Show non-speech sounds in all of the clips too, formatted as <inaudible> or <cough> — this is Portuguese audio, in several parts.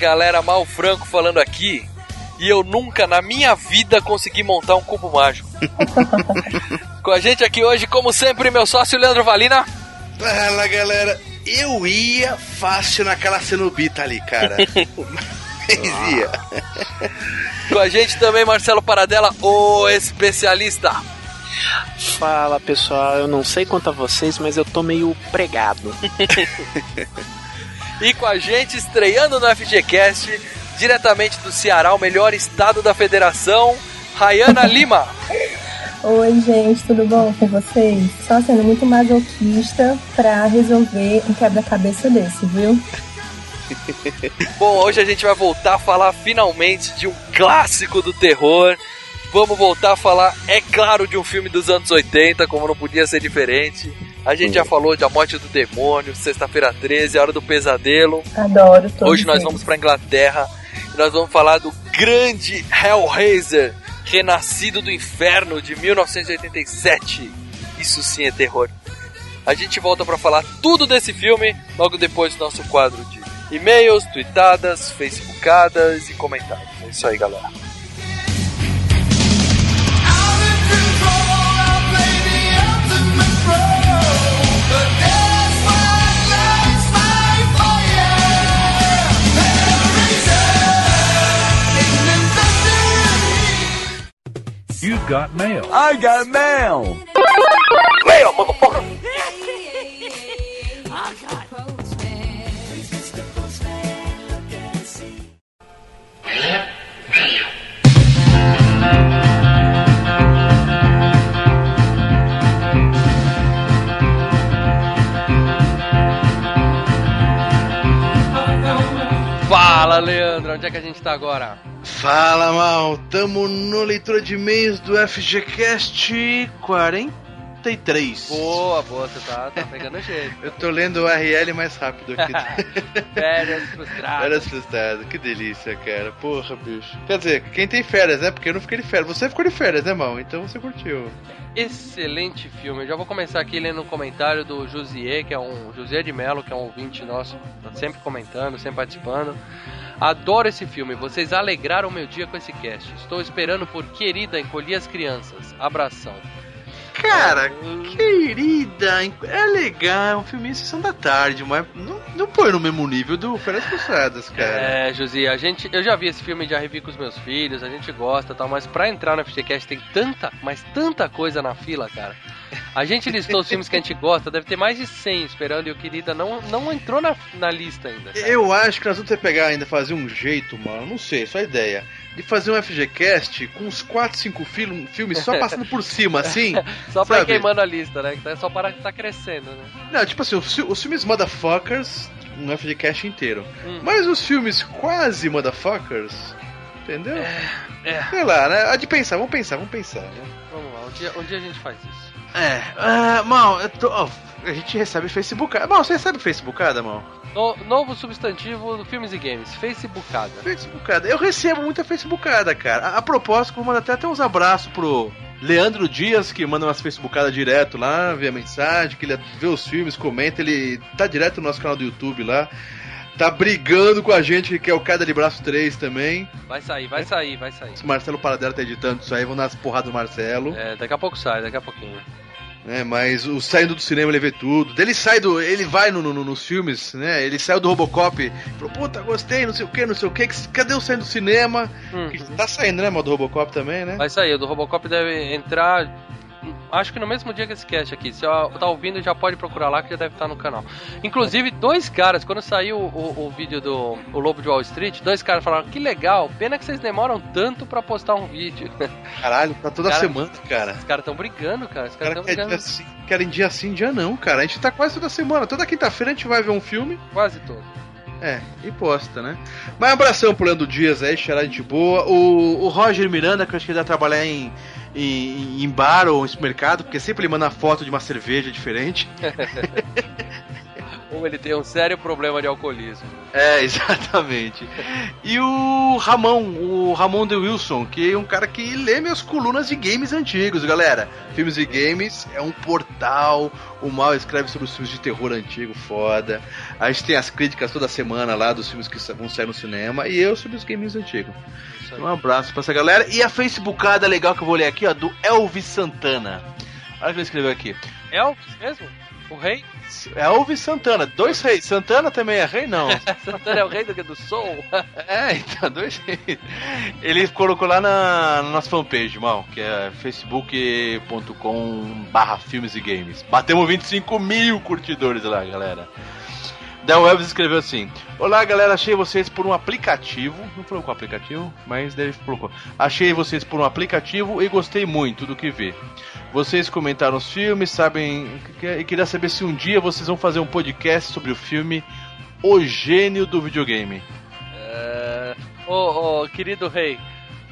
Galera, Mal Franco falando aqui. E eu nunca na minha vida consegui montar um cubo mágico. <laughs> Com a gente aqui hoje, como sempre, meu sócio Leandro Valina. Fala galera, eu ia fácil naquela cenobita ali, cara. <laughs> Mas ia. Com a gente também Marcelo Paradela, o especialista. Fala pessoal, eu não sei quanto a vocês, mas eu tô meio pregado. <laughs> E com a gente estreando no FGCast, diretamente do Ceará, o melhor estado da federação, Rayana Lima. Oi, gente, tudo bom com vocês? Só sendo muito masoquista pra resolver um quebra-cabeça desse, viu? <laughs> Bom, hoje a gente vai voltar a falar finalmente de um clássico do terror. Vamos voltar a falar, é claro, de um filme dos anos 80, como não podia ser diferente. A gente já falou de A Morte do Demônio, Sexta-feira 13, A Hora do Pesadelo. Adoro Hoje nós eles. vamos pra Inglaterra e nós vamos falar do grande Hellraiser, Renascido do Inferno de 1987. Isso sim é terror. A gente volta pra falar tudo desse filme logo depois do nosso quadro de e-mails, tweetadas, facebookadas e comentários. É isso aí, galera. You've got mail. I got mail. Fala, Leandro, onde é que a gente tá agora? Fala mal, tamo no leitura de e-mails do FGCast 43. Boa, boa, você tá, tá pegando jeito. Eu tô lendo o URL mais rápido aqui. <laughs> Férias frustradas. Férias frustrado, que delícia, cara. Porra, bicho. Quer dizer, quem tem férias, né? Porque eu não fiquei de férias. Você ficou de férias, né, mal? Então você curtiu. Excelente filme. Eu já vou começar aqui lendo um comentário do Josier, que é um José de Mello, que é um ouvinte nosso, tá sempre comentando, sempre participando. Adoro esse filme, vocês alegraram meu dia com esse cast. Estou esperando por Querida Encolher as Crianças. Abração. Cara, querida, é legal, é um filminho Sessão da Tarde, mas não, não põe no mesmo nível do Férias Frustradas, cara. É, Josi, a gente, eu já vi esse filme, já revi com os meus filhos, a gente gosta e tal, mas pra entrar no FGCast tem tanta, mas tanta coisa na fila, cara. A gente listou os filmes que a gente gosta, deve ter mais de 100 esperando e o Querida não, não entrou na, na lista ainda. cara. Eu acho que nós vamos ter que pegar ainda, fazer um jeito, mano, não sei, só ideia, de fazer um FGCast com uns 4, 5 film, filmes só <laughs> passando por cima, assim. <laughs> Só pra ir sabe? queimando a lista, né? Tá- Só para que tá crescendo, né? Não, tipo assim, os, os filmes Motherfuckers, um FGCast inteiro. Hum. Mas os filmes quase Motherfuckers, entendeu? é. Sei lá, né? Há de pensar, vamos pensar, vamos pensar, né? Vamos lá, um dia, um dia a gente faz isso. É, ah, mal, eu tô, a gente recebe Facebookada. Mal, você recebe Facebookada, mal? No- novo substantivo do Filmes e Games, Facebookada. Facebookada. Eu recebo muita Facebookada, cara. A, a propósito, vou mandar até, até uns abraços pro Leandro Dias, que manda umas Facebookadas direto lá, vê a mensagem, que ele vê os filmes, comenta, ele tá direto no nosso canal do YouTube lá. Tá brigando com a gente, que é o Cada de Braço 3 também. Vai sair, vai sair, vai sair. Se o Marcelo Paradela tá editando isso aí, vão dar as porradas do Marcelo. É, daqui a pouco sai, daqui a pouquinho. né? Mas o saindo do cinema ele vê tudo. Ele sai do. Ele vai no, no- nos filmes, né? Ele saiu do Robocop, falou, puta, gostei, não sei o que, não sei o que. Cadê o saindo do cinema? Hum. Que tá saindo, né, mal do Robocop também, né? Vai sair, o do Robocop deve entrar acho que no mesmo dia que esse cast aqui. Se tá ouvindo, já pode procurar lá que já deve estar no canal. Inclusive, dois caras, quando saiu o, o, vídeo do o Lobo de Wall Street, dois caras falaram: que legal, pena que vocês demoram tanto pra postar um vídeo. Caralho, tá toda Cara, semana, cara. Os caras tão brigando, cara. Os caras caras tão querem dia, brigando assim, querem dia sim, dia não, cara. A gente tá quase toda semana. Toda quinta-feira a gente vai ver um filme. quase todo. É, e posta, né? Mas um abração pro Leandro Dias aí, xará de boa. O, o Roger Miranda, que eu acho que ele vai trabalhar em, em, em bar ou em supermercado, porque sempre ele manda foto de uma cerveja diferente. <laughs> Ou ele tem um sério problema de alcoolismo. É, <laughs> exatamente. E o Ramon, o Ramon de Wilson, que é um cara que lê minhas colunas de games antigos, galera. Filmes e Games é um portal. O Mal escreve sobre os filmes de terror antigo, foda. A gente tem as críticas toda semana lá dos filmes que vão sair no cinema. E eu sobre os games antigos. Um abraço pra essa galera. E a Facebookada legal que eu vou ler aqui, ó, do Elvis Santana. Olha o que ele escreveu aqui. Elvis mesmo? O rei? Elvis Santana, dois reis. Santana também é rei? Não. <laughs> Santana é o rei do, do Soul? <laughs> É, então, dois reis. Ele colocou lá na, na nossa fanpage, mal, que é facebook.com barra filmes e games. Batemos 25 mil curtidores lá, galera. O Elvis escreveu assim: Olá galera, achei vocês por um aplicativo. Não falou qual aplicativo, mas deve colocou. Achei vocês por um aplicativo e gostei muito do que vi. Vocês comentaram os filmes, sabem. E queria saber se um dia vocês vão fazer um podcast sobre o filme O Gênio do Videogame. É... Ô, ô, querido rei,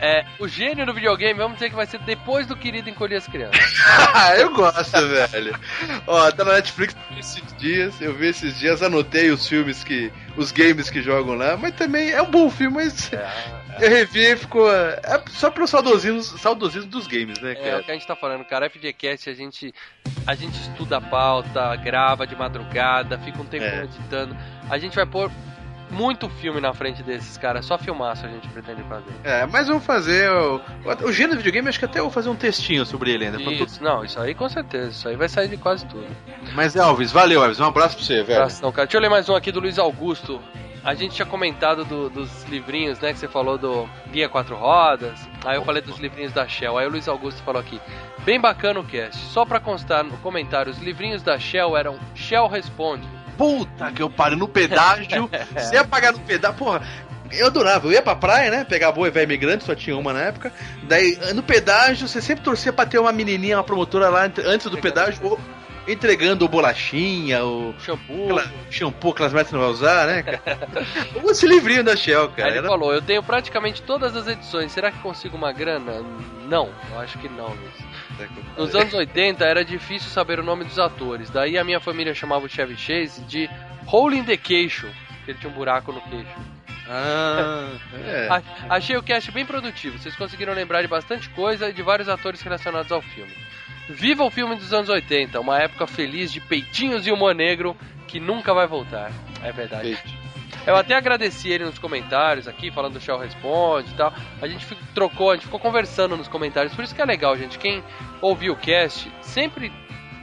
é, o gênio do videogame, vamos dizer que vai ser depois do querido encolher as crianças. <laughs> Eu gosto, velho. Ó, tá na Netflix esses dias, eu vi esses dias, anotei os filmes que. os games que jogam lá, mas também é um bom filme, mas. <laughs> Eu revi e ficou. É só pelo saudosismo, saudosismo dos games, né, É cara? o que a gente tá falando, cara. FGCast a gente, a gente estuda a pauta, grava de madrugada, fica um tempo É. editando. A gente vai pôr muito filme na frente desses, cara. Só filmaço a gente pretende fazer. É, mas vamos fazer. O, o gênero do videogame, acho que até eu vou fazer um textinho sobre ele ainda. pra tu- Isso, não, isso aí com certeza. Isso aí vai sair de quase tudo. Mas Elvis, valeu, Elvis. Um abraço pra você, velho. Abração, cara. Deixa eu ler mais um aqui do Luiz Augusto. A gente tinha comentado do- dos livrinhos, né? Que você falou do Guia Quatro Rodas. Aí eu falei dos livrinhos da Shell. Aí o Luiz Augusto falou aqui. Bem bacana o cast. Só pra constar no comentário, os livrinhos da Shell eram Shell Responde. Puta que eu paro no pedágio. <laughs> Você ia pagar no pedágio. Porra, eu adorava. Eu ia pra praia, né? Pegar boa e velha imigrante, só tinha uma na época. Daí, no pedágio, você sempre torcia pra ter uma menininha, uma promotora lá antes do pedágio, ou entregando bolachinha, o Shampoo. aquela shampoo, que você não vai usar, né, cara? <laughs> Esse livrinho da Shell, Aí cara. ele Era... falou, eu tenho praticamente todas as edições, será que consigo uma grana? Não, eu acho que não, Luiz. Nos anos 80 era difícil saber o nome dos atores, daí a minha família chamava o Chevy Chase de Hole in the Queixo, que ele tinha um buraco no queixo. Ah, é. Achei o cast bem produtivo, vocês conseguiram lembrar de bastante coisa e de vários atores relacionados ao filme. Viva o filme dos anos 80, uma época feliz de peitinhos e humor negro que nunca vai voltar. É verdade. Eu até agradeci ele nos comentários aqui, falando do Shell Responde e tal. A gente trocou, a gente ficou conversando nos comentários. Por isso que é legal, gente. Quem ouviu o cast, sempre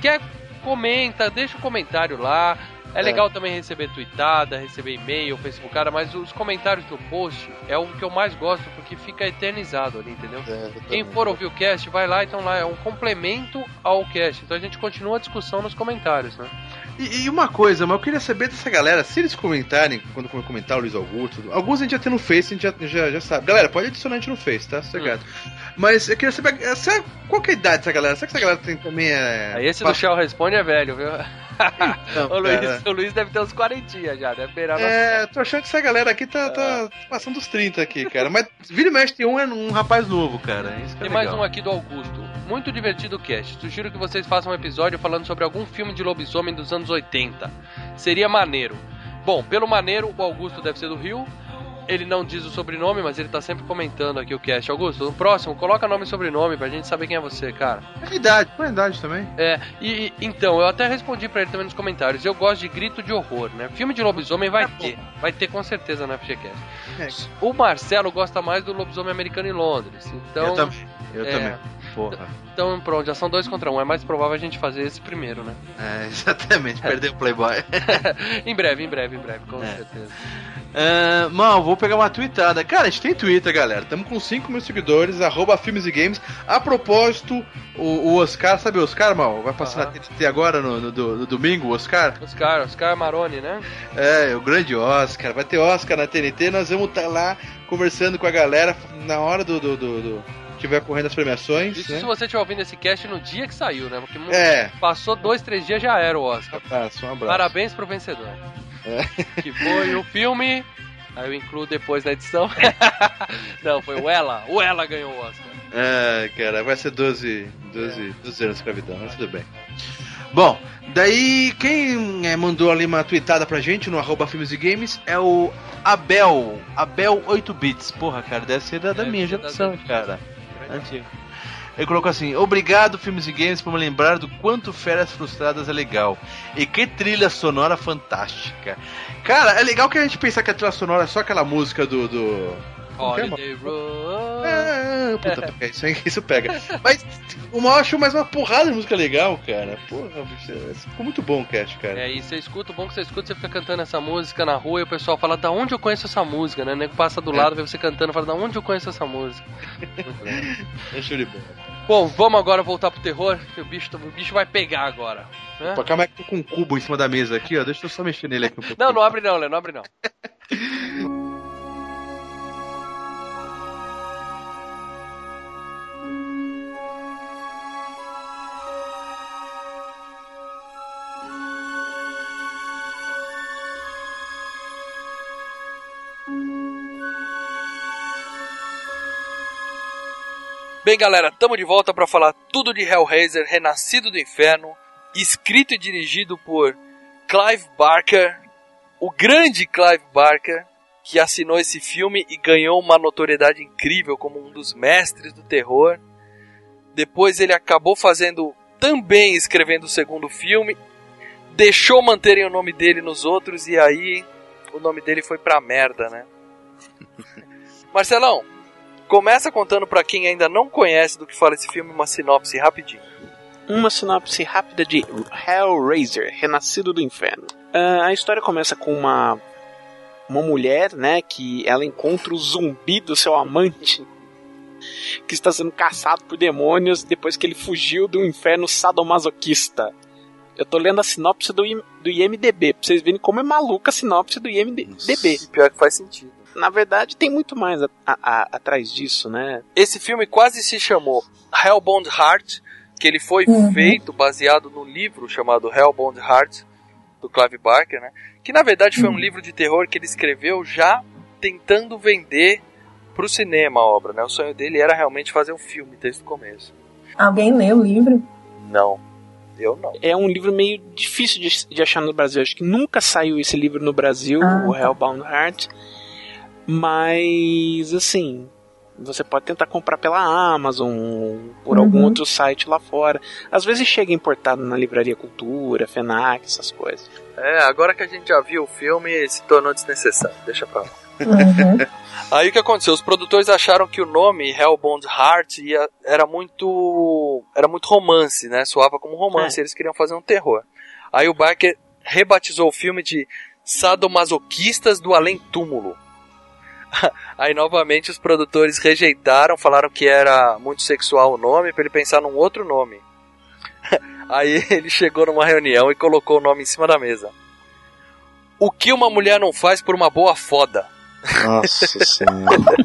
quer, comenta, deixa um comentário lá. É, É. legal também receber tweetada, receber e-mail, facebookada, mas os comentários do post é o que eu mais gosto, porque fica eternizado ali, entendeu? Quem for ouvir o cast, vai lá, então lá é um complemento ao cast. Então a gente continua a discussão nos comentários, né? E, e uma coisa, mas eu queria saber dessa galera, se eles comentarem, quando comentar o Luiz Augusto, alguns a gente já tem no Face, a gente já, já, já sabe. Galera, pode adicionar a gente no Face, tá? Sossegado. Mas eu queria saber, eh, será- qual que é a idade dessa galera? Será que essa galera tem também é. Aí esse do Shell Responde é velho, viu? Não, <laughs> o, Luiz, o Luiz deve ter uns 40 já, deve beirar É, tô achando que essa galera aqui tá, tá passando dos 30 aqui, cara. Mas vira e mexe tem um, é um rapaz novo, cara. Isso é Tem mais legal. um aqui do Augusto. Muito divertido o cast. Sugiro que vocês façam um episódio falando sobre algum filme de lobisomem dos anos 80. Seria maneiro. Bom, pelo maneiro, o Augusto deve ser do Rio. Ele não diz o sobrenome, mas ele tá sempre comentando aqui o cast. Augusto, no próximo, coloca nome e sobrenome pra gente saber quem é você, cara. É idade, é idade também? É, e, e- então, eu até respondi pra ele também nos comentários. Eu gosto de grito de horror, né? Filme de lobisomem vai ter. Vai ter com certeza na FGCast. É. O Marcelo gosta mais do lobisomem americano em Londres. Então, eu também. Eu é, também. Porra. Então, pronto, já são dois contra um. É mais provável a gente fazer esse primeiro, né? <laughs> É, exatamente, perder o Playboy. <laughs> em breve, em breve, em breve, com É. certeza. Ah, mal, vou pegar uma tweetada. Cara, a gente tem Twitter, galera. Estamos com 5 mil seguidores, arroba filmes e games. A propósito, o, o Oscar, sabe o Oscar, mal? Vai passar na TNT agora, no, no, do- no domingo, o Oscar? Oscar, Oscar Maroni, né? É, o grande Oscar. Vai ter Oscar na TNT. Nós vamos estar lá conversando com a galera na hora do. do, do, do que tiver correndo as premiações. Isso né? se você estiver ouvindo esse cast no dia que saiu, né? Porque É. passou dois, três dias já era o Oscar. Abraço, um abraço. Parabéns pro vencedor. É. <laughs> Que foi o filme. Aí eu incluo depois na edição. <laughs> Não, foi o Ela. O Ela ganhou o Oscar. É, cara, vai ser 12, 12, 12 anos de escravidão, mas tudo bem. Bom, daí quem é, mandou ali uma tweetada pra gente no arroba filmes e games é o Abel. Abel 8 bits. Porra, cara, deve ser da, da minha geração, cara. Antigo. Ele colocou assim: Obrigado, filmes e games, por me lembrar do quanto Férias Frustradas é legal. E que trilha sonora fantástica. Cara, é legal que a gente pensar que a trilha sonora é só aquela música do. do... Holiday Road. Ah, puta, <laughs> isso, isso pega. Mas o mal achou mais uma porrada de música legal, cara. Porra, bicho, é- ficou muito bom o cast, cara. É, e você escuta, o bom que você escuta, você fica cantando essa música na rua e o pessoal fala, da onde eu conheço essa música, né? O nego passa do lado, vê você cantando e fala, da onde eu conheço essa música. Muito legal. É show de bola. Bom, vamos agora voltar pro terror, que o bicho, o bicho vai pegar agora. né? Pô, calma aí que tô com um cubo em cima da mesa aqui, ó. Deixa eu só mexer nele aqui um pouquinho. Não, não abre não, Lê, não abre não. <laughs> Bem, galera, estamos de volta para falar tudo de Hellraiser, Renascido do Inferno, escrito e dirigido por Clive Barker, o grande Clive Barker, que assinou esse filme e ganhou uma notoriedade incrível como um dos mestres do terror. Depois ele acabou fazendo também escrevendo o segundo filme, deixou manterem o nome dele nos outros e aí o nome dele foi pra merda, né? <laughs> Marcelão, começa contando pra quem ainda não conhece do que fala esse filme uma sinopse rapidinho. Uma sinopse rápida de Hellraiser, Renascido do Inferno. Ah, a história começa com uma uma mulher, né, que ela encontra o zumbi do seu amante, que está sendo caçado por demônios depois que ele fugiu do inferno sadomasoquista. Eu tô lendo a sinopse do, I- do IMDB, pra vocês verem como é maluca a sinopse do IMDB. E pior que faz sentido. Na verdade, tem muito mais a- a- a- atrás disso, né? Esse filme quase se chamou Hellbound Heart, que ele foi Uhum. feito baseado no livro chamado Hellbound Heart, do Clive Barker, né? Que na verdade foi um livro de terror que ele escreveu já tentando vender pro cinema a obra, né? O sonho dele era realmente fazer um filme desde o começo. Alguém leu o livro? Não, eu não. É um livro meio difícil de, de achar no Brasil. Acho que nunca saiu esse livro no Brasil, Ah, o tá. Hellbound Heart. Mas, assim, você pode tentar comprar pela Amazon, por algum Uhum. outro site lá fora. Às vezes chega importado na Livraria Cultura, FENAC, essas coisas. É, agora que a gente já viu o filme, se tornou desnecessário. Deixa pra lá. Uhum. <laughs> Aí o que aconteceu? Os produtores acharam que o nome Hellbound Heart ia- era muito era muito romance, né? Soava como romance, É. eles queriam fazer um terror. Aí o Barker rebatizou o filme de Sadomasoquistas do Além Túmulo. <laughs> Aí novamente os produtores rejeitaram, falaram que era muito sexual o nome, para ele pensar num outro nome. <laughs> Aí ele chegou numa reunião e colocou o nome em cima da mesa. O que uma mulher não faz por uma boa foda? Nossa <laughs> senhora.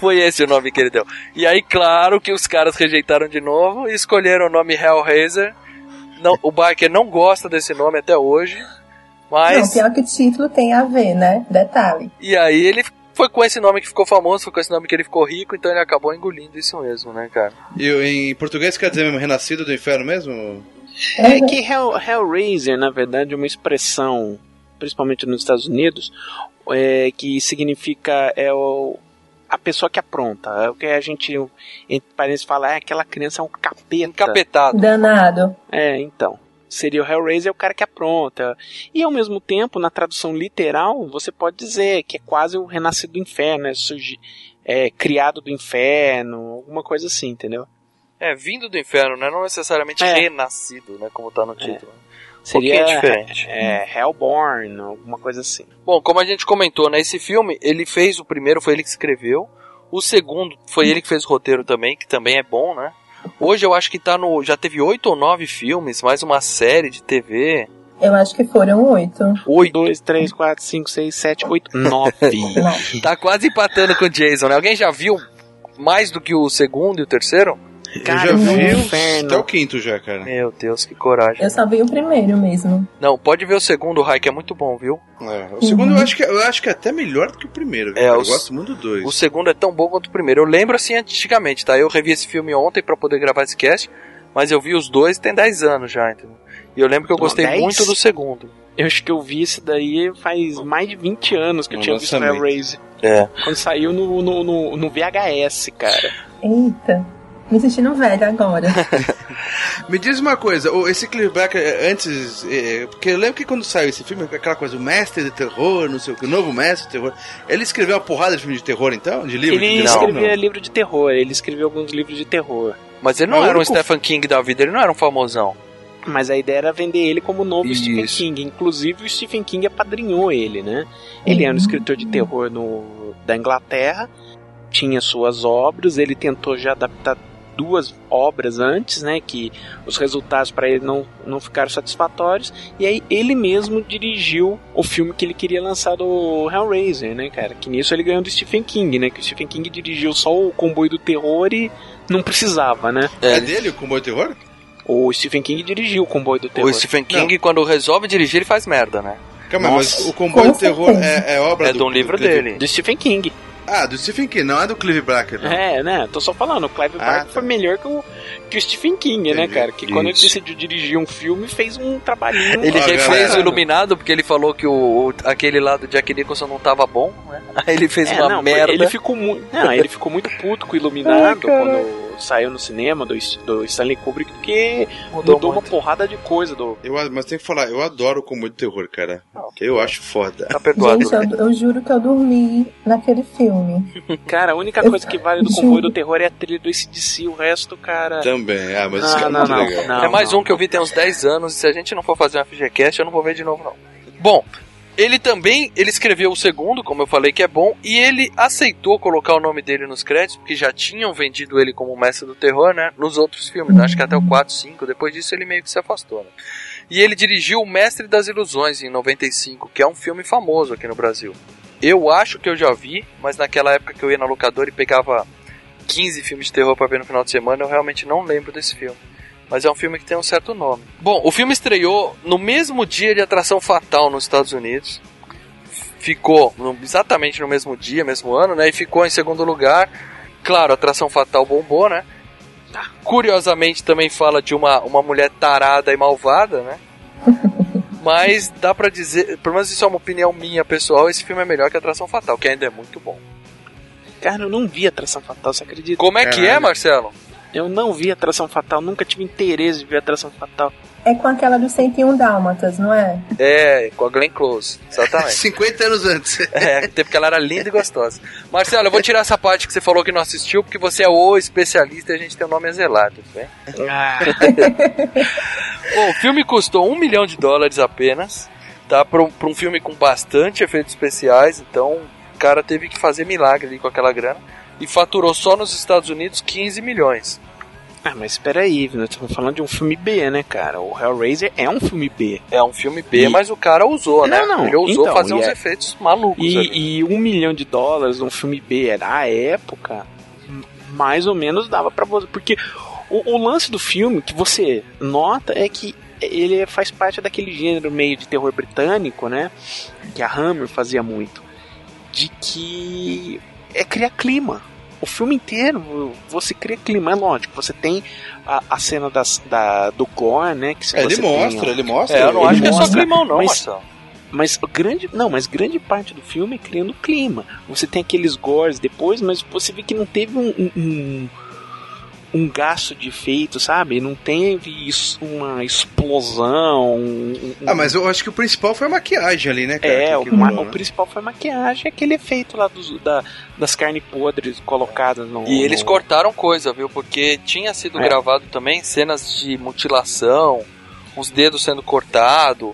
Foi esse o nome que ele deu. E aí, claro que os caras rejeitaram de novo e escolheram o nome Hellraiser. Não, o Barker não gosta desse nome até hoje. Não, Mas. pior que o título tem a ver, né? Detalhe. E aí ele foi com esse nome que ficou famoso, foi com esse nome que ele ficou rico, então ele acabou engolindo isso mesmo, né, cara? E em português quer dizer mesmo Renascido do Inferno mesmo? É que Hell, Hellraiser, na verdade, é uma expressão, principalmente nos Estados Unidos, é, que significa é o, a pessoa que apronta. É o que a gente, entre parentes, fala, é aquela criança é um capeta. Encapetado. Danado. É, então. Seria o Hellraiser o cara que apronta. E ao mesmo tempo, na tradução literal, você pode dizer que é quase o renascido do inferno, é, surgi, é criado do inferno, alguma coisa assim, entendeu? É, vindo do inferno, né? Não necessariamente É. renascido, né? Como tá no título. Seria pouquinho diferente. É, Hellborn, alguma coisa assim. Bom, como a gente comentou, né? Esse filme, ele fez o primeiro, foi ele que escreveu. O segundo, foi ele que fez o roteiro também, que também é bom, né? Hoje eu acho que tá no. Já teve oito ou nove filmes, mais uma série de TV. Eu acho que foram oito. Oito. 2, 3, 4, 5, 6, 7, 8, 9. Não. Tá quase empatando com o Jason, né? Alguém já viu mais do que o segundo e o terceiro? Cara, eu já vi uns- inferno. até o quinto já, cara. Meu Deus, que coragem. Eu só vi o primeiro mesmo. Não, pode ver o segundo, Rai, que é muito bom, viu? É, o segundo eu acho que eu acho que é até melhor do que o primeiro. É, eu os- gosto muito do dois. O segundo é tão bom quanto o primeiro. Eu lembro assim antigamente, tá? Eu revi esse filme ontem pra poder gravar esse cast, mas eu vi os dois tem 10 anos já, entendeu? E eu lembro que eu gostei 10? muito do segundo. Eu acho que eu vi esse daí faz mais de 20 anos que eu tinha visto. Hellraiser. É. Quando saiu no, no, no, no VHS, cara. Eita. Me sentindo velha agora. <laughs> Me diz uma coisa, esse Cliff Barker, é, antes. é, porque eu lembro que quando saiu esse filme, aquela coisa, o mestre de terror, não sei o que, o novo mestre de terror. Ele escreveu uma porrada de filme de terror, então? De livro Ele de terror? escrevia livro de terror, ele escreveu alguns livros de terror. Mas ele não É o era um Stephen King da vida, ele não era um famosão. Mas a ideia era vender ele como novo Isso. Stephen King. Inclusive o Stephen King apadrinhou ele, né? Ele era um escritor de terror no, da Inglaterra, tinha suas obras, ele tentou já adaptar duas obras antes, né? Que os resultados para ele não, não ficaram satisfatórios. E aí ele mesmo dirigiu o filme que ele queria lançar do Hellraiser, né, cara? Que nisso ele ganhou do Stephen King, né? Que o Stephen King dirigiu só o comboio do terror e não precisava, né? É, É, dele o comboio de terror? O Stephen King dirigiu o comboio do terror. o Stephen King, quando resolve dirigir, ele faz merda, né? Calma, Nossa. mas o comboio Com de terror é, é obra É do, de um livro do dele. Do Stephen King. Ah, do Stephen King, não é do Clive Barker, não. É, né? Tô só falando, o Clive Ah, Barker tá. foi melhor que o, que o Stephen King, né, Entendi. cara? Que quando ele Isso. decidiu dirigir um filme, fez um trabalhinho. Ele Ó, refez o Iluminado porque ele falou que o, o- aquele lá do Jack Nicholson não tava bom, né? <laughs> Aí ele fez É, uma não, merda. Ele ficou muito. Não, ele ficou muito puto com o Iluminado quando saiu no cinema do, do Stanley Kubrick, porque Mudou mudou, uma muito. porrada de coisa do. Eu, mas tem que falar, eu adoro o comboio de terror, cara. Eu acho foda. Tá perdoado. Gente, eu, eu juro que eu dormi naquele filme. Cara, a única Eu- coisa que vale do <laughs> comboio do terror é a trilha do ACDC, o resto, cara. Também, ah, mas isso Não, é não, muito não, legal. não. é mais um que eu vi tem uns 10 anos, e se a gente não for fazer uma FGCast, eu não vou ver de novo, não. Bom, ele também, ele escreveu o segundo, como eu falei que é bom, e ele aceitou colocar o nome dele nos créditos, porque já tinham vendido ele como mestre do terror, né, nos outros filmes, né, acho que até o 4, 5, depois disso ele meio que se afastou, né. E ele dirigiu O Mestre das Ilusões em 95, que é um filme famoso aqui no Brasil. Eu acho que eu já vi, mas naquela época que eu ia na locadora e pegava 15 filmes de terror pra ver no final de semana, eu realmente não lembro desse filme. Mas é um filme que tem um certo nome. Bom, o filme estreou no mesmo dia de Atração Fatal nos Estados Unidos. Ficou no- exatamente no mesmo dia, mesmo ano, né? E ficou em segundo lugar. Claro, Atração Fatal bombou, né? Curiosamente também fala de uma, uma mulher tarada e malvada, né? Mas dá pra dizer, pelo menos isso é uma opinião minha pessoal, esse filme é melhor que Atração Fatal, que ainda é muito bom. Cara, eu não vi Atração Fatal, você acredita? Como é que é. Marcelo? Eu não vi Atração Fatal, nunca tive interesse de ver Atração Fatal. É com aquela dos 101 Dálmatas, não é? É, com a Glenn Close, exatamente. <laughs> 50 anos antes. <laughs> É, até porque ela era linda e gostosa. Marcelo, eu vou tirar essa parte que você falou que não assistiu, porque você é o especialista e a gente tem o nome a zelar, tudo bem? Ah, <laughs> Bom, o filme custou um milhão de dólares apenas, tá? Pra um, pra um filme com bastante efeitos especiais, então o cara teve que fazer milagre ali com aquela grana. E faturou só nos Estados Unidos 15 milhões. Ah, mas espera aí, nós estamos falando de um filme B, né, cara? O Hellraiser é um filme B. É um filme B, E- mas o cara usou, né? Não, Ele usou então, fazer uns é- efeitos malucos ali. E, e um milhão de dólares num filme B na época, m- mais ou menos dava pra você. Porque o, o lance do filme que você nota é que ele faz parte daquele gênero meio de terror britânico, né? Que a Hammer fazia muito. De que é criar clima. O filme inteiro você cria clima, é lógico. Você tem a, a cena das, da, do gore, né? Que É, ele tem, mostra, ó, ele mostra. É, eu não acho que é só climão, não, mas- Marcelo. mas grande, não, mas grande parte do filme é criando clima. Você tem aqueles gores depois, mas você vê que não teve um, um- um- um gasto de efeito, sabe? Não teve isso, uma explosão. um- um- Ah, mas eu acho que o principal foi a maquiagem ali, né, cara? É, Que o, né? o principal foi a maquiagem, aquele efeito lá dos, da, das carnes podres colocadas no. E eles no- cortaram coisa, viu? Porque tinha sido É. gravado também cenas de mutilação, os dedos sendo cortados.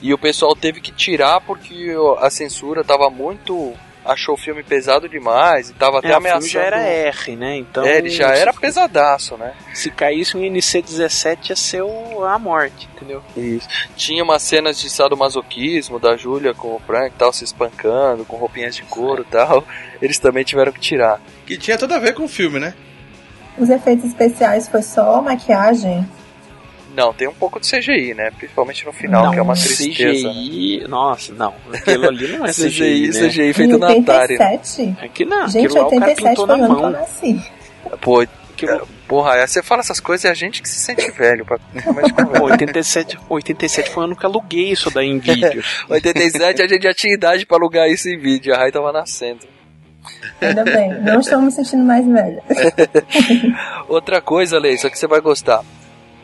E o pessoal teve que tirar porque a censura tava muito. Achou o filme pesado demais e tava até É, o filme ameaçando. já era R, né? Então. É, ele já era pesadaço, né? Se caísse um NC-17 ia ser o- a morte, entendeu? Isso. Tinha umas cenas de sadomasoquismo da Júlia com o Frank e tal, se espancando, com roupinhas de couro e tal. Eles também tiveram que tirar. Que tinha tudo a ver com o filme, né? Os efeitos especiais foi só maquiagem. Não, tem um pouco de CGI, né? Principalmente no final, que é uma tristeza. né? CGI. Nossa, não. Aquilo ali não é CGI. CGI, né? CGI feito em na Atari. né? 87? Aqui não, Gente, aquilo lá o cara 87 pintou foi o ano que eu nasci. Pô, Aquilo- porra, aí você fala essas coisas e é a gente que se sente velho pra Pô, conversa. 87, 87 foi o ano que eu aluguei isso daí em vídeo. <laughs> 87 a gente já tinha idade pra alugar isso em vídeo, a Rai tava nascendo. Ainda bem. Não estou me sentindo mais velha. <laughs> Outra coisa, Lei, isso aqui você vai gostar.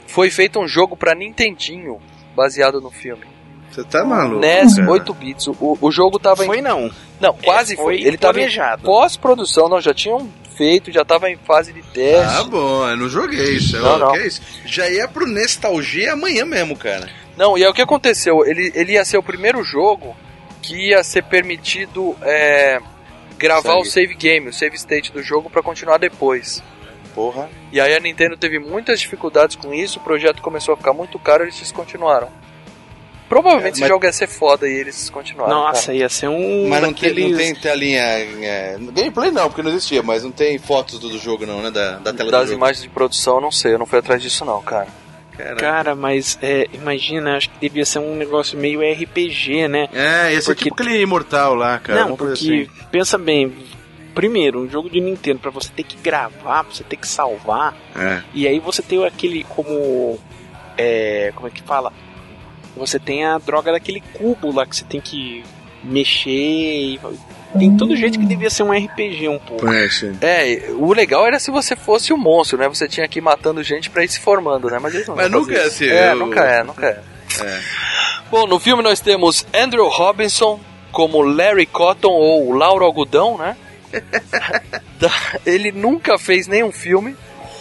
Foi feito um jogo pra Nintendinho, baseado no filme. Você tá maluco? NES, cara? 8 bits. O, o jogo tava Foi em. não. Não, quase foi. foi Ele tava em planejado. pós-produção, não, já tinham feito, já tava em fase de teste. Ah, bom, eu não joguei isso. Não, Não, não. Que é isso? Já ia pro Nostalgia amanhã mesmo, cara. Não, e aí o que aconteceu? Ele, ele ia ser o primeiro jogo que ia ser permitido é, gravar o save game, o save state do jogo pra continuar depois. Porra. E aí a Nintendo teve muitas dificuldades com isso, o projeto começou a ficar muito caro e eles descontinuaram. Provavelmente É, esse mas- jogo ia ser foda e eles descontinuaram. Nossa, cara. ia ser um. Mas não tem, daqueles- não tem telinha. É, gameplay não, porque não existia, mas não tem fotos do, do jogo, não, né? Da, da tela Das do jogo. imagens de produção, eu não sei, eu não fui atrás disso não, cara. Caraca. Cara, mas é, imagina, acho que devia ser um negócio meio RPG, né? É, ia ser Porque- tipo aquele imortal lá, cara. não, porque assim. pensa bem, primeiro, um jogo de Nintendo pra você ter que gravar, pra você ter que salvar, É. e aí você tem aquele como é, como é que fala? Você tem a droga daquele cubo lá que você tem que mexer e tem todo jeito que devia ser um RPG um pouco. Parece. É, o legal era se você fosse o monstro, né? Você tinha que ir matando gente pra ir se formando, né? Mas eles não Mas nunca é assim, É, eu- nunca é, nunca é. É. Bom, no filme nós temos Andrew Robinson como Larry Cotton ou Lauro Algodão, né? <laughs> Ele nunca fez nenhum filme.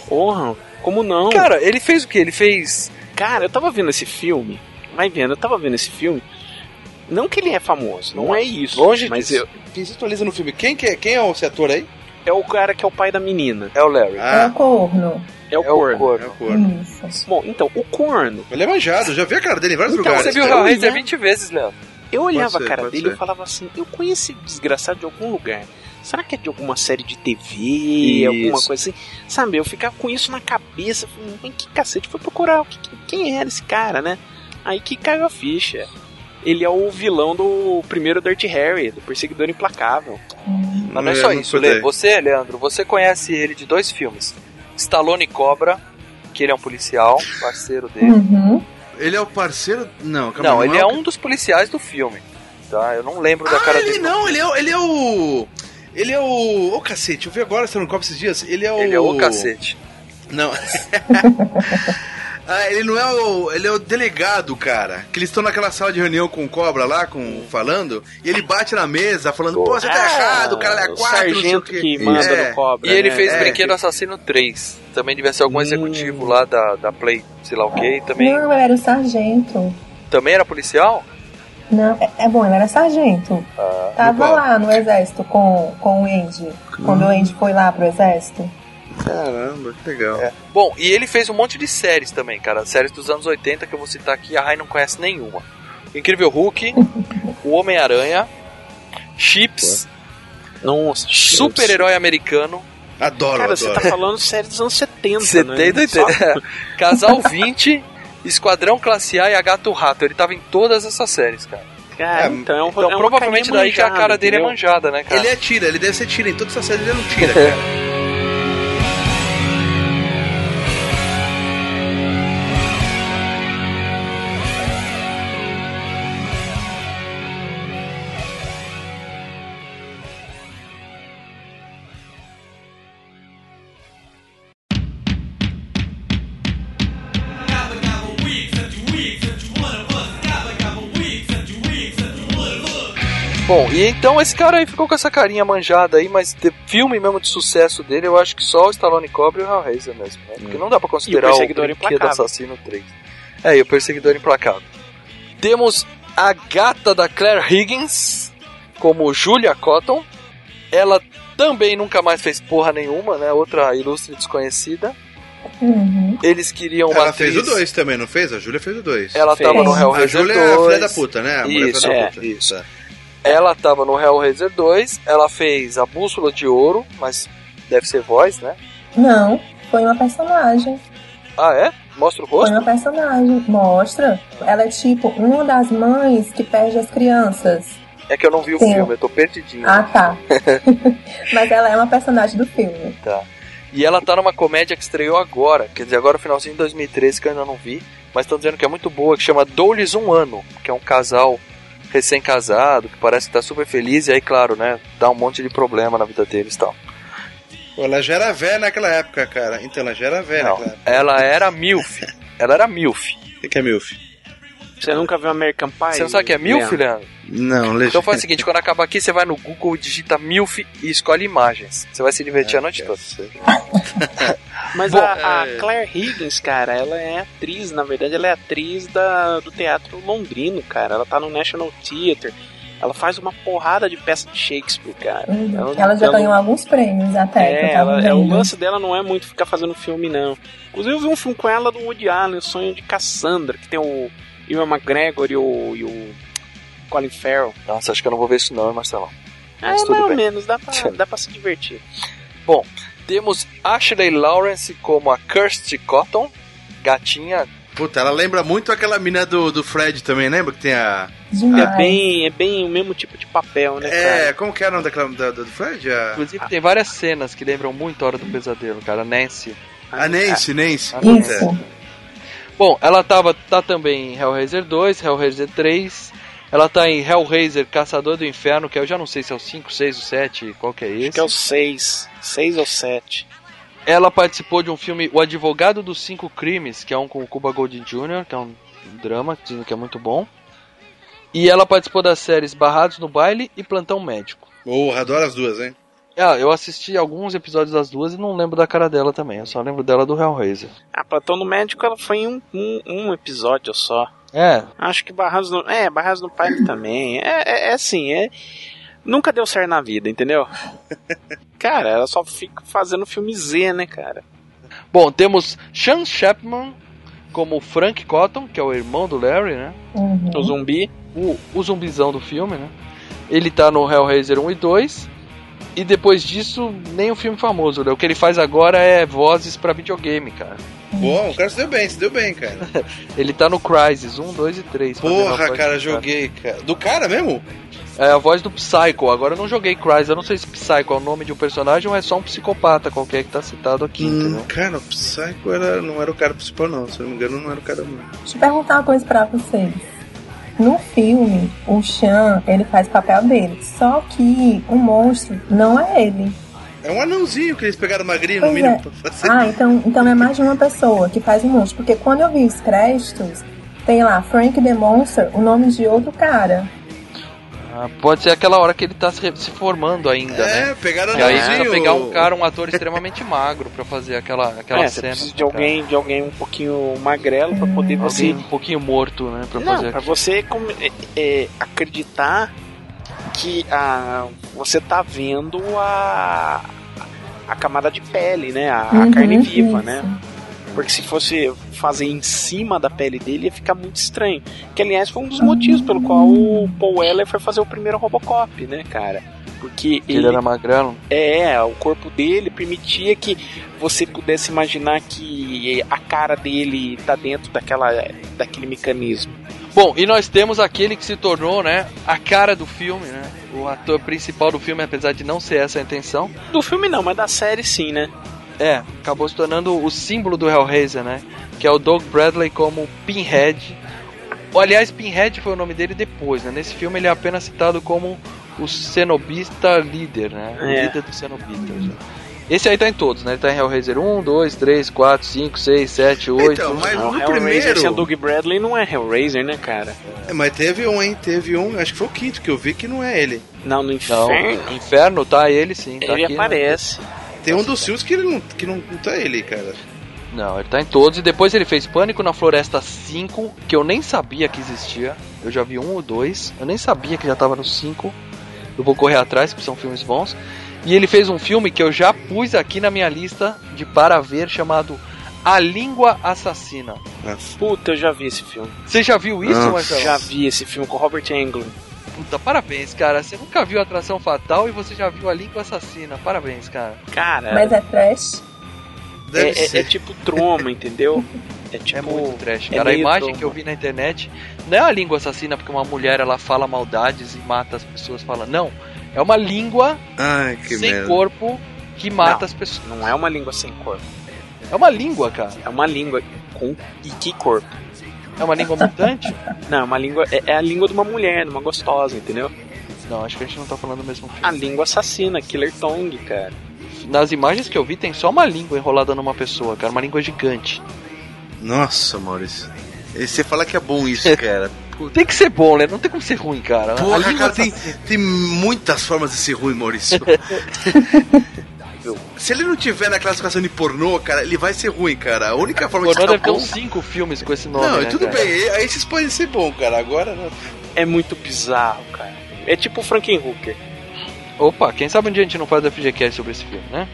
Porra, como não? Cara, ele fez o quê? Ele fez. Cara, eu tava vendo esse filme. Vai vendo, eu tava vendo esse filme. Não que ele é famoso, não é isso. Longe mas disso. eu, Quem se atualiza no filme? Quem, que é, quem é esse ator aí? é o cara que é o pai da menina. É o Larry. É Ah, o corno. É o é o corno. é corno. o corno. Isso. Bom, então, o corno. Ele é manjado, já vi a cara dele em vários Então, lugares. Você viu o. Hellraiser né? 20 vezes, Leandro. Eu olhava ser, a cara dele ser. e eu falava assim: eu conheci esse desgraçado de algum lugar. Será que é de alguma série de TV, Isso. alguma coisa assim? Sabe, eu ficava com isso na cabeça. Falei, que cacete, fui procurar que- que- quem era esse cara, né? Aí que caiu a ficha. Ele é o vilão do primeiro Dirty Harry, do Perseguidor Implacável. Mas não é só não isso. Lê. Você, Leandro, você conhece ele de dois filmes. Stallone Cobra, que ele é um policial, parceiro dele. Uhum. Ele é o parceiro. Não, calma Não, ele é o- um dos policiais do filme. Tá? Eu não lembro da Ah, cara ele dele. não, ele é, o- ele é o. Ele é o. Ô cacete, eu vi agora você não copa esses dias. Ele é o. Ele é o cacete. Não. <laughs> ah, ele não é o. Ele é o delegado, cara. Que eles estão naquela sala de reunião com o cobra lá, com, falando, e ele bate na mesa falando, pô, você tá errado, o cara é o quatro, não sei o sargento quê. que manda É. no Cobra. E ele né? fez É, Brinquedo que- Assassino 3. Também devia ser algum Hum. executivo lá da, da Play, sei lá o que. Também, Não, era o sargento. também era policial? Não, é, é bom, ele era sargento. Ah, Tava lá no exército com, com o Andy. Quando o Andy foi lá pro exército. Caramba, que legal. É. Bom, e ele fez um monte de séries também, cara. Séries dos anos 80 que eu vou citar aqui, a Rai não conhece nenhuma. Incrível Hulk, <laughs> O Homem-Aranha, Chips, Nossa, Super-Herói Americano, Adoro, Cara, você adoro. tá falando série dos anos 70, 70 né? e 80. <laughs> Casal 20, Esquadrão Classe A e a Gato Rato. Ele tava em todas essas séries, cara. Cara, É, então, é um- Então é provavelmente daí que a manjada, cara dele é manjada, né, cara? Ele é tira, ele deve ser tira. Em todas essas séries ele não tira, <laughs> cara. Bom, e então esse cara aí ficou com essa carinha manjada aí, mas de filme mesmo de sucesso dele, eu acho que só o Stallone Cobra e o Hellraiser mesmo, né? Porque não dá pra considerar E o o, Perseguidor Brinquedo Implacável. Assassino 3. É, e o Perseguidor Implacável. Temos a gata da Claire Higgins como Julia Cotton. Ela também nunca mais fez porra nenhuma, né? Outra ilustre desconhecida. Uhum. Eles queriam uma Ela atriz... fez o 2 também, não fez? A Júlia fez o 2. Ela Fez. tava no A Hellraiser Júlia 2. é a filha da puta, né? A mulher Isso, filha da é, puta. isso. Ela tava no Hellraiser 2, ela fez a Bússola de Ouro, mas deve ser voz, né? Não, foi uma personagem. Ah, é? Mostra o Foi rosto? uma personagem. Mostra. Ela é tipo uma das mães que perde as crianças. É que eu não vi o Sim. filme, eu tô perdidinho. Ah, tá. <laughs> Mas ela é uma personagem do filme. Tá. E ela tá numa comédia que estreou agora, quer dizer, agora finalzinho de 2013, que eu ainda não vi, mas estão dizendo que é muito boa, que chama Dou-lhes um Ano, que é um casal recém-casado, que parece que tá super feliz, e aí, claro, né, dá um monte de problema na vida deles e tal. Ela já era velha naquela época, cara. Então ela já era velha Não, naquela época. ela era MILF. <laughs> Ela era MILF. O que que é MILF? Você nunca viu American Pie? Você não sabe o que é MILF, Leandro? Leandro? Não, legenda. Então faz o seguinte, quando acabar aqui, você vai no Google, digita MILF e escolhe imagens. Você vai se divertir a noite toda. <laughs> Mas Bom, a, a é- Claire Higgins, cara, ela é atriz, na verdade, ela é atriz da, do teatro londrino, cara. Ela tá no National Theatre. Ela faz uma porrada de peça de Shakespeare, cara. Uhum. Ela já ganhou alguns prêmios até. É, ela, é, o lance dela não é muito ficar fazendo filme, não. Inclusive, eu vi um filme com ela do Woody Allen, O Sonho de Cassandra, que tem o McGregor e o, e o Colin Farrell. Nossa, acho que eu não vou ver isso não, hein, Marcelão. É, Mas mais tudo ou bem. menos, dá pra, dá pra se divertir. Temos Ashley Lawrence como a Kirsty Cotton, gatinha. Puta, ela lembra muito aquela mina do, do Fred também, lembra? Que tem a. Demais. É bem, é bem o mesmo tipo de papel, né, É, cara? como que era o nome daquela da, do Fred? A, Inclusive tem várias cenas que lembram muito a Hora do Pesadelo, cara. Nancy. a Nancy, Nancy. Ah, Puta. Isso. Bom, ela tava, tá também em Hellraiser 2, Hellraiser 3. Ela tá em Hellraiser Caçador do Inferno, que eu já não sei se é o 5, 6 ou 7, qual que é esse. Acho que é o 6. 6 ou 7. Ela participou de um filme O Advogado dos Cinco Crimes, que é um com o Cuba Gooding Jr., que é um drama, dizem que é muito bom. E ela participou das séries Barrados no Baile e Plantão Médico. Porra, adoro as duas, hein? Ah, eu assisti alguns episódios das duas e não lembro da cara dela também. Eu só lembro dela do Hellraiser. A Platão no Médico ela foi em um, um, um episódio só. É, Acho que Barrados no. É, Barrados no Pai também. É, é, é assim, é. Nunca deu certo na vida, entendeu? <laughs> Cara, ela só fica fazendo filme Z, né, cara? Bom, temos Sean Chapman como Frank Cotton, que é o irmão do Larry, né? Uhum. O zumbi. O, o zumbizão do filme, né? Ele tá no Hellraiser 1 e 2. E depois disso, nem o filme famoso, né? O que ele faz agora é vozes pra videogame, cara. Bom, o cara se deu bem, se deu bem, cara. <laughs> Ele tá no Crysis 1, 2 e 3. fazendo a Porra, cara, do joguei, cara. Do cara mesmo? É a voz do Psycho. Agora eu não joguei Crysis. Eu não sei se Psycho é o nome de um personagem ou é só um psicopata qualquer que tá citado aqui, Hum, entendeu? cara, o Psycho era, não era o cara principal, não. Se eu não me engano, não era o cara não. Deixa eu perguntar uma coisa pra vocês. No filme, o Chan, ele faz o papel dele. Só que o monstro não é ele. É um anãozinho que eles pegaram magrinho, no Pois mínimo, é. pra fazer. Ah, então, então é mais de uma pessoa que faz o monstro. Porque quando eu vi os créditos, tem lá Frank the Monster, o nome de outro cara. Ah, pode ser aquela hora que ele tá se, formando ainda, né? é, pegaram E aí precisa pegar um cara, um ator extremamente magro pra fazer aquela, aquela é, cena. precisa de alguém, de alguém um pouquinho magrelo pra poder Alguém você. um pouquinho morto, né? Pra Não, fazer você é, é, acreditar que a, você tá vendo a, a camada de pele, né? A, a Uhum, carne viva, isso. né? Porque se fosse fazer em cima da pele dele, ia ficar muito estranho. Que, aliás, foi um dos motivos pelo qual o Paul Weller foi fazer o primeiro Robocop, né, cara? Porque Que ele era magrelo. é, o corpo dele permitia que você pudesse imaginar que a cara dele tá dentro daquela, daquele mecanismo. Bom, e nós temos aquele que se tornou, né, a cara do filme, né? O ator principal do filme, apesar de não ser essa a intenção. Do filme não, mas da série sim, né? É, acabou se tornando o símbolo do Hellraiser, né? Que é o Doug Bradley como Pinhead. Ou, Aliás, Pinhead foi o nome dele depois, né? Nesse filme ele é apenas citado como o cenobista líder, né? O É. líder dos cenobistas. né? Esse aí tá em todos, né? Ele tá em Hellraiser 1, 2, 3, 4, 5, 6, 7, 8. Então, mas Não, no Hellraiser primeiro. sem o Doug Bradley não é Hellraiser, né, cara? É, mas teve um, hein? Teve um, acho que foi o quinto que eu vi que não é ele. Não, no Não, inferno. Inferno tá ele sim. Tá ele aqui, né? Tem um dos filmes que, ele não, que não, não tá ele, cara. Não, ele tá em todos. E depois ele fez Pânico na Floresta 5, que eu nem sabia que existia. Eu já vi um ou dois. Eu nem sabia que já tava no 5. Eu vou correr atrás, porque são filmes bons. E ele fez um filme que eu já pus aqui na minha lista de para ver, chamado A Língua Assassina. Puta, eu já vi esse filme. Você já viu isso, Nossa. Marcelo? Já vi esse filme com Robert Englund. Puta, parabéns, cara. Você nunca viu Atração Fatal e você já viu A Língua Assassina. Parabéns, cara. Cara, Mas é trash. Deve é, é- ser. é tipo troma, entendeu? <laughs> É tipo. É muito trash, é cara. a meio imagem trauma. que eu vi na internet não é a língua assassina porque uma mulher ela fala maldades e mata as pessoas falando. Não. É uma língua Ai, que sem merda. corpo que mata Não. as pessoas. Não é uma língua sem corpo. É uma língua, cara. É uma língua com e que corpo? É uma língua mutante? <laughs> Não, é uma língua. É, é a língua de uma mulher, de uma gostosa, entendeu? Não, acho que a gente não tá falando do mesmo filme. A língua assassina, Killer Tongue, cara. Nas imagens que eu vi tem só uma língua enrolada numa pessoa, cara. Uma língua gigante. Nossa, Maurício. E você fala que é bom isso, <laughs> cara. Puta. Tem que ser bom, né? Não tem como ser ruim, cara. a Porra, língua cara, tem, assassina- tem muitas formas de ser ruim, Maurício. <laughs> Se ele não tiver na classificação de pornô, cara, ele vai ser ruim, cara. A única forma de Pornô deve ter uns cinco filmes com esse nome, Não, né, tudo cara? bem, aí vocês podem ser bom, cara. Agora não. É muito bizarro, cara. É tipo o Frankenhooker. Opa, quem sabe um dia a gente não faz a FGCast sobre esse filme, né?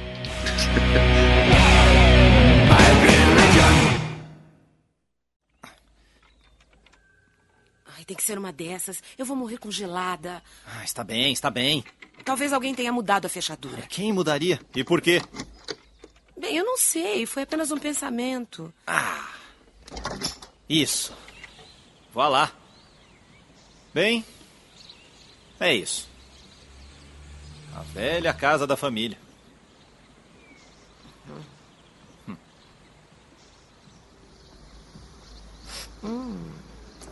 Ai, tem que ser uma dessas. Eu vou morrer congelada. Ah, está bem, está bem. Talvez alguém tenha mudado a fechadura. Quem mudaria? E por quê? Bem, eu não sei. Foi apenas um pensamento. Isso. Vá lá. Bem, é isso. A velha casa da família.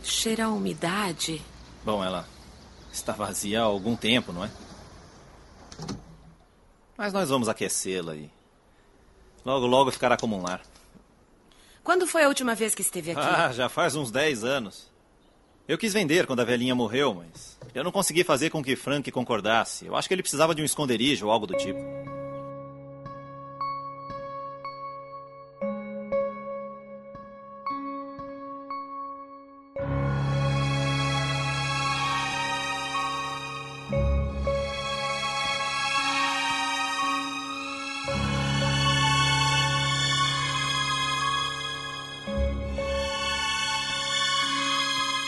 Cheira a umidade. Bom, ela está vazia há algum tempo, não é? Mas nós vamos aquecê-la e logo logo ficará como um lar. Quando foi a última vez que esteve aqui? Ah, já faz uns 10 anos. Eu quis vender quando a velhinha morreu, mas eu não consegui fazer com que Frank concordasse. Eu acho que ele precisava de um esconderijo ou algo do tipo.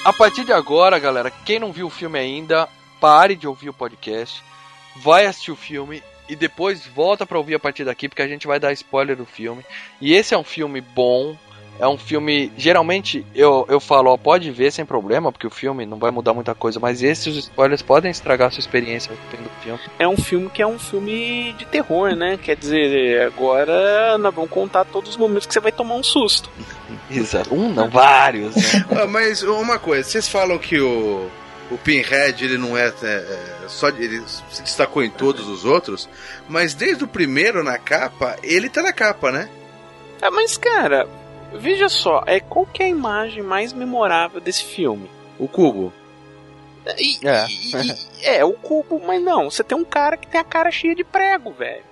A partir de agora, galera, quem não viu o filme ainda, pare de ouvir o podcast, vai assistir o filme e depois volta pra ouvir a partir daqui, porque a gente vai dar spoiler do filme. E esse é um filme bom, é um filme. Geralmente eu, eu falo, ó, pode ver sem problema, porque o filme não vai mudar muita coisa, mas esses spoilers podem estragar a sua experiência vendo o filme. É um filme que é um filme de terror, né? Quer dizer, agora nós vamos contar todos os momentos que você vai tomar um susto. <laughs> Exato. Um, não, vários, né? <laughs> Ah, mas uma coisa, vocês falam que o, o Pinhead ele não é, é, é, só ele se destacou em todos os outros, mas desde o primeiro na capa ele tá na capa, né? Ah, mas cara, veja só, é qual que é a imagem mais memorável desse filme? O cubo. E- É. e- é, o cubo, mas não, você tem um cara que tem a cara cheia de prego, velho.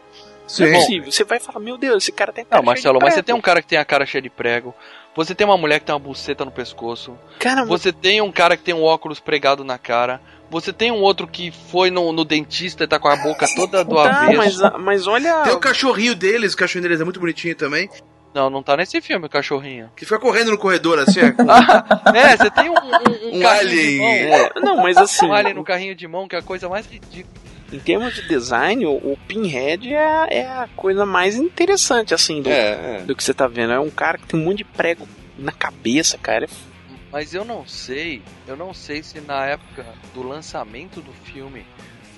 Não é Sim. possível. Você vai falar, meu Deus, esse cara tem a cara Não, Marcelo, cheia de mas prego. você tem um cara que tem a cara cheia de prego. Você tem uma mulher que tem uma buceta no pescoço. Cara, Você tem um cara que tem um óculos pregado na cara. Você tem um outro que foi no, no dentista e tá com a boca toda do tá, avesso. mas, mas olha. Tem o cachorrinho deles, o cachorrinho deles é muito bonitinho também, Não, não tá nesse filme o cachorrinho. que fica correndo no corredor assim, é, com- <laughs> É, você tem um, um, um Um alien. de mão. É, não, mas assim, Um alien no carrinho de mão, que é a coisa mais ridícula. em termos de design, o, o Pinhead é, a- é a coisa mais interessante, assim, do, é, é. do que você tá vendo. É um cara que tem um monte de prego na cabeça, cara. Mas eu não sei, eu não sei se na época do lançamento do filme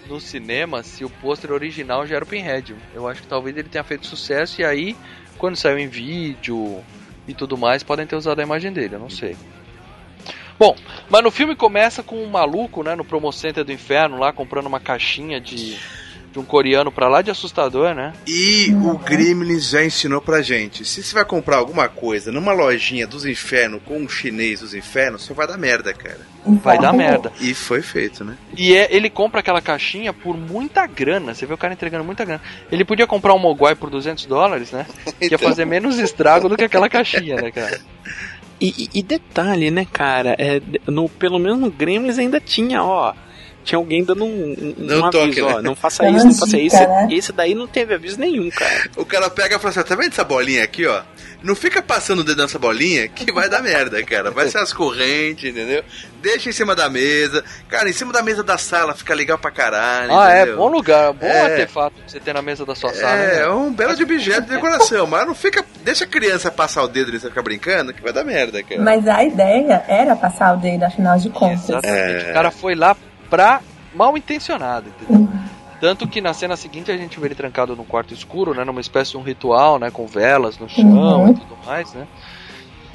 no cinema, se o pôster original já era o Pinhead. Eu acho que talvez ele tenha feito sucesso e aí, quando saiu em vídeo e tudo mais, podem ter usado a imagem dele, eu não sei. Bom, mas no filme começa com um maluco, né, no Promo Center do Inferno lá comprando uma caixinha de de um coreano pra lá de assustador, né? E o Gremlins já ensinou pra gente: se você vai comprar alguma coisa numa lojinha dos infernos com um chinês dos infernos, só vai dar merda, cara. Vai dar merda. E foi feito, né? E é, ele compra aquela caixinha por muita grana. Você vê o cara entregando muita grana. Ele podia comprar um Mogwai por 200 dólares, né? <laughs> Que ia Então. fazer menos estrago do que aquela caixinha, né, cara? E, e- e detalhe, né, cara? É, no, pelo menos no Gremlins ainda tinha, ó. Tinha alguém dando um, um, Dá um toque, aviso, ó. né? Não faça isso, não faça isso. né? Esse daí não teve aviso nenhum, cara. O cara pega e fala assim: tá vendo essa bolinha aqui, ó? Não fica passando o dedo nessa bolinha que vai dar merda, cara. Vai ser as correntes, entendeu? Deixa em cima da mesa. Cara, em cima da mesa da sala fica legal pra caralho. Ah, é, entendeu? bom lugar, bom É. artefato pra você ter na mesa da sua sala. É, né? é um belo de objeto de decoração, mas não fica. Deixa a criança passar o dedo e ficar brincando, que vai dar merda, cara. Mas a ideia era passar o dedo, afinal de contas. Exatamente. É. O cara foi lá pra mal intencionado, entendeu? Tanto que na cena seguinte a gente vê ele trancado num quarto escuro, né? Numa espécie de um ritual, né? Com velas no chão Uhum. e tudo mais, né?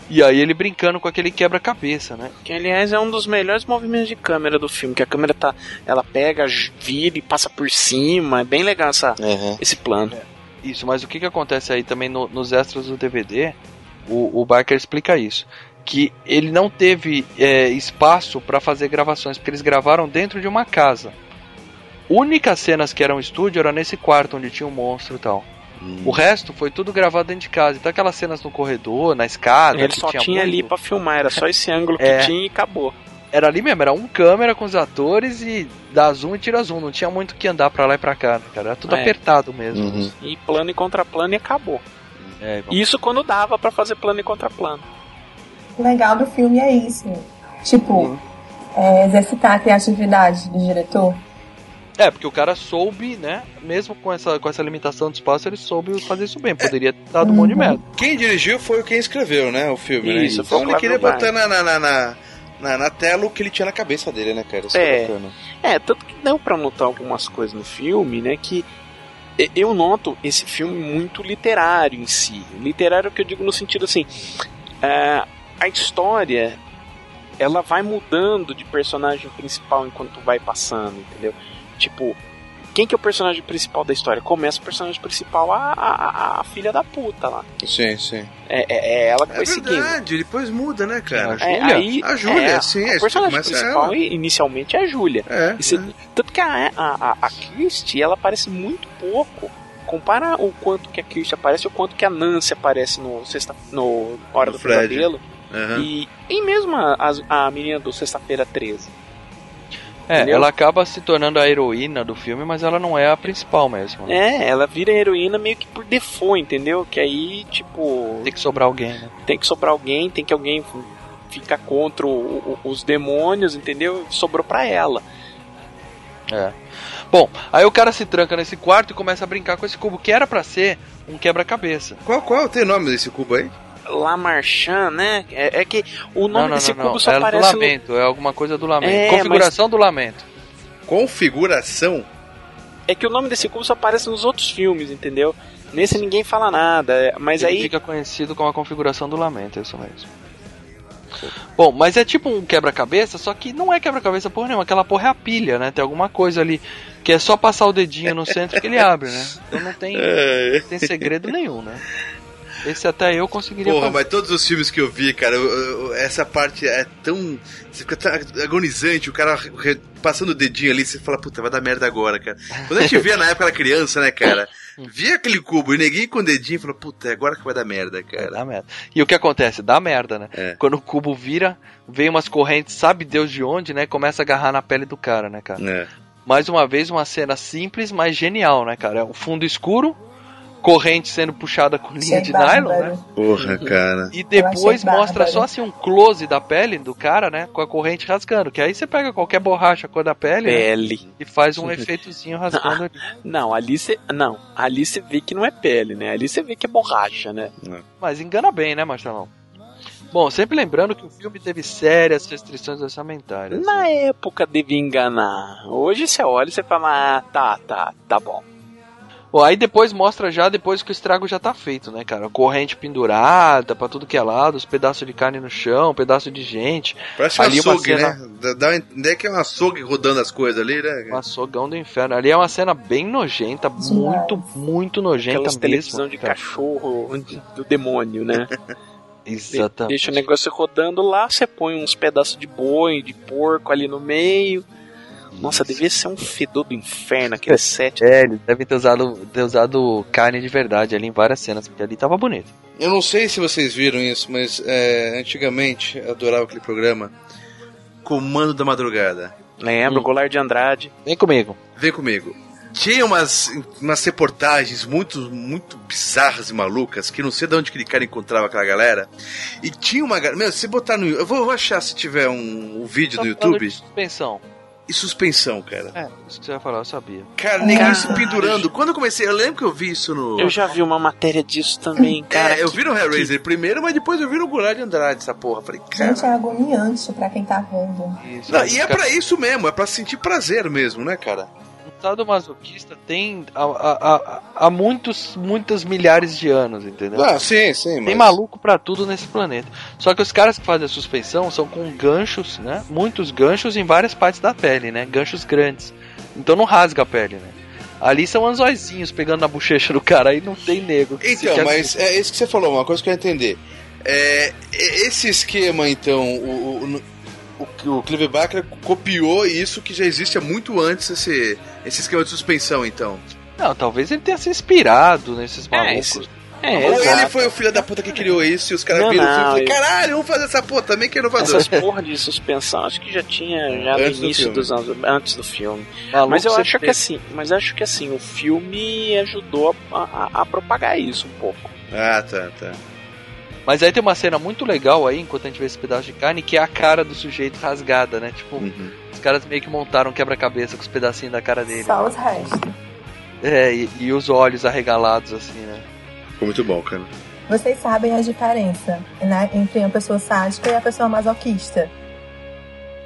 E aí ele brincando com aquele quebra-cabeça, né? Que aliás é um dos melhores movimentos de câmera do filme, que a câmera tá. Ela pega, vira e passa por cima. É bem legal essa, esse plano. Isso, mas o que que acontece aí também no- nos extras do DVD? O, o Barker explica isso. Que ele não teve é, espaço pra fazer gravações, porque eles gravaram dentro de uma casa. Únicas cenas que eram estúdio era nesse quarto onde tinha um monstro e tal. O resto foi tudo gravado dentro de casa. Então aquelas cenas no corredor, na escada. Ele que só tinha, ali muito- pra filmar, era só esse ângulo que É. tinha e acabou. Era ali mesmo, era um câmera com os atores e dá zoom e tira zoom. Não tinha muito que andar pra lá e pra cá, né, cara? Era tudo É. apertado mesmo. Uhum. E plano e contraplano e acabou. É, vamos- Isso quando dava pra fazer plano e contraplano. O legal do filme é isso. Tipo, é, exercitar a criatividade do diretor. É, porque o cara soube, né? Mesmo com essa, com essa limitação de espaço, ele soube fazer isso bem. Poderia ter dado um monte de merda. Quem dirigiu foi quem escreveu, né? O filme, né? Isso, foi Então o ele queria botar na, na, na, na, na- na tela o que ele tinha na cabeça dele, né, cara? Isso É. bacana. É, tanto que deu pra notar algumas coisas no filme, né, que eu noto esse filme muito literário em si. Literário que eu digo no sentido assim, é, a história ela vai mudando de personagem principal enquanto vai passando, entendeu? Tipo, quem que é o personagem principal da história? Começa o personagem principal, a, a, a- filha da puta lá. Sim, sim. É, é- é ela que É vai seguindo. verdade, depois muda, né, cara? A É, Júlia? aí, A Júlia, é, sim, O é, personagem começa principal ela. inicialmente é a Júlia. É. É. Tanto que a, a, a, a Kirsty, ela aparece muito pouco. Compara o quanto que a Kirsty aparece e o quanto que a Nancy aparece no, sexta, no Hora No do Fred. Pesadelo. Aham. E, e mesmo a, a, a menina do Sexta-feira 13. É, Entendeu? ela acaba se tornando a heroína do filme, mas ela não é a principal mesmo. né? É, ela vira heroína meio que por default, entendeu? Que aí, tipo, Tem que sobrar alguém, né? tem que sobrar alguém, tem que alguém ficar contra o- o- os demônios, entendeu? Sobrou pra ela. É. Bom, aí o cara se tranca nesse quarto e começa a brincar com esse cubo, que era pra ser um quebra-cabeça. Qual, qual tem o nome desse cubo aí? Lamarchand, né? É, é que o nome Não, não, desse não, cubo não. só É do aparece no, lamento, é alguma coisa do lamento. É, Configuração do lamento. Configuração? É que o nome desse cubo só aparece nos outros filmes, entendeu? Nesse ninguém fala nada, é, mas Ele aí fica conhecido como a configuração do lamento, é isso mesmo. Bom, mas é tipo um quebra-cabeça, só que não é quebra-cabeça porra nenhuma, aquela porra é a pilha, né? Tem alguma coisa ali que é só passar o dedinho no centro que ele abre, né? Então não tem, <laughs> É. não tem segredo nenhum, né? Esse até eu conseguiria Porra, fazer. mas todos os filmes que eu vi, cara, eu- eu- essa parte é tão. Você fica tão agonizante, o cara re- passando o dedinho ali, você fala, puta, vai dar merda agora, cara. Quando a gente via na época era criança, né, cara? <laughs> Via aquele cubo e neguinho com o dedinho e falou, puta, é agora que vai dar merda, cara. Dá merda. E o que acontece? Dá merda, né? É. Quando o cubo vira, vem umas correntes, sabe Deus de onde, né? Começa a agarrar na pele do cara, né, cara? É. Mais uma vez, uma cena simples, mas genial, né, cara? É um fundo escuro, corrente sendo puxada com linha de nylon, né? bárbaro. Porra, cara. E depois mostra só assim um close da pele do cara, né? Com a corrente rasgando. Que aí você pega qualquer borracha cor da pele né, pele. e faz um efeitozinho <laughs> rasgando ali. Não, ali você não, ali você vê que não é pele, né? Ali você vê que é borracha, né? Mas engana bem, né, Marcelão? Bom, sempre lembrando que o filme teve sérias restrições orçamentárias. Na época devia enganar. Hoje você olha e você fala, ah, tá, tá, tá bom. Bom, aí depois mostra já, depois que o estrago já tá feito, né, cara? Corrente pendurada pra tudo que é lado, os pedaços de carne no chão, pedaço de gente. Parece um Ali uma açougue, cena- né? Dá- Dá ideia que é um açougue rodando as coisas ali, né? Um açougue do inferno. Ali é uma cena bem nojenta, muito, muito nojenta Aquelas mesmo. televisão de cara. cachorro do demônio, né? <laughs> Exatamente. Deixa o negócio rodando lá, você põe uns pedaços de boi, de porco ali no meio. Nossa, devia ser um fedor do inferno aquele set. É, eles devem ter usado, ter usado carne de verdade ali em várias cenas, porque ali tava bonito. Eu não sei se vocês viram isso, mas é, antigamente eu adorava aquele programa Comando da Madrugada. Lembra, o Goulart de Andrade. Vem comigo. Vem comigo. Tinha umas, umas reportagens muito, muito bizarras e malucas, que não sei de onde aquele cara encontrava aquela galera. E tinha uma galera. Meu, se botar no. Eu vou, eu vou achar se tiver um, um vídeo Tá no YouTube. de Suspensão. E suspensão, cara. É, isso que você vai falar, eu sabia. Cara, ninguém Cara. se pendurando. Quando eu comecei, eu lembro que eu vi isso no. Eu já vi uma matéria disso também, cara. é, eu que- vi no Hellraiser primeiro, mas depois eu vi no Goulart de Andrade essa porra. Falei, cara. Gente, é agoniante pra quem tá vendo. Isso, Não, e é pra isso mesmo, é pra sentir prazer mesmo, né, cara? O sadomasoquista tem há, há, há- há muitos, muitas milhares de anos, entendeu? Ah, sim, sim. Tem maluco pra tudo nesse planeta. Só que os caras que fazem a suspensão são com ganchos, né? Muitos ganchos em várias partes da pele, né? Ganchos grandes. Então não rasga a pele, né? Ali são anzóizinhos pegando na bochecha do cara, aí não tem nego. Então, mas é isso que você falou, uma coisa que eu entender. É, esse esquema, então, o, o, o, o Clive Barker copiou isso que já existe há muito antes, esse, esse esquema de suspensão, então. Não, talvez ele tenha se inspirado nesses É, malucos. esse- É, Ou exato. ele foi o filho da puta que criou isso e os caras Não, viram e falaram, caralho, vamos fazer essa porra também que não Essas fazer. porra de suspensão acho que já tinha já no Antes do início filme. dos anos antes do filme. Maluco Mas eu acho que vê. assim, mas acho que assim, o filme ajudou a, a- a propagar isso um pouco. Ah, tá, tá. Mas aí tem uma cena muito legal aí, enquanto a gente vê esse pedaço de carne, que é a cara do sujeito rasgada, né? Tipo, Uhum. os caras meio que montaram um quebra-cabeça com os pedacinhos da cara dele. Só os restos. É, e, e os olhos arregalados, assim, né? Ficou muito bom, cara. Vocês sabem a diferença né, entre a pessoa sádica e a pessoa masoquista.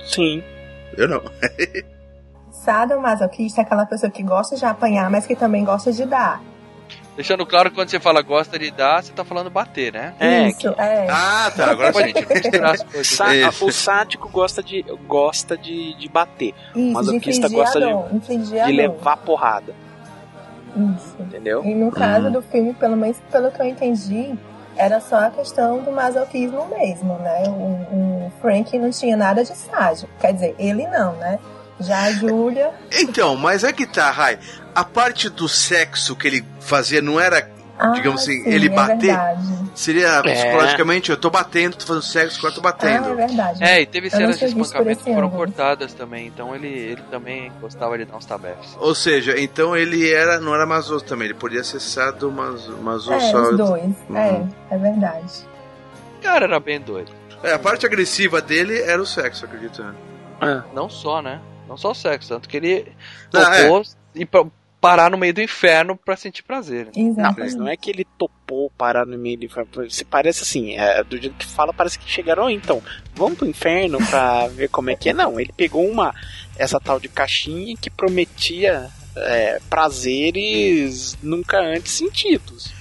Sim. Eu não. <laughs> Sadomasoquista é aquela pessoa que gosta de apanhar, mas que também gosta de dar. Deixando claro que quando você fala gosta de dar, você tá falando bater, né? É, Isso, é. Ah, tá, agora. Pode misturar as coisas. Sa- Isso. o sádico gosta de gosta de, de bater, Isso, de masoquista gosta de- de levar porrada, Isso. entendeu? E no Hum. caso do filme, pelo menos pelo que eu entendi, era só a questão do masoquismo mesmo, né? O, o Frank não tinha nada de sádico. Quer dizer, ele não, né? Já a Júlia. Então, mas é que tá, Rai. A parte do sexo que ele fazia não era, Ah, digamos assim, sim, ele é bater? verdade. Seria É. psicologicamente, eu tô batendo, tô fazendo sexo, agora tô Ah, é batendo. verdade. É, e teve Eu cenas de espancamento que foram cortadas também, então ele, ele também gostava de dar uns tabefes. Ou seja, então ele era, não era masoso também, ele podia ser sado mas, maso É, só. os dois. Uhum. É, é verdade. O cara era bem doido. É, a parte agressiva dele era o sexo, acredito. né? Não só, né? Não só o sexo, tanto que ele Ah, topou ir pra parar no meio do inferno pra sentir prazer. Não, Exatamente. mas não é que ele topou parar no meio de. Se parece assim, é, do jeito que fala, parece que chegaram, "Oh, então, vamos pro inferno pra <laughs> ver como é que é. Não, ele pegou uma. Essa tal de caixinha que prometia é, prazeres nunca antes sentidos.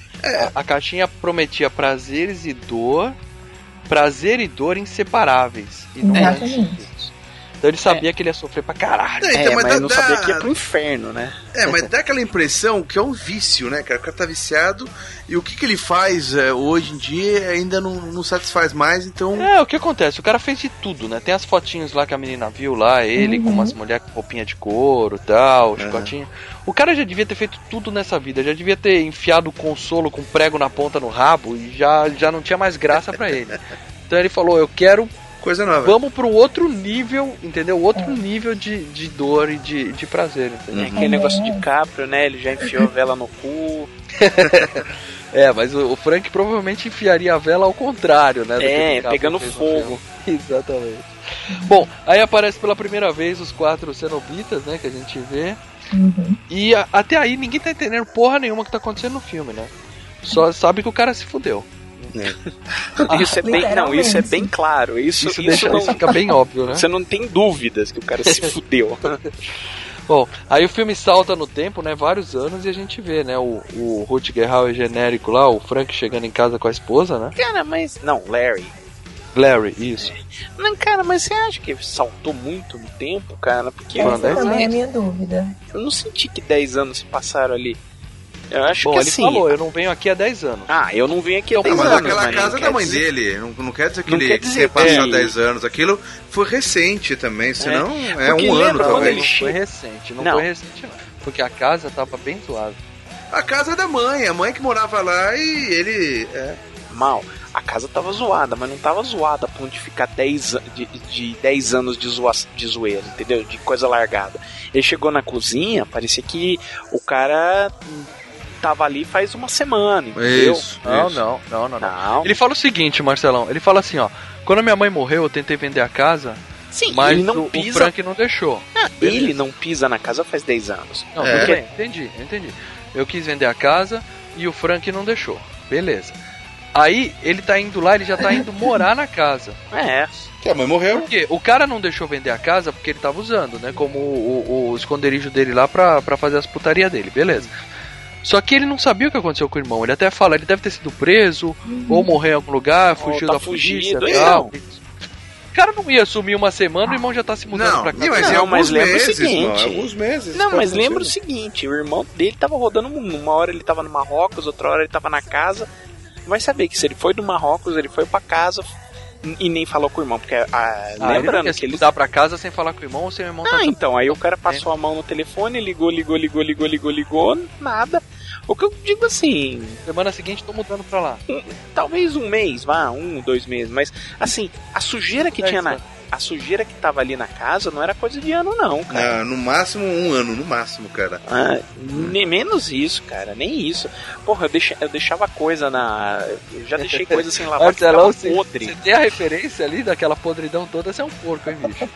A, a caixinha prometia prazeres e dor, prazer e dor inseparáveis. E não Exatamente. Então ele sabia que ele ia sofrer pra caralho. É, É, então, mas mas dá- não dá- sabia que ia pro inferno, né? É, mas dá aquela impressão que é um vício, né, cara? O cara tá viciado e o que, que ele faz é, hoje em dia ainda não, não satisfaz mais, então. É, o que acontece? O cara fez de tudo, né? Tem as fotinhos lá que a menina viu lá, ele com Uhum. umas mulheres com roupinha de couro e tal, Uhum. chicotinho. O cara já devia ter feito tudo nessa vida, já devia ter enfiado o consolo com prego na ponta no rabo e já, já não tinha mais graça pra ele. <laughs> Então ele falou, eu quero, Coisa nova. vamos pro outro nível, entendeu? Outro nível de, de dor e de, de prazer, entendeu? É aquele negócio de Caprio, né? Ele já enfiou a vela no cu. <laughs> É, mas o, o Frank provavelmente enfiaria a vela ao contrário, né? do que É, pegando fogo. <laughs> Exatamente. Bom, aí aparece pela primeira vez os quatro cenobitas, né? Que a gente vê. Uhum. E a- até aí ninguém tá entendendo porra nenhuma que tá acontecendo no filme, né? Só sabe que o cara se fudeu. <laughs> Isso é bem, não, isso é bem claro. Isso, Isso, isso, deixa, não, isso fica bem óbvio, né? Você não tem dúvidas que o cara se <laughs> fudeu. Bom, aí o filme salta no tempo, né? Vários anos e a gente vê, né? O, o Rutger Hauer genérico lá, o Frank chegando em casa com a esposa, né? Cara, mas. Não, Larry. Larry, isso. Não, cara, mas você acha que saltou muito no tempo, cara? Porque Essa 10 também é a minha dúvida. eu não senti que 10 anos se passaram ali. Eu acho Bom, que ele assim. falou, eu não venho aqui há 10 anos. Ah, eu não vim aqui há Então, 10 Não, mas anos. aquela mas não casa é da mãe dizer- dele. Não, não quer dizer que Não ele quer dizer passado que- 10 anos. Aquilo foi recente também, senão é, Porque um ano talvez. não foi recente, não, Não. foi recente não. Porque a casa tava bem zoada. A casa é da mãe, a mãe que morava lá e ele. É. Mal. A casa tava zoada, mas não tava zoada a ponto de ficar 10, an- de, de 10 anos de, zoa, de zoeira, entendeu? De coisa largada. Ele chegou na cozinha, parecia que o cara tava ali faz uma semana, entendeu? Isso. Não, isso. não, não, não, não. Não. Ele fala o seguinte, Marcelão, ele fala assim, ó. Quando a minha mãe morreu, eu tentei vender a casa, Sim, mas ele não o, o pisa. Frank não deixou. Ah, ele não pisa na casa faz 10 anos. Não, É. bem, entendi, entendi. Eu quis vender a casa e o Frank não deixou. Beleza. Aí ele tá indo lá, ele já tá indo morar na casa. <laughs> É. Que a mãe morreu. Por quê? O cara não deixou vender a casa porque ele tava usando, né? Como o, o- o esconderijo dele lá pra, pra fazer as putarias dele, beleza. Só que ele não sabia o que aconteceu com o irmão. Ele até fala, ele deve ter sido preso, ou morreu em algum lugar, fugiu tá da polícia fugido, e tal. então. O cara não ia sumir uma semana, o irmão já tá se mudando Não, pra cá. mas Não, em alguns mas lembra o meses, seguinte- mano, alguns meses. Não, mas lembra o seguinte, o irmão dele tava rodando o mundo. Uma hora ele tava no Marrocos, outra hora ele tava na casa. Vai saber que se ele foi do Marrocos, ele foi pra casa e nem falou com o irmão, porque ah, Ah, ele não lembrando ia que ele mudar pra casa sem falar com o irmão ou sem o irmão tá Ah, então, aí o cara passou a mão no telefone, ligou, ligou, ligou, ligou, ligou, ligou, nada. O que eu digo assim, Semana seguinte tô mudando pra lá. talvez um mês, vá, um, dois meses, mas assim, a sujeira que Dez tinha na. A sujeira que tava ali na casa não era coisa de ano, não, cara. Ah, no máximo um ano, no máximo, cara. Ah, nem menos isso, cara, nem isso. Porra, eu, deixa, eu deixava coisa na. Eu já deixei coisa sem lavar que Marcelão, você, podre. você tem a referência ali daquela podridão toda, você é um porco, hein, bicho?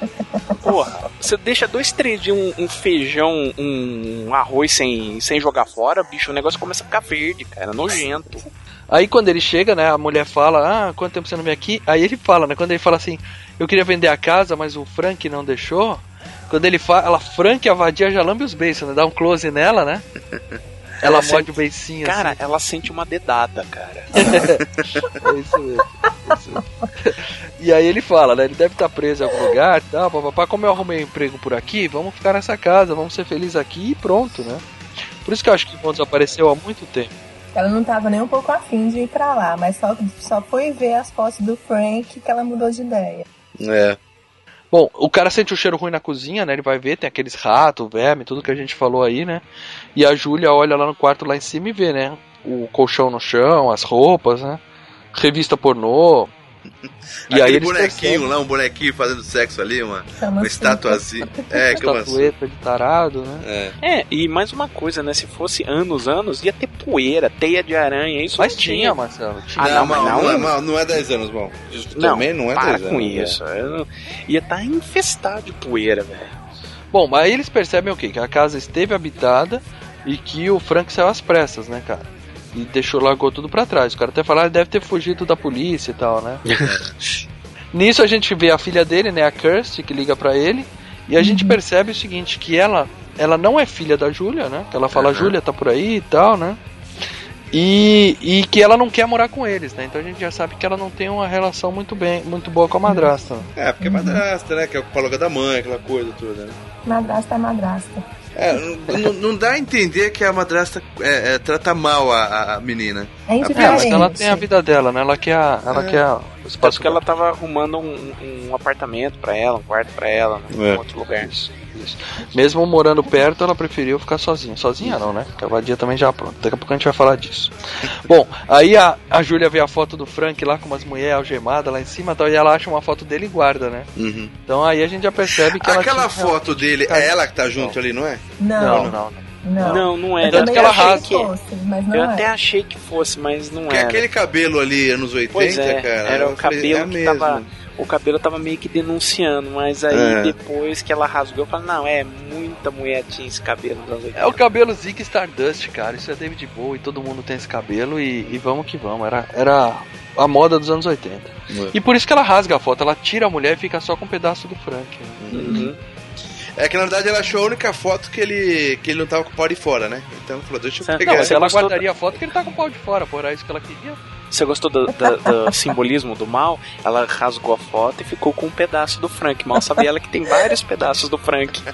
Porra, você deixa dois, três dias um, um feijão, um arroz sem, sem jogar fora, bicho, o negócio começa a ficar verde, cara, nojento. Aí quando ele chega, né, a mulher fala, ah, quanto tempo você não vem aqui? Aí ele fala, né, quando ele fala assim, eu queria vender a casa, mas o Frank não deixou. Quando ele fala, ela, Frank, a vadia já lambe os beiços, né, dá um close nela, né? <laughs> Ela Ela morde sente- o beicinho Cara, assim. ela sente uma dedada, cara. <laughs> É isso mesmo. é isso mesmo. E aí ele fala, né, ele deve estar preso em algum lugar, tá, papapá, como eu arrumei um emprego por aqui, vamos ficar nessa casa, vamos ser felizes aqui e pronto, né? Por isso que eu acho que o irmão desapareceu há muito tempo. Ela não tava nem um pouco afim de ir pra lá, mas só, só foi ver as fotos do Frank que ela mudou de ideia. É. Bom, o cara sente o cheiro ruim na cozinha, né? Ele vai ver, tem aqueles ratos, verme, tudo que a gente falou aí, né? E a Júlia olha lá no quarto lá em cima e vê, né? O colchão no chão, as roupas, né? Revista pornô. E Aquele aí eles bonequinho percebem lá, um bonequinho fazendo sexo ali, uma, uma estatuazinha. É, a que uma... estatueta de tarado, né? É. É, e mais uma coisa, né? Se fosse anos, anos, ia ter poeira, teia de aranha, isso Mas não tinha, Marcelo. Tinha. Ah, não, mal, não- não, é, mal, não é 10 anos, bom. Não, Também não é para 10 anos. com né? isso. Não- Ia estar infestado de poeira, velho. Bom, mas aí eles percebem o quê? Que a casa esteve habitada e que o Frank saiu às pressas, né, cara? E deixou, largou tudo pra trás. O cara até falaram, ele deve ter fugido da polícia e tal, né? <laughs> Nisso a gente vê a filha dele, né, a Kirsty, que liga pra ele. E a gente percebe o seguinte, que ela, ela não é filha da Júlia, né? Que ela fala, Uhum. Júlia tá por aí e tal, né? E, e que ela não quer morar com eles, né? Então a gente já sabe que ela não tem uma relação muito bem, muito boa com a madrasta. É, porque é madrasta, né? Que é o colega da mãe, aquela coisa toda, né? Madrasta é madrasta. É, não, dá a entender que a madrasta é, é, trata mal a, a menina. É É, mas ela tem a vida dela, né? Ela quer, a- ela É. quer o espaço que ela tava arrumando um, um apartamento pra ela, um quarto pra ela, né, É. em outro lugar. Isso, isso. Mesmo morando perto, ela preferiu ficar sozinha. Sozinha não, né? Porque a vadia também já pronto. Daqui a pouco a gente vai falar disso. Bom, aí a, a Júlia vê a foto do Frank lá com umas mulheres algemadas lá em cima e tal, e ela acha uma foto dele e guarda, né? Uhum. Então aí a gente já percebe que ela Aquela tinha- foto dele, é ela que tá junto Não. ali, não é? Não, Não, não. não. não. Não, não é. Tanto também que ela rasga. que fosse, mas não Eu é. até achei que fosse, mas não Que era. aquele cabelo ali, anos 80, Pois é, cara. era o falei, cabelo é que mesmo. tava. O cabelo tava meio que denunciando, mas aí É. depois que ela rasgou, eu falei, não, é muita mulher tinha esse cabelo nos anos 80. É o cabelo Zig Stardust, cara. Isso é David Bowie, todo mundo tem esse cabelo e, e vamos que vamos. Era, era a moda dos anos 80. É. E por isso que ela rasga a foto, ela tira a mulher e fica só com um pedaço do Frank. né? Uhum. É que na verdade ela achou a única foto que ele, que ele não tava com o pau de fora, né? Então falou, deixa eu pegar. Não, mas você ela gostou guardaria a foto que ele tá com o pau de fora, por era isso que ela queria. Você gostou do, da- do simbolismo do mal? Ela rasgou a foto e ficou com um pedaço do Frank. Mal sabia ela que tem vários pedaços do Frank. <laughs>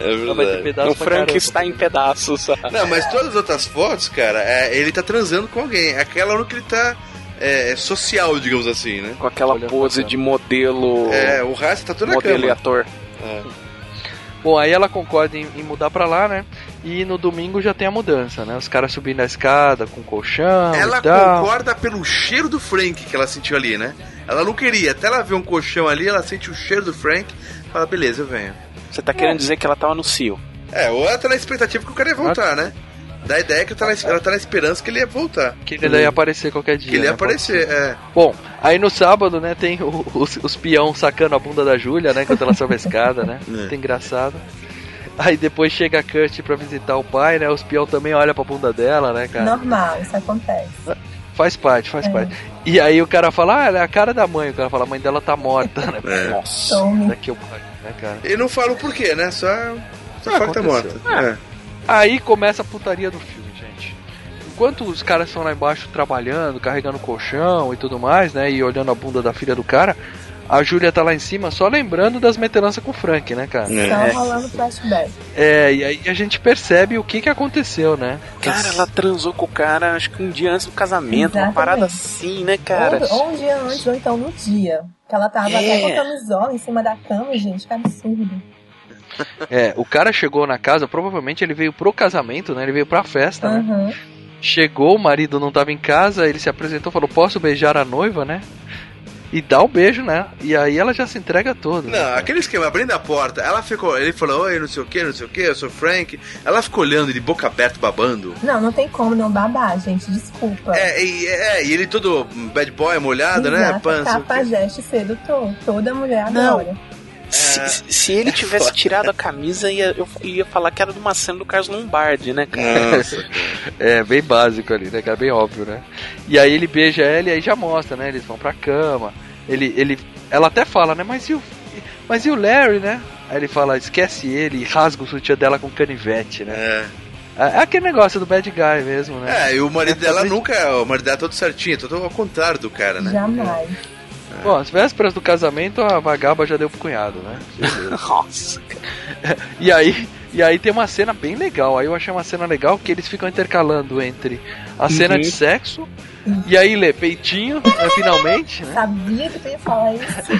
É ter verdade. o Frank caramba. está em pedaços. Não, mas todas as outras fotos, cara, é, ele tá transando com alguém. Aquela no que ele tá é, social, digamos assim, né? Com aquela Olha pose de modelo. É, o resto tá tudo na modelo e cama. ator. É. Bom, aí ela concorda em, em mudar pra lá, né? E no domingo já tem a mudança, né? Os caras subindo a escada com colchão Ela e tal. concorda pelo cheiro do Frank que ela sentiu ali, né? Ela não queria, até ela ver um colchão ali, ela sente o cheiro do Frank, fala, beleza, eu venho. Você tá querendo dizer que ela tava no cio. É, ou ela tá na expectativa que o cara ia voltar, né? Dá a ideia que ela tá na, ela tá na esperança que ele ia voltar. Que ele ia aparecer qualquer dia. Que ele ia né? aparecer, é. Bom, aí no sábado, né, tem o- os, os peão sacando a bunda da Júlia, né, enquanto ela sobe a escada, né? É. Muito engraçado. Aí depois chega a Kurt pra visitar o pai, né? Os peão também olham pra bunda dela, né, cara? Normal, isso acontece. Faz parte, faz É. parte. E aí o cara fala, ah, ela é a cara da mãe. O cara fala, a mãe dela tá morta, né? <laughs> é. Nossa. Daqui eu paro, né, cara? E não fala o porquê, né? Só, só Ah, fala que tá morta. aconteceu. É. Aí começa a putaria do filme, gente. Enquanto os caras estão lá embaixo trabalhando, carregando colchão e tudo mais, né? E olhando a bunda da filha do cara, a Júlia tá lá em cima só lembrando das metelanças com o Frank, né, cara? É. Só rolando flashback. É, e aí a gente percebe o que que aconteceu, né? Cara, ela transou com o cara acho que um dia antes do casamento. Uma Exatamente. parada assim, né, cara? Ou, ou um dia antes, ou então no dia. Que ela tava É. até com a camisola em cima da cama, gente, que absurdo. <laughs> É, o cara chegou na casa, provavelmente ele veio pro casamento, né? Ele veio pra festa, né? Uhum. Chegou, o marido não tava em casa, ele se apresentou, falou: Posso beijar a noiva, né? E dá o beijo, né? E aí ela já se entrega toda. né, Não, cara? aquele esquema, abrindo a porta, ela ficou, ele falou, oi, não sei o que, não sei o que, eu sou Frank. Ela ficou olhando de boca aberta, babando. Não, não tem como não babar, gente, desculpa. É, e, é, e ele todo bad boy, molhado, né? Exato, Pança. Cafajeste sedutor. Toda mulher Não. adora. Se, É. se ele tivesse tirado a camisa, ia, eu ia falar que era de uma cena do Carlos Lombardi, né, cara? Nossa. <laughs> É, bem básico ali, né, cara? Bem óbvio, né? E aí ele beija ela e aí já mostra, né? Eles vão pra cama. Ele, ele, ela até fala, né? Mas e o, mas e o Larry, né? Aí ele fala, esquece ele e rasga o sutiã dela com canivete, né? É. É, é aquele negócio do bad guy mesmo, né? É, e o marido É, dela nunca. O marido dela é todo certinho, todo ao contrário do cara, né? Jamais. Bom, às vésperas do casamento a vagaba já deu pro cunhado, né? <laughs> Nossa. <laughs> E aí, e aí tem uma cena bem legal. Aí eu achei uma cena legal que eles ficam intercalando entre a cena Uhum. de sexo e aí lê peitinho, né, finalmente, né? Sabia que tu ia falar isso.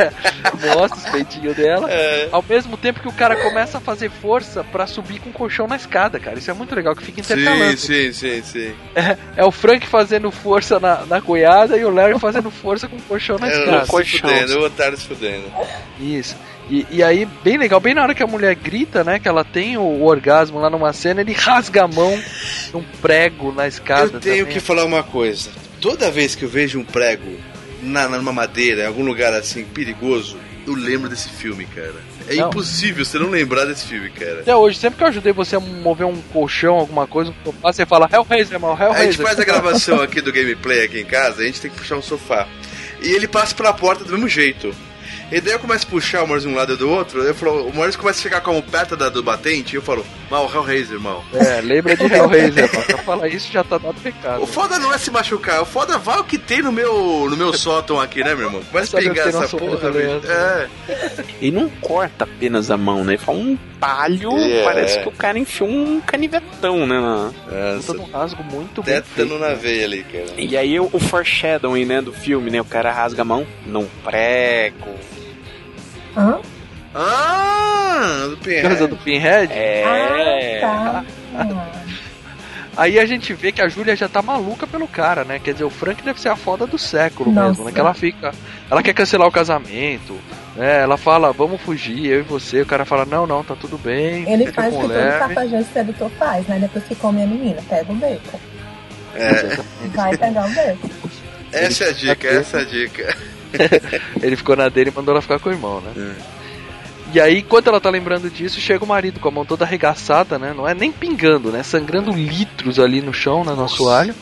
<laughs> Mostra os peitinhos dela. É. Ao mesmo tempo que o cara começa a fazer força pra subir com o colchão na escada, cara. Isso é muito legal, que fica intercalando. Sim, sim, sim, sim. É o Frank fazendo força na, na cunhada e o Larry fazendo força com o colchão na É, escada. se colchão. fudendo, o otário se fudendo. Isso. E, e aí, bem legal, bem na hora que a mulher grita, né, que ela tem o, o orgasmo lá numa cena, ele rasga a mão num prego na escada. Eu tenho também. que falar uma coisa. Toda vez que eu vejo um prego na, numa madeira, em algum lugar assim, perigoso, eu lembro desse filme, cara. É Não. impossível você não lembrar desse filme, cara. Até hoje, sempre que eu ajudei você a mover um colchão, alguma coisa, um sofá, você fala Hellraiser, mal, A gente Hellraiser. faz a <laughs> gravação aqui do gameplay aqui em casa, a gente tem que puxar um sofá. E ele passa pela porta do mesmo jeito. E daí eu começo a puxar o Maurício de um lado e do outro, eu falo, o Maurício começa a chegar como perto da, do batente, e eu falo, mal, Hellraiser, mal. É, lembra de <laughs> Hellraiser, mal. Pra falar isso já tá dado pecado. O foda não é se machucar, o foda vai o que tem no meu, no meu sótão aqui, né, meu irmão? Vai Sabe o pegar essa porra. Leandro? É. E não corta apenas a mão, né? Ele faz um palho, É. parece que o cara enfiou um canivetão, né? na- Essa num rasgo muito bem tétano feito. na veia ali, cara. E aí o, o foreshadowing, né, do filme, né? O cara rasga a mão num prego. Hã? Ah, do Pinhead. causa do Pinhead, É. Ah, tá. aí a gente vê que a Júlia já tá maluca pelo cara, né? Quer dizer, o Frank deve ser a foda do século Nossa. mesmo, né? Que ela fica. Ela quer cancelar o casamento, né? Ela fala, vamos fugir, eu e você. O cara fala, não, não, tá tudo bem. Ele faz o que todo cafajeste sedutor faz, né? Depois que come a menina, pega o beco. É, Vai pegar o beco. essa é a dica, essa é a dica. <laughs> Ele ficou na dele e mandou ela ficar com o irmão, né? É. E aí, enquanto ela tá lembrando disso, chega o marido com a mão toda arregaçada, né? Não é nem pingando, né? Sangrando litros ali no chão, né? No assoalho.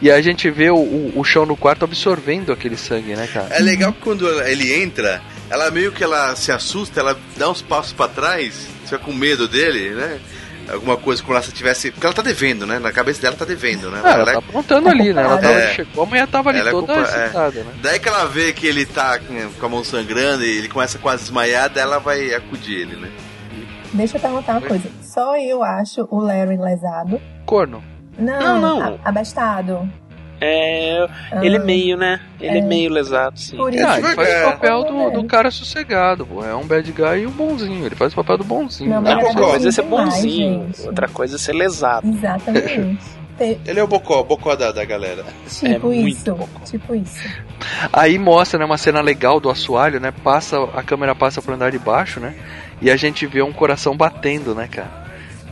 E aí a gente vê o, o, o chão no quarto absorvendo aquele sangue, né, cara? É legal que quando ele entra, ela meio que ela se assusta, ela dá uns passos pra trás, fica com medo dele, né? Alguma coisa como se tivesse. Porque ela tá devendo, né? Na cabeça dela tá devendo, né? Ah, ela tá apontando ali, né? Ela tava, É. chegou, a mulher tava ali Ela é toda culpa- é. excitada, né? Daí que ela vê que ele tá com a mão sangrando e ele começa quase a desmaiar, ela vai acudir ele, né? Deixa eu perguntar uma coisa. Só eu acho o Larry lesado. Corno. Não, Não, não. abastado. É. Ele é meio, né? Ele é, meio lesado, sim. Por Ah, isso ele faz É. o papel do, do cara sossegado, pô. É um bad guy e um bonzinho. Ele faz o papel do bonzinho. Não, né? mas Uma coisa é ser bonzinho, gente. outra coisa é ser lesado. Exatamente. <laughs> Te- Ele é o bocó, o bocó da, da galera. tipo muito isso. bom. Tipo isso. Aí mostra, né, uma cena legal do assoalho, né? Passa, a câmera passa pro andar de baixo, né? E a gente vê um coração batendo, né, cara?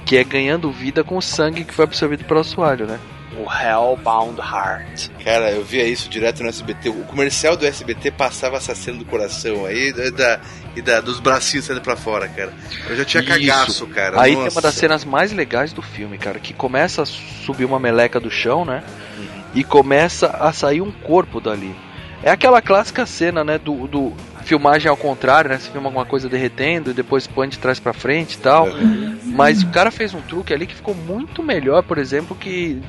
Que é ganhando vida com o sangue que foi absorvido pelo assoalho, né? O Hellbound Heart. Cara, eu via isso direto no SBT. O comercial do SBT passava essa cena do coração aí e, da, e da, dos bracinhos saindo pra fora, cara. Eu já tinha Isso. cagaço, cara. Aí Nossa. tem uma das cenas mais legais do filme, cara, que começa a subir uma meleca do chão, né? E começa a sair um corpo dali. É aquela clássica cena, né, do, do filmagem ao contrário, né? Você filma alguma coisa derretendo e depois põe de trás pra frente e tal. Mas o cara fez um truque ali que ficou muito melhor, por exemplo, que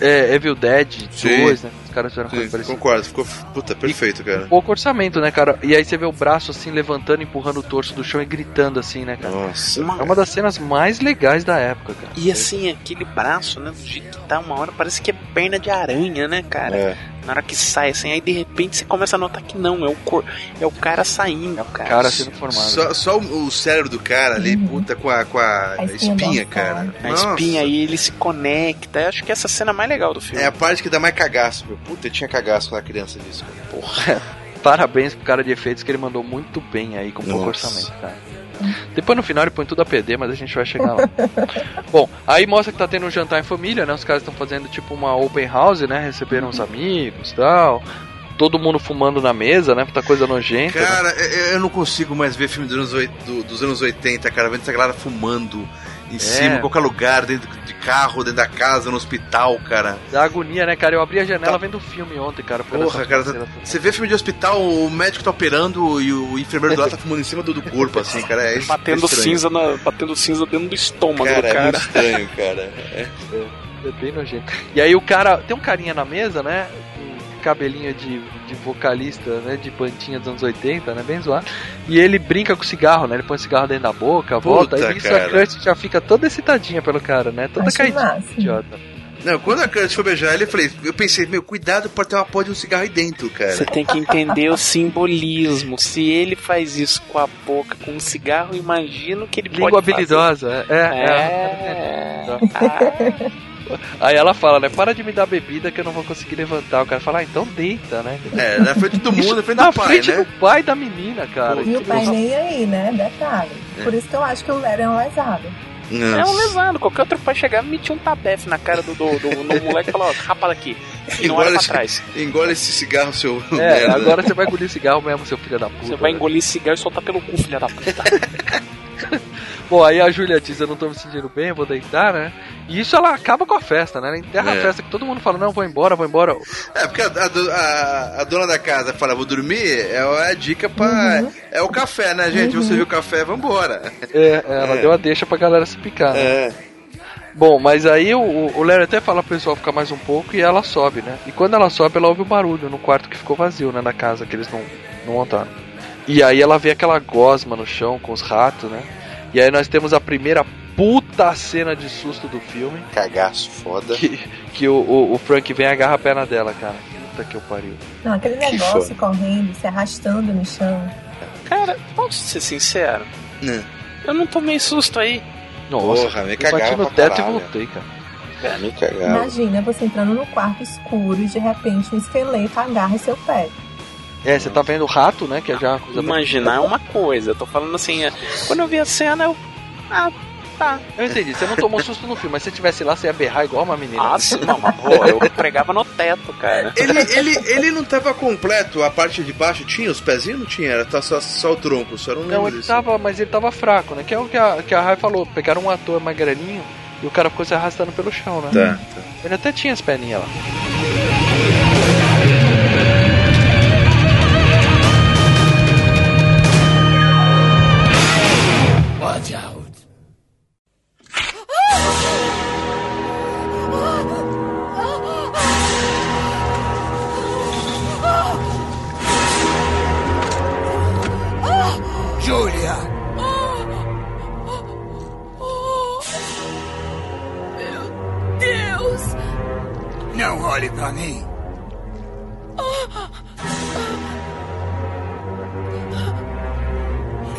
é, Evil Dead Sim. 2, né? Caras fizeram coisa Sim, parecida. concordo, ficou puta, perfeito, cara. Pouco orçamento, né, cara? E aí você vê o braço assim levantando, empurrando o torso do chão e gritando assim, né, cara? Nossa. Uma- É uma das cenas mais legais da época, cara. E assim, aquele braço, né? Do jeito que tá uma hora, parece que é perna de aranha, né, cara? É. Na hora que sai, assim, aí de repente você começa a notar que não, é o, cor... é o cara saindo. É o cara, Cara sendo formado. Só, só o, o cérebro do cara ali, puta, com a, com a, A espinha espinha, cara. A Nossa. espinha aí, ele se conecta. Eu acho que essa cena é a mais legal do filme. É a parte que dá mais cagaço, meu. Puta, eu tinha cagaço quando era criança disso, cara. Porra. <laughs> Parabéns pro cara de efeitos que ele mandou muito bem aí com pouco Nossa. orçamento, cara. Depois no final ele põe tudo a PD, mas a gente vai chegar lá. <laughs> Bom, aí mostra que tá tendo um jantar em família, né? Os caras estão fazendo tipo uma open house, né? Receberam uns amigos e tal. Todo mundo fumando na mesa, né? Puta coisa nojenta. né? Cara, eu eu não consigo mais ver filme dos anos, do- dos anos 80, cara. Vendo essa galera fumando em cima, em qualquer lugar, dentro de carro, dentro da casa, no hospital, cara. Dá agonia, né, cara? Eu abri a janela Tá. vendo o filme ontem, cara. por Porra, cara, parceira. Você vê filme de hospital, o médico tá operando e o enfermeiro do lado tá fumando em cima do, do corpo, assim, cara. É, <laughs> Batendo é estranho. cinza, na, batendo cinza dentro do estômago Cara, do é cara. muito estranho, cara. <laughs> É. É bem nojento. E aí o cara. Tem um carinha na mesa, né? Cabelinho de, de vocalista, né? De bantinha dos anos 80, né? Bem zoado. E ele brinca com o cigarro, né? Ele põe o cigarro dentro da boca, volta. Puta, Aí isso cara. a Kurt já fica toda excitadinha pelo cara, né? Toda Acho caidinha, massa. idiota. Não, quando a Kurt foi beijar ele, eu falei, eu pensei, meu, cuidado, pode ter uma porra de um cigarro aí dentro, cara. Você tem que entender o simbolismo. Se ele faz isso com a boca, com um cigarro, imagina o que ele Língua pode fazer. habilidosa. É, é. É. Ah, Aí ela fala, né? Para de me dar bebida que eu não vou conseguir levantar. O cara fala, ah, então deita, né? É, na frente do mundo, na frente Na do pai, frente né? do pai da menina, cara. E o pai nem aí, né? Detalhe. Por isso que eu acho que o Larry é um lesado. é um Nossa. lesado. Qualquer outro pai chegava e metia um tabefe na cara do, do, do, do moleque e falava, ó, rapa daqui. E não olha pra trás. engole esse cigarro, seu É, merda. agora você vai engolir cigarro mesmo, seu filho da puta. Você vai né? engolir cigarro e soltar pelo cu, filha da puta. <laughs> Bom, aí a Júlia diz, eu não tô me sentindo bem, eu vou deitar, né? E isso ela acaba com a festa, né? Ela enterra É. a festa que todo mundo fala, não, vou embora, vou embora. É, porque a, a a- dona da casa fala, vou dormir, é a dica pra. Uhum. É o café, né, gente? Você viu o café, vambora. É, ela É. deu a deixa pra galera se picar, né? É. Bom, mas aí o, o Larry até fala pro pessoal ficar mais um pouco e ela sobe, né? E quando ela sobe, ela ouve o barulho no quarto que ficou vazio, né? Na casa que eles não, não montaram. E aí ela vê aquela gosma no chão com os ratos, né? E aí nós temos a primeira puta cena de susto do filme. Cagaço, foda. Que, que o, o, o Frank vem e agarra a perna dela, cara. Puta que eu pariu. Não, aquele Que negócio correndo, se arrastando no chão. Cara, posso ser sincero? Né. Eu não tomei susto aí. Nossa, Porra, me eu bati no teto e caralho. voltei, cara. É, me cagava. Imagina você entrando no quarto escuro e de repente um esqueleto agarra seu pé. É, você tá vendo o rato, né? Que é já uma coisa Imaginar é uma coisa. Eu tô falando assim, é, quando eu vi a cena, eu. Ah, tá. Eu entendi, você não tomou susto no filme, mas se você tivesse lá, você ia berrar igual uma menina. Ah, sim, não, mas pô, eu pregava no teto, cara. Ele, ele, ele não tava completo, a parte de baixo tinha, os pezinhos não tinha, era só, só o tronco, só não lembro Não, ele disso. tava, mas ele tava fraco, né? Que é o que a, que a Rai falou. Pegaram um ator magrelinho e o cara ficou se arrastando pelo chão, né? Tá, tá. Ele até tinha as perninhas lá. Watch out. Julia! Meu Deus! Não olhe pra mim.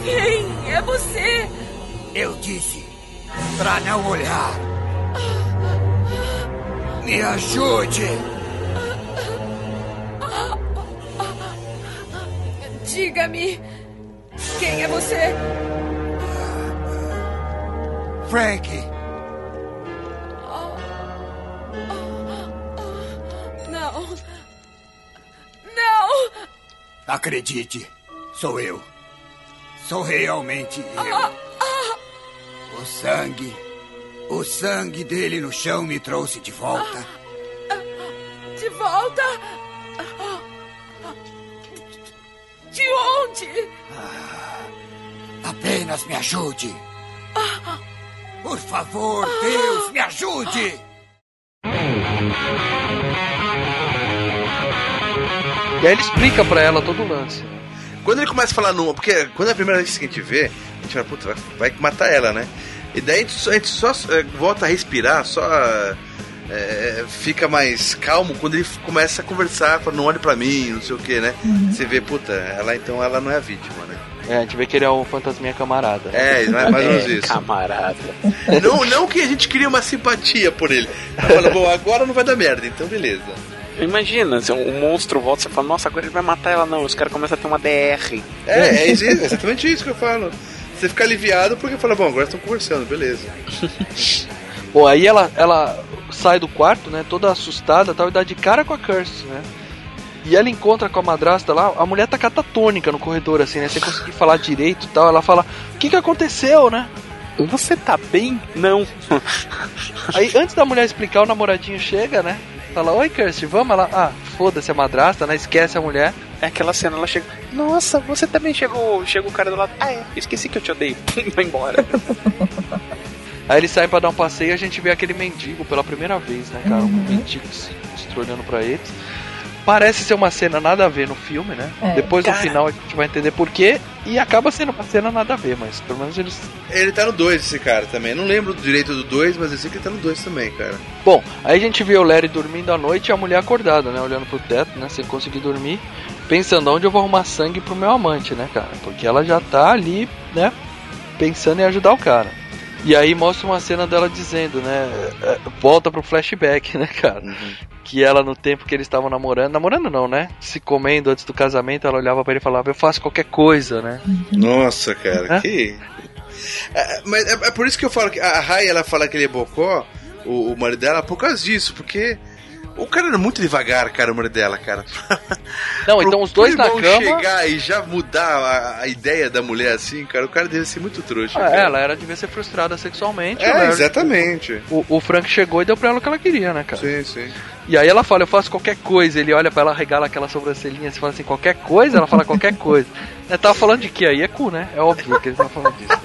Quem é você? Eu disse pra não olhar. Me ajude! Diga-me. Quem é você? Frank! Não. Não! Acredite, sou eu. Sou realmente eu. O sangue. O sangue dele no chão me trouxe de volta. De volta? De onde? Apenas me ajude. Por favor, Deus, me ajude! E aí ele explica pra ela todo o lance. Quando ele começa a falar numa. Porque quando é a primeira vez que a gente vê, a gente fala, puta, vai, vai matar ela, né? E daí a gente só, a gente só é, volta a respirar, só é, fica mais calmo quando ele começa a conversar, fala, não olhe pra mim, não sei o que, né? Você vê, puta, ela então ela não é a vítima, né? É, a gente vê que ele é um fantasminha camarada. né? É, mais mais ou menos <laughs> isso. Camarada. Não, não que a gente queria uma simpatia por ele. Ela fala, bom, agora não vai dar merda, então beleza. Imagina, se um monstro volta você fala, nossa, agora ele vai matar ela. Não, os caras começam a ter uma DR. É, é isso- é exatamente isso que eu falo. Você fica aliviado porque fala, bom, agora estão conversando, beleza. <laughs> Bom, aí ela, ela sai do quarto, né, toda assustada tal, e dá de cara com a Curse, né? E ela encontra com a madrasta lá, a mulher tá catatônica no corredor, assim, né? Sem conseguir <laughs> falar direito e tal. Ela fala, o que que aconteceu, né? Você tá bem? Não. Aí, antes da mulher explicar, o namoradinho chega, né? Fala, oi, Kirsty, vamos? Ela, ah, foda-se a madrasta, né? Esquece a mulher. É aquela cena, ela chega. Nossa, você também chegou. Chega o cara do lado. Ah, é, esqueci que eu te odeio. <laughs> Vai embora. <laughs> Aí eles saem pra dar um passeio e a gente vê aquele mendigo pela primeira vez, né, cara? Um Uhum. mendigo se, se olhando pra eles. Parece ser uma cena nada a ver no filme, né? É. Depois Cara. no final a gente vai entender por quê. E acaba sendo uma cena nada a ver, mas pelo menos eles. Ele tá no 2, esse cara também. Eu não lembro direito do 2, mas eu sei que ele tá no 2 também, cara. Bom, aí a gente vê o Larry dormindo à noite e a mulher acordada, né? Olhando pro teto, né? Sem conseguir dormir. Pensando onde eu vou arrumar sangue pro meu amante, né, cara? Porque ela já tá ali, né? Pensando em ajudar o cara. E aí mostra uma cena dela dizendo, né? é, Volta pro flashback, né, cara? Que ela, no tempo que eles estavam namorando, namorando não, né? Se comendo antes do casamento, ela olhava pra ele e falava: Eu faço qualquer coisa, né? Nossa, cara, Hã? que. É, mas é, é por isso que eu falo que a Rai ela fala que ele é bocó, o, o marido dela, por causa disso, porque o cara era muito devagar, cara, o dela, cara. <laughs> Não, então os dois na cama. chegar e já mudar a, a ideia da mulher assim, cara, o cara deve ser muito trouxa. Ah, ela era devia ser frustrada sexualmente. É, exatamente. O, o Frank chegou e deu pra ela o que ela queria, né, cara? Sim, sim. E aí ela fala, eu faço qualquer coisa. Ele olha pra ela, regala aquela sobrancelhinha, você fala assim, qualquer coisa? Ela fala qualquer coisa. <laughs> Ela tava falando de que aí? É cu, né? É óbvio que ele tá falando disso.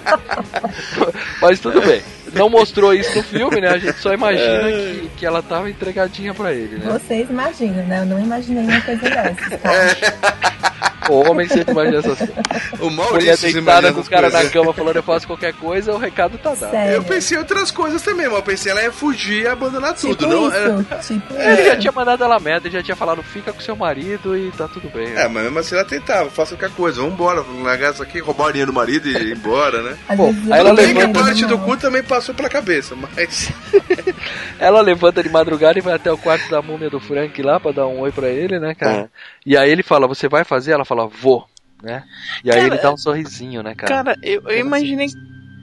<laughs> Mas tudo bem. Não mostrou isso no filme, né? A gente só imagina que, que ela tava entregadinha pra ele, né? Vocês imaginam, né? Eu não imaginei uma coisa dessas, <laughs> tá? O homem sempre imagina essas coisas. O Maurício se imagina com o cara na cama falando eu faço qualquer coisa, o recado tá dado. Sério. Eu pensei em outras coisas também, mas eu pensei ela ia fugir e abandonar tudo. tipo não, tipo Ele isso. já tinha mandado ela merda, ele já tinha falado, fica com seu marido e tá tudo bem. É, mas mesmo assim ela tentava, faça qualquer coisa, vambora, largar isso aqui, roubar o dinheiro do marido e ir embora, né? Bom, aí ela bem que a levanta- parte do cu também passou pela cabeça, mas. <laughs> Ela levanta de madrugada e vai até o quarto da múmia do Frank lá pra dar um oi pra ele, né, cara? E aí ele fala, você vai fazer? Ela fala, vou, né? E aí Cara, ele dá um sorrisinho, né, cara? Cara, eu, eu imaginei.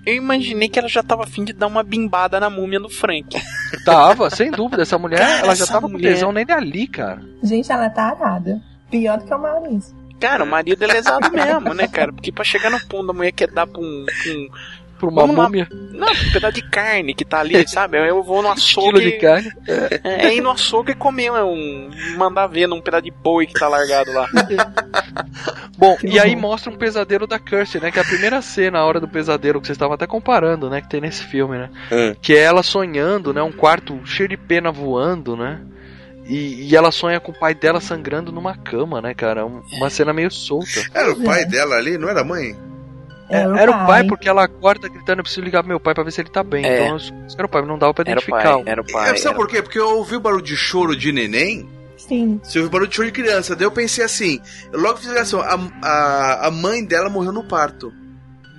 Eu imaginei que ela já tava afim de dar uma bimbada na múmia do Frank. <laughs> Tava, sem dúvida, essa mulher, Cara, ela já tava com mulher- tesão nele ali, cara. Gente, ela tá arada. Pior do que o Maurício. Cara, o marido é lesado mesmo, né, cara? Porque pra chegar no ponto da mulher quer dar pra um. pra um- Pra uma Vamos múmia, não, um pedaço de carne que tá ali, <laughs> sabe? Eu vou no <laughs> quilo de açougue. carne. É, é ir no açougue e comer um. Mandar ver num pedaço de boi que tá largado lá. <laughs> Bom, Que e aí horror. mostra um pesadelo da Kirsty, né? Que é a primeira cena, a hora do pesadelo, que vocês estavam até comparando, né? Que tem nesse filme, né? É. Que é ela sonhando, né? Um quarto cheio de pena voando, né? E, e ela sonha com o pai dela sangrando numa cama, né, cara? Um- Uma cena meio solta. Era o pai é. dela ali, não era a mãe? Era, Era o pai, porque ela acorda gritando, eu preciso ligar pro meu pai pra ver se ele tá bem. É. Então, isso era o pai, não dava pra Era o identificar. pai, era o pai. É, sabe era- por quê? Porque eu ouvi o barulho de choro de neném, Sim. você ouviu barulho de choro de criança. Daí eu pensei assim, eu logo fiz a ligação, a, a, a mãe dela morreu no parto.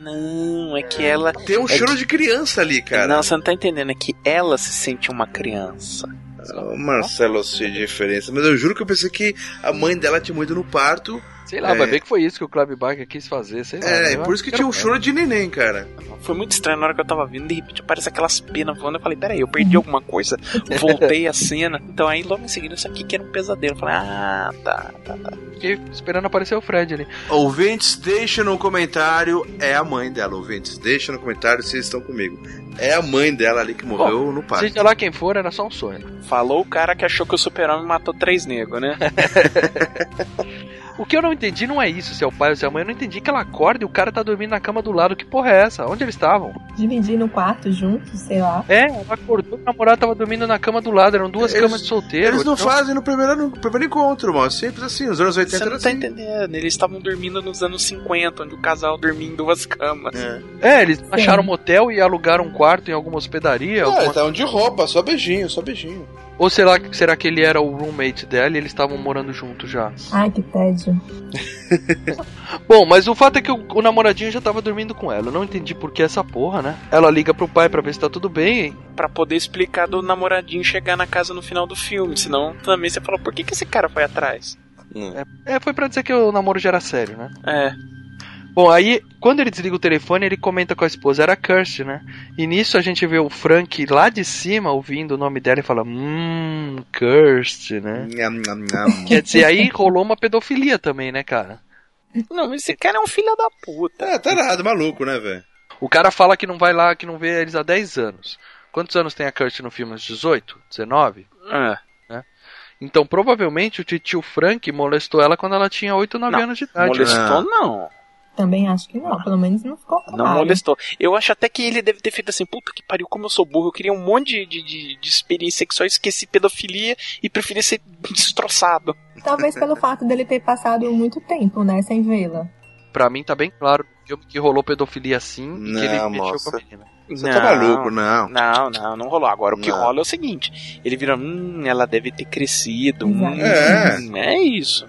Não, é que ela. Tem um É choro de criança ali, cara. Não, você não tá entendendo, é que ela se sente uma criança. Ah, Marcelo, eu sei de diferença, mas eu juro que eu pensei que a mãe dela tinha morrido no parto. Sei lá, É. vai ver que foi isso que o Club Barker quis fazer, sei lá. É, Eu por isso que tinha um choro de neném, cara. Foi muito estranho na hora que eu tava vindo, de repente aparece aquelas penas voando. Eu falei, peraí, eu perdi alguma coisa. <laughs> Voltei a cena. Então aí logo em seguida isso aqui que era um pesadelo. Eu falei, ah, tá, tá, tá. Fiquei esperando aparecer o Fred ali. Ouvintes, deixa no comentário, é a mãe dela. Ouvintes, deixa no comentário se vocês estão comigo. É a mãe dela ali que morreu no parto. Seja lá quem for, era só um sonho. Falou o cara que achou que o super-homem matou três negros, né? <laughs> O que eu não entendi não é isso, se é o pai ou se é a mãe. Eu não entendi que ela acorda e o cara tá dormindo na cama do lado. Que porra é essa? Onde eles estavam? Dividir no quarto juntos, sei lá. É, ela acordou, o namorado tava dormindo na cama do lado. Eram duas Eles- camas de solteiro. Eles não então- fazem no primeiro, no primeiro encontro, mano. Simples assim, nos anos 80 Você era não tá assim. entendendo. Eles estavam dormindo nos anos 50, onde o casal dormia em duas camas. É. É, eles acharam um motel e alugaram um quarto em alguma hospedaria. Ah, alguma- eles estavam de roupa, só beijinho, só beijinho. Ou será, será que ele era o roommate dela e eles estavam morando juntos já? Ai, que tédio. <laughs> Bom, mas o fato é que o, o namoradinho já tava dormindo com ela. Eu não entendi por que essa porra, né? Ela liga pro pai pra ver se tá tudo bem. Pra poder explicar do namoradinho chegar na casa no final do filme. Senão também você fala, por que, que esse cara foi atrás? É, foi pra dizer que o namoro já era sério, né? É. Bom, aí, quando ele desliga o telefone, ele comenta com a esposa, era a Kirsty, né? E nisso a gente vê o Frank lá de cima ouvindo o nome dela e fala, hum, Kirsty, né? <laughs> Nham, nham, nham. Quer dizer, aí rolou uma pedofilia também, né, cara? Não, esse cara é um filho da puta. É, tá errado, maluco, né, velho? O cara fala que não vai lá, que não vê eles há 10 anos. Quantos anos tem a Kirsty no filme? Uns 18? 19? É. Então, provavelmente, o tio Frank molestou ela quando ela tinha 8 ou 9 Não, anos de idade. Molestou, né? não. Também acho que não. Pelo menos não ficou claro. Não molestou. Eu acho até que ele deve ter feito assim, puta que pariu, como eu sou burro, eu queria um monte de, de, de, experiência sexual, esqueci pedofilia e preferi ser <laughs> destroçado. Talvez pelo <laughs> fato dele ter passado muito tempo, né, sem vê-la. Pra mim tá bem claro no filme que rolou pedofilia assim e que ele Não, mexeu moça. com a menina. Você tá maluco, não. Não, não, não rolou. Agora o que Não. rola é o seguinte: ele vira, hum, ela deve ter crescido. Hum, É. é isso.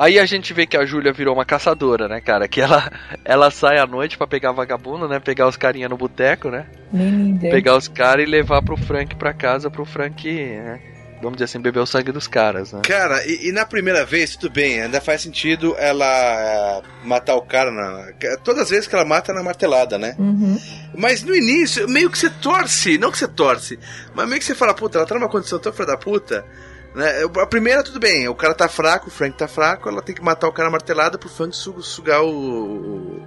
Aí a gente vê que a Júlia virou uma caçadora, né, cara? Que ela, ela sai à noite pra pegar vagabundo, né? Pegar os carinha no boteco, né? Menina. Pegar os caras e levar pro Frank pra casa, pro Frank, né? Vamos dizer assim, beber o sangue dos caras, né? Cara, e, e na primeira vez, tudo bem, ainda faz sentido ela é, matar o cara na. Todas as vezes que ela mata é na martelada, né? Uhum. Mas no início, meio que você torce, não que você torce, mas meio que você fala, puta, ela tá numa condição tão filha da puta. Né? A primeira, tudo bem, o cara tá fraco, o Frank tá fraco, ela tem que matar o cara martelada pro Frank su- sugar o. o-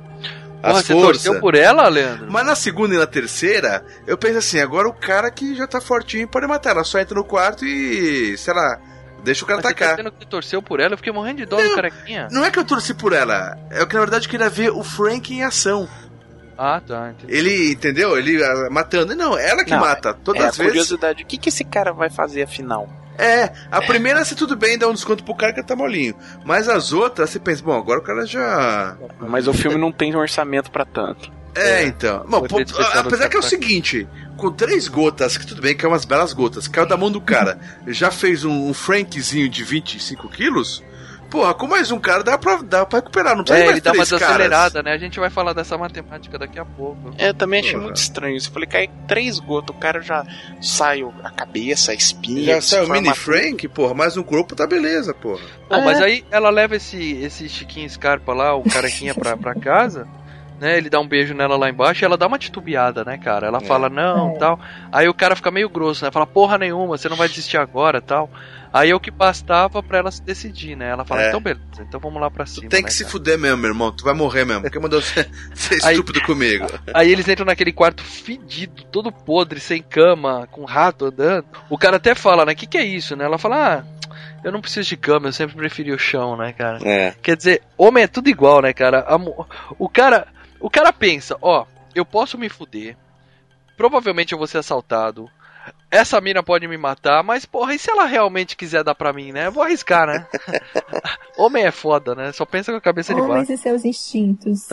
Porra, as você torceu por ela, Leandro? Mas na segunda e na terceira, eu penso assim, agora o cara que já tá fortinho pode matar. Ela só entra no quarto e, sei lá, deixa o cara Mas você tá atacar. dizendo que torceu por ela? Eu fiquei morrendo de dó do carequinha. Não é que eu torci por ela, é que na verdade eu queria ver o Frank em ação. Ah, tá, entendi. Ele, entendeu? Ele ah, matando. Não, ela que Não, mata. Todas é a as vezes. curiosidade: o que, que esse cara vai fazer afinal? É, a primeira, se tudo bem, dá um desconto pro cara que tá molinho. Mas as outras, você pensa, bom, agora o cara já. Mas o filme não tem orçamento pra tanto. É, então. Bom, pô, apesar que é o seguinte, com três gotas, que tudo bem que é umas belas gotas, caiu da mão do cara, já fez um, um Frankzinho de 25 quilos, porra, com mais um cara dá pra, dá pra recuperar, não precisa de É, mais ele dá uma desacelerada, né? A gente vai falar dessa matemática daqui a pouco. É, eu também achei Porra. muito estranho isso. Eu falei, cai três gotas, o cara já sai a cabeça, a espinha. Já saiu o mini. Frank, porra, mais um corpo tá beleza, porra. Não, É. mas aí ela leva esse, esse Chiquinho Scarpa lá, o carequinha pra, pra casa, né? Ele dá um beijo nela lá embaixo e ela dá uma titubeada, né, cara? Ela É. fala, não, É. tal. Aí o cara fica meio grosso, né? Fala, porra nenhuma, você não vai desistir agora, tal. Aí é o que bastava pra ela se decidir, né? Ela fala, É. então beleza, então vamos lá pra cima. Tu tem né, que se cara? fuder mesmo, meu irmão, tu vai morrer mesmo, porque mandou ser, <laughs> ser Aí- estúpido comigo. Aí eles entram naquele quarto fedido, todo podre, sem cama, com rato andando. O cara até fala, né? O que, que é isso, né? Ela fala, ah, eu não preciso de cama, eu sempre preferi o chão, né, cara? É. Quer dizer, homem é tudo igual, né, cara? O cara, o cara pensa, ó, eu posso me fuder, provavelmente eu vou ser assaltado. Essa mina pode me matar, mas porra, e se ela realmente quiser dar pra mim, né? Eu vou arriscar, né? <laughs> Homem é foda, né? Só pensa com a cabeça de Homens baixo. e seus instintos.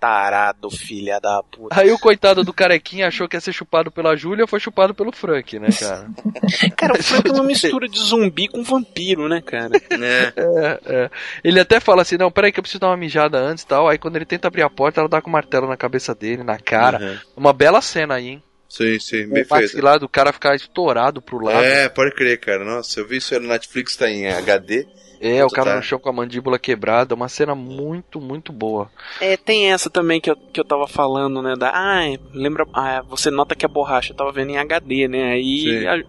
Tarado, filha da puta. Aí o coitado do carequinha achou que ia ser chupado pela Júlia, foi chupado pelo Frank, né, cara? <laughs> Cara, o Frank é uma <laughs> mistura de zumbi com vampiro, né, cara? É. É, é. Ele até fala assim, não, peraí que eu preciso dar uma mijada antes e tal. Aí quando ele tenta abrir a porta, ela dá com o martelo na cabeça dele, na cara. Uhum. Uma bela cena aí, hein? Sim, sim, O bem feito. maxilar do cara ficar estourado pro lado. É, pode crer, cara. Nossa, eu vi isso aí no Netflix, tá em HD. É, o cara tá. no chão com a mandíbula quebrada, uma cena muito, muito boa. É, tem essa também que eu, que eu tava falando, né? Da, ah, lembra. Ah, você nota que a borracha eu tava vendo em HD, né? Aí a,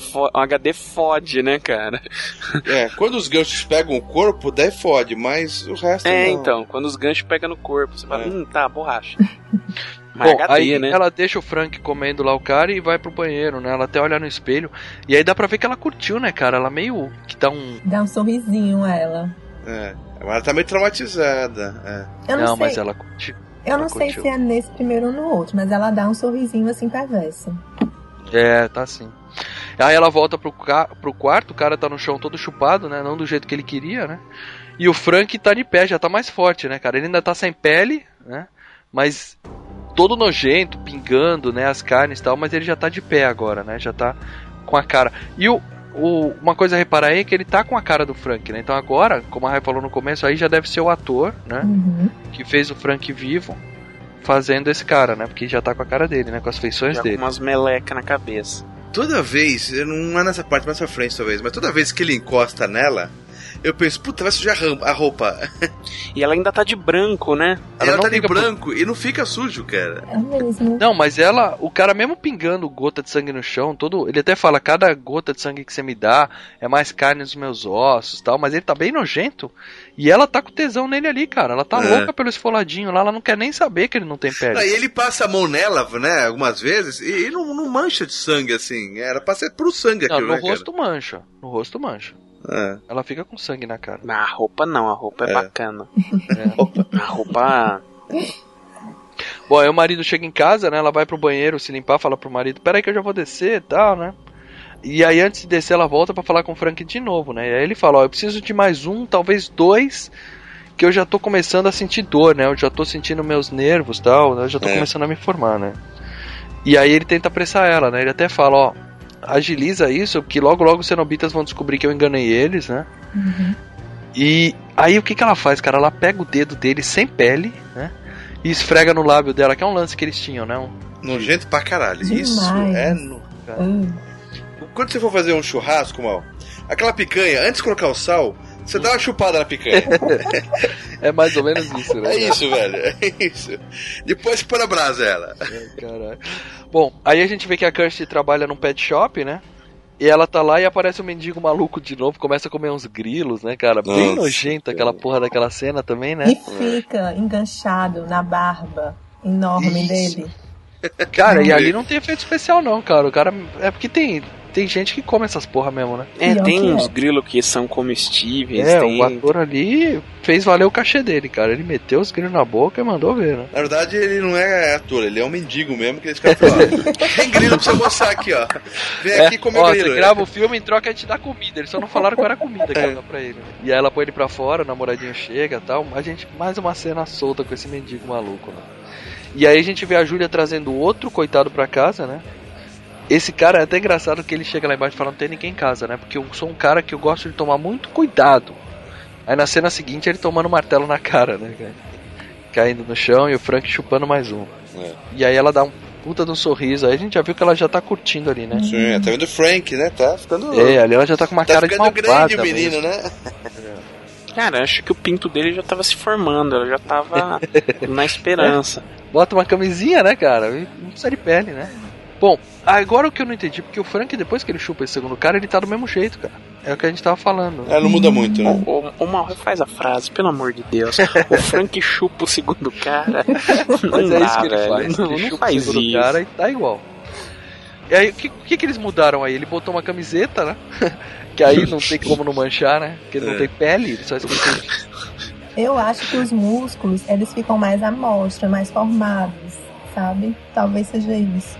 fo- o HD fode, né, cara? <laughs> É, quando os ganchos pegam o corpo, daí fode, mas o resto É, não. então, quando os ganchos pegam no corpo, você fala, É. hum, tá, borracha. <laughs> Mas Bom, aí né? ela deixa o Frank comendo lá o cara e vai pro banheiro, né? Ela até olha no espelho. E aí dá pra ver que ela curtiu, né, cara? Ela meio que dá um. Dá um sorrisinho a ela. É, ela tá meio traumatizada. É. Eu não, sei, mas ela curtiu. eu não sei curtiu. se é nesse primeiro ou no outro, mas ela dá um sorrisinho assim perverso. É, tá assim. Aí ela volta pro, ca- pro quarto, o cara tá no chão todo chupado, né? Não do jeito que ele queria, né? E o Frank tá de pé, já tá mais forte, né, cara? Ele ainda tá sem pele, né? Mas todo nojento, pingando, né? As carnes e tal, mas ele já tá de pé agora, né? Já tá com a cara. E o, o- uma coisa a reparar aí é que ele tá com a cara do Frank, né? Então agora, como a Rai falou no começo, aí já deve ser o ator, né? Uhum. Que fez o Frank vivo, fazendo esse cara, né? Porque já tá com a cara dele, né? Com as feições Já com dele. umas melecas na cabeça. Toda vez, não é nessa parte, mais pra frente talvez, mas toda vez que ele encosta nela, eu penso, puta, vai sujar a roupa. <laughs> E ela ainda tá de branco, né? Ela, Ela não tá de fica por- branco e não fica sujo, cara. É mesmo. Não, mas ela, o cara mesmo pingando gota de sangue no chão, todo, ele até fala, cada gota de sangue que você me dá é mais carne nos meus ossos, tal, mas ele tá bem nojento. E ela tá com tesão nele ali, cara. Ela tá É. louca pelo esfoladinho lá, ela não quer nem saber que ele não tem pele. Aí ele passa a mão nela, né, algumas vezes, e, e não, não mancha de sangue, assim. Era pra ser pro sangue não, aquilo, no né, rosto mancha. No rosto mancha. Cara? Ela fica com sangue na cara. Na roupa não, a roupa é, É. bacana. <laughs> A roupa. Bom, aí o marido chega em casa, né? Ela vai pro banheiro se limpar, fala pro marido, peraí que eu já vou descer e tal, né? E aí antes de descer ela volta pra falar com o Frank de novo, né? E aí ele fala, ó, eu preciso de mais um, talvez dois, que eu já tô começando a sentir dor, né? Eu já tô sentindo meus nervos e tal, né? eu já tô É. começando a me formar, né? E aí ele tenta apressar ela, né? Ele até fala, ó, agiliza isso, porque logo logo os cenobitas vão descobrir que eu enganei eles, né? Uhum. E aí o que, que ela faz, cara? Ela pega o dedo dele sem pele, né? E esfrega no lábio dela, que é um lance que eles tinham, né? Um- Nojento pra caralho. Demais. Isso é. No... Hum. Quando você for fazer um churrasco, mal, aquela picanha, antes de colocar o sal, você dá uma chupada na picanha. <laughs> É mais ou menos isso, né? é isso, velho. É isso. Depois põe na brasa ela. Caralho. Bom, aí a gente vê que a Kirsty trabalha num pet shop, né? E ela tá lá e aparece um mendigo maluco de novo, começa a comer uns grilos, né, cara? Bem Nossa, nojenta aquela porra daquela cena também, né? E fica enganchado na barba enorme Isso. dele. Cara, e ali não tem efeito especial não, cara. O cara. É porque tem. Tem gente que come essas porra mesmo, né? É, Pior tem que uns é. grilos que são comestíveis. É, tem... o ator ali fez valer o cachê dele, cara. Ele meteu os grilos na boca e mandou ver, né? Na verdade, ele não é ator, ele é um mendigo mesmo, que eles falam, ó, tem grilo pra você almoçar aqui, ó. Vem aqui comer É, ó, grilo. você grava o filme em troca a gente dá comida. Eles só não falaram qual era a comida que ia dar pra ele. E aí ela põe ele pra fora, o namoradinho chega e tal. A gente, mais uma cena solta com esse mendigo maluco, né? E aí a gente vê a Júlia trazendo outro coitado pra casa, né? Esse cara é até engraçado que ele chega lá embaixo e fala: Não tem ninguém em casa, né? Porque eu sou um cara que eu gosto de tomar muito cuidado. Aí na cena seguinte ele tomando um martelo na cara, né, cara? Caindo no chão e o Frank chupando mais um. É. E aí ela dá um puta de um sorriso. Aí a gente já viu que ela já tá curtindo ali, né? Sim, tá vendo o Frank, né? Tá ficando. É, ali ela já tá com uma tá cara de ficando malvada grande o menino, mesmo. né? Cara, acho que o pinto dele já tava se formando, ela já tava <laughs> na esperança. Bota uma camisinha, né, cara? Não precisa de pele, né? Bom, agora o que eu não entendi, porque o Frank, depois que ele chupa esse segundo cara, ele tá do mesmo jeito, cara. É o que a gente tava falando. É, não muda muito, né? Ô, ô Mal, refaz a frase, pelo amor de Deus. O Frank chupa o segundo cara. <laughs> Não Mas é isso que ele velho. faz. Não, ele não chupa faz o segundo isso. cara e tá igual. E aí, o que, o que, que eles mudaram aí? Ele botou uma camiseta, né? <laughs> que aí não tem como não manchar, né? Porque ele não É. tem pele, ele só esqueceu. Eu acho que os músculos, eles ficam mais à mostra, mais formados, sabe? Talvez seja isso.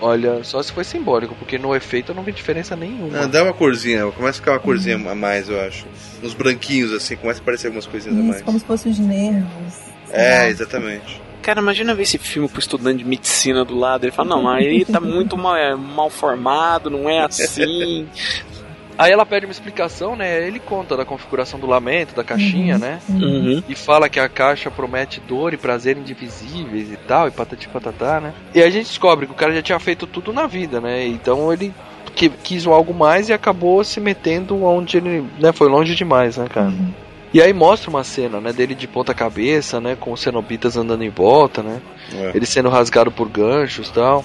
Olha, só se foi simbólico, porque no efeito eu não vi diferença nenhuma. Ah, dá uma corzinha, começa a ficar uma corzinha a mais, eu acho. Uns branquinhos assim, começa a aparecer algumas coisinhas a Isso, mais. como se fossem os nervos. É, lá. exatamente. Cara, imagina ver esse filme pro estudante de medicina do lado. Ele fala, não, mas aí tá muito mal, é, mal formado, não é assim. <laughs> Aí ela pede uma explicação, né? Ele conta da configuração do lamento, da caixinha, Uhum, né? Uhum. E fala que a caixa promete dor e prazer indivisíveis e tal, e patati patatá, né? E aí a gente descobre que o cara já tinha feito tudo na vida, né? Então ele que- quis algo mais e acabou se metendo onde ele né, foi longe demais, né, cara? Uhum. E aí mostra uma cena, né, dele de ponta cabeça, né, com os cenobitas andando em volta, né? É. Ele sendo rasgado por ganchos e tal.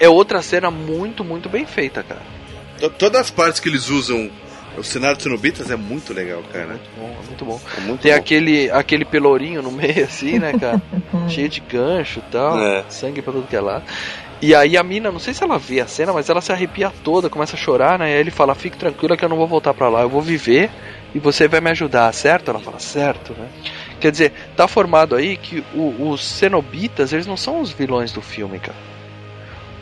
É outra cena muito, muito bem feita, cara. To- Todas as partes que eles usam o cenário de Cenobitas é muito legal, cara. Bom, é muito bom. É muito Tem bom. aquele, aquele pelourinho no meio, assim, né, cara? <laughs> Cheio de gancho e tal. É. Sangue pra tudo que é lado. E aí a mina, não sei se ela vê a cena, mas ela se arrepia toda, começa a chorar, né? E aí ele fala, fique tranquila que eu não vou voltar pra lá, eu vou viver e você vai me ajudar, certo? Ela fala, certo, né? Quer dizer, tá formado aí que o- os cenobitas, eles não são os vilões do filme, cara.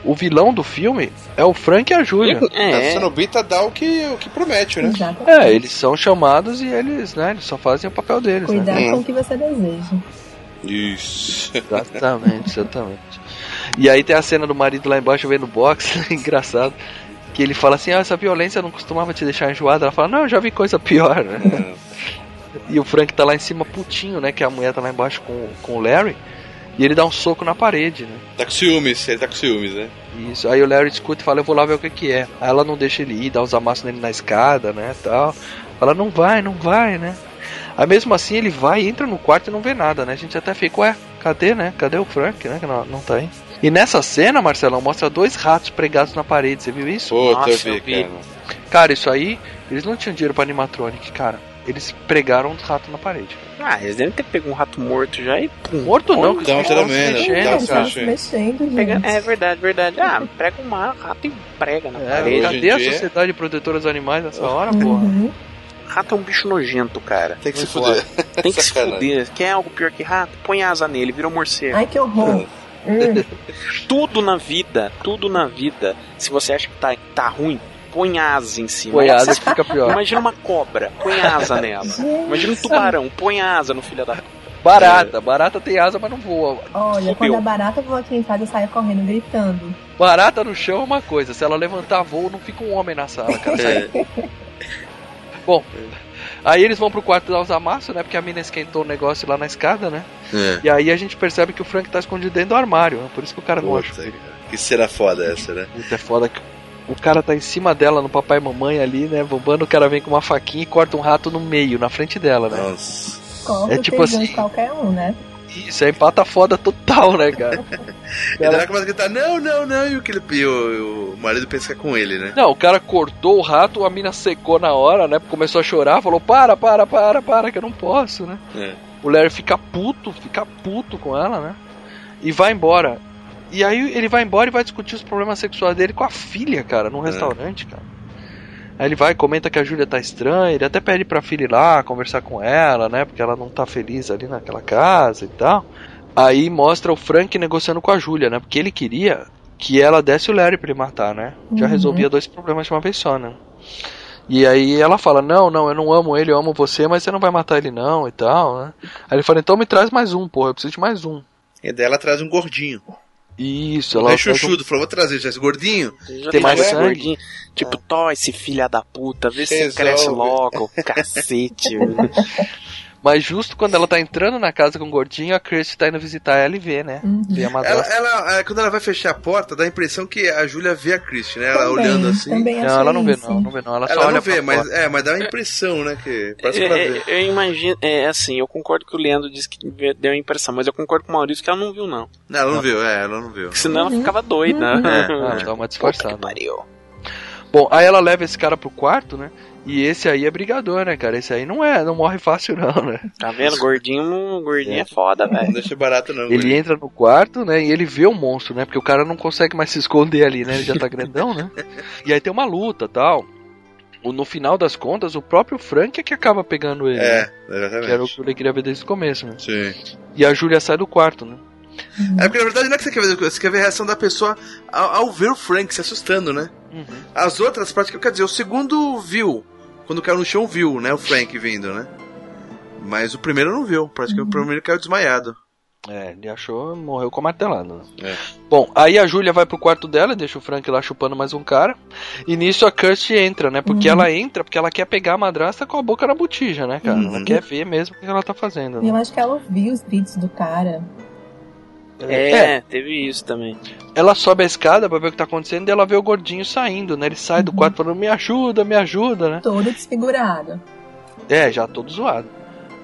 O vilão do filme é o Frank e a Julia. A É, Cenobita dá o que, o que promete, né? Exatamente. É, eles são chamados e eles, né, eles só fazem o papel deles, né? Cuidado Hum. com o que você deseja. Isso. Exatamente, exatamente. E aí tem a cena do marido lá embaixo vendo boxe, <laughs> engraçado. Que ele fala assim, ah, essa violência não costumava te deixar enjoada. Ela fala, não, eu já vi coisa pior, né? E o Frank tá lá em cima putinho, né? Que a mulher tá lá embaixo com, com o Larry. E ele dá um soco na parede, né? Tá com ciúmes, ele tá com ciúmes, né? Isso. Aí o Larry escuta e fala, eu vou lá ver o que que é. Aí ela não deixa ele ir, dá uns amassos nele na escada, né, tal. Fala, não vai, não vai, né? Aí mesmo assim ele vai, entra no quarto e não vê nada, né? A gente até fica, ué, cadê, né? Cadê o Frank, né? Que não, não tá aí. E nessa cena, Marcelão, mostra dois ratos pregados na parede, você viu isso? Puta, eu Nossa, vi, eu vi. cara. Cara, isso aí, eles não tinham dinheiro pra animatronic, cara. Eles pregaram os ratos na parede. Ah, eles devem ter pego um rato morto já e pum. Morto não, que se tremenda, mexendo, É, cara. estavam se mexendo, Pega-. É verdade, verdade. Ah, prega um rato e prega na É, parede. cadê a dia- Sociedade Protetora dos Animais nessa hora, porra? Uhum. Rato é um bicho nojento, cara. Tem que se Muito fuder. Tem que se Sacanagem. fuder. Quer algo pior que rato? Põe asa nele, virou morcego. Ai, que horror. Hum. Tudo na vida, tudo na vida, se você acha que tá, tá ruim, põe asa em cima. Põe Não asa que fica pior. Imagina uma cobra, põe asa nela. <laughs> Imagina um tubarão, põe asa no filho da. Barata, barata tem asa, mas não voa. Olha, Fudeu. quando a barata voa aqui em casa, eu saio correndo, gritando. Barata no chão é uma coisa, se ela levantar voo, não fica um homem na sala, cara. Sai- <laughs> Bom, aí eles vão pro quarto dar os amassos, né? Porque a mina esquentou o negócio lá na escada, né? É. E aí a gente percebe que o Frank tá escondido dentro do armário, né? Por isso que o cara não Puta, acha. cara. Que cena foda essa, né? Puta, é foda que o cara tá em cima dela no papai e mamãe ali, né? Bombando, o cara vem com uma faquinha e corta um rato no meio, na frente dela, né? Nossa. Corta É tipo assim- <laughs> qualquer um, né? Isso é empata foda total, né, cara? <laughs> E daí ela começa a gritar, não, não, não, e o, que ele, e o, o marido pensa que é com ele, né? Não, o cara cortou o rato, a mina secou na hora, né? Começou a chorar, falou: para, para, para, para, que eu não posso, né? É. O Larry fica puto, fica puto com ela, né? E vai embora. E aí ele vai embora e vai discutir os problemas sexuais dele com a filha, cara, num restaurante, cara. Aí ele vai, comenta que a Júlia tá estranha, ele até pede pra filha ir lá conversar com ela, né? Porque ela não tá feliz ali naquela casa e tal. Aí mostra o Frank negociando com a Júlia, né? Porque ele queria que ela desse o Larry pra ele matar, né? Já Uhum. resolvia dois problemas de uma vez só, né? E aí ela fala, não, não, eu não amo ele, eu amo você, mas você não vai matar ele não e tal, né? Aí ele fala, então me traz mais um, porra, eu preciso de mais um. E daí ela traz um gordinho. Isso, Ela é chuchudo, falou, vou trazer já esse gordinho. Já Tem mais esse sangue? gordinho. Tipo, tó, esse filha da puta, vê se Resolve. cresce logo, cacete. <laughs> Mas justo quando ela tá entrando na casa com o gordinho, a Kirsty tá indo visitar ela e vê, né? Uhum. Vê a Ela, madrasta. ela, é, quando ela vai fechar a porta, dá a impressão que a Júlia vê a Christie, né? Ela Também, olhando assim. Também Não, ela não vê não, não vê não, ela, só Ela olha não vê, pra mas, fora. é, mas dá a impressão, né? Que parece que ela É, vê. eu imagino, é assim, eu concordo que o Leandro disse que deu a impressão, mas eu concordo com o Maurício que ela não viu, não. Não, ela não viu, é, ela não viu. Porque senão Uhum. ela ficava doida. <laughs> Ah, dá uma Puta que disfarçada. pariu. Bom, aí ela leva esse cara pro quarto, né? E esse aí é brigador, né, cara? Esse aí não é, não morre fácil <laughs> não, né? Tá vendo? Gordinho, gordinho é, foda, Não velho. deixa barato, não. Ele guri. entra no quarto, né, e ele vê o monstro, né? Porque o cara não consegue mais se esconder ali, né? Ele já tá grandão, né? E aí tem uma luta, tal. No final das contas, o próprio Frank é que acaba pegando ele, É, né? Que era o exatamente. que ele queria ver desde o começo, né? Sim. E a Júlia sai do quarto, né? É porque na verdade não é que você quer ver, você quer ver a reação da pessoa ao, ao ver o Frank se assustando, né? As outras práticas, quer dizer, o segundo viu. Quando caiu no chão, viu, né? O Frank vindo, né? Mas o primeiro não viu. Praticamente o primeiro caiu desmaiado. É, ele achou, morreu com a martelada. né? É. Bom, aí a Júlia vai pro quarto dela e deixa o Frank lá chupando mais um cara. E nisso a Kirsty entra, né? Porque Uhum. ela entra porque ela quer pegar a madrasta com a boca na botija, né, cara? Ela Uhum. quer ver mesmo o que ela tá fazendo. E Né? eu acho que ela ouviu os gritos do cara. É, teve isso também. Ela sobe a escada pra ver o que tá acontecendo e ela vê o gordinho saindo, né? Ele sai do quarto falando, me ajuda, me ajuda, né? Todo desfigurado. É, já todo zoado.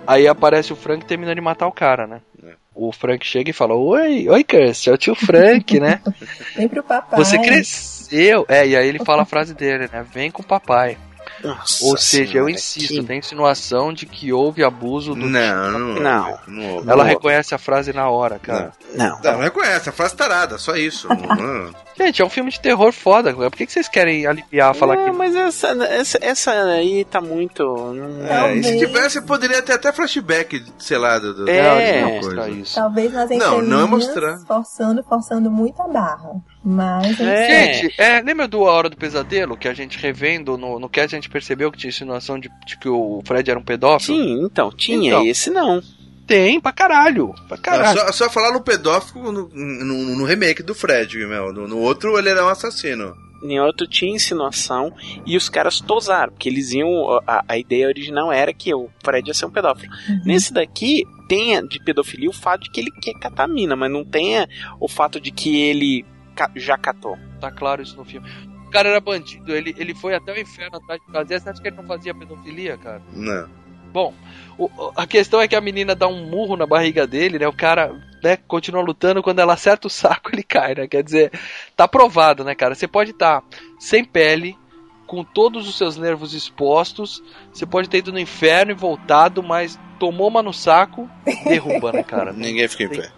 Aí aparece o Frank terminando de matar o cara, né? É. O Frank chega e fala, oi, oi, Kirsty, é o tio Frank, né? <laughs> Vem pro papai. Você cresceu. É, e aí ele fala a frase dele, né? Vem com o papai. Nossa Ou seja, eu senhora, insisto, que- tem insinuação de que houve abuso do. Não, não. Não. Não, houve. Ela Não. reconhece a frase na hora, cara. Não. Não, não reconhece, a frase tarada, só isso. <laughs> Não. Gente, é um filme de terror foda, cara. Por que, que vocês querem aliviar, falar Não, que. mas essa, essa, essa aí tá muito. não- É, e se tivesse, poderia ter até flashback, sei lá, do, do, É, Não, de não alguma mostrar coisa. isso. Talvez nas Não, entrelinhas, não é mostrar. forçando, forçando muito a barra. Mas É. Gente, é, lembra do A Hora do Pesadelo? Que a gente revendo no, no que a gente percebeu que tinha insinuação de, de que o Fred era um pedófilo? Sim, então, tinha. Então. Esse não. Tem, pra caralho. Pra Não, caralho. só, só falar no pedófilo no, no, no remake do Fred, meu. No, no outro ele era um assassino. Em outro tinha insinuação e os caras tosaram, porque eles iam. A, a ideia original era que o Fred ia ser um pedófilo. Nesse daqui, tem de pedofilia o fato de que ele quer catar a mina, mas não tem o fato de que ele catou. Tá claro isso no filme. O cara era bandido, ele, ele foi até o inferno atrás de fazer. Você acha que ele não fazia pedofilia, cara? Não. Bom, o- a questão é que a menina dá um murro na barriga dele, né? O cara né, continua lutando, quando ela acerta o saco, <laughs> ele cai, né? Quer dizer, tá provado, né, cara? Você pode estar sem pele, com todos os seus nervos expostos, você pode ter ido no inferno e voltado, mas tomou uma no saco, derruba, né, cara? <laughs> Ninguém fica em pé.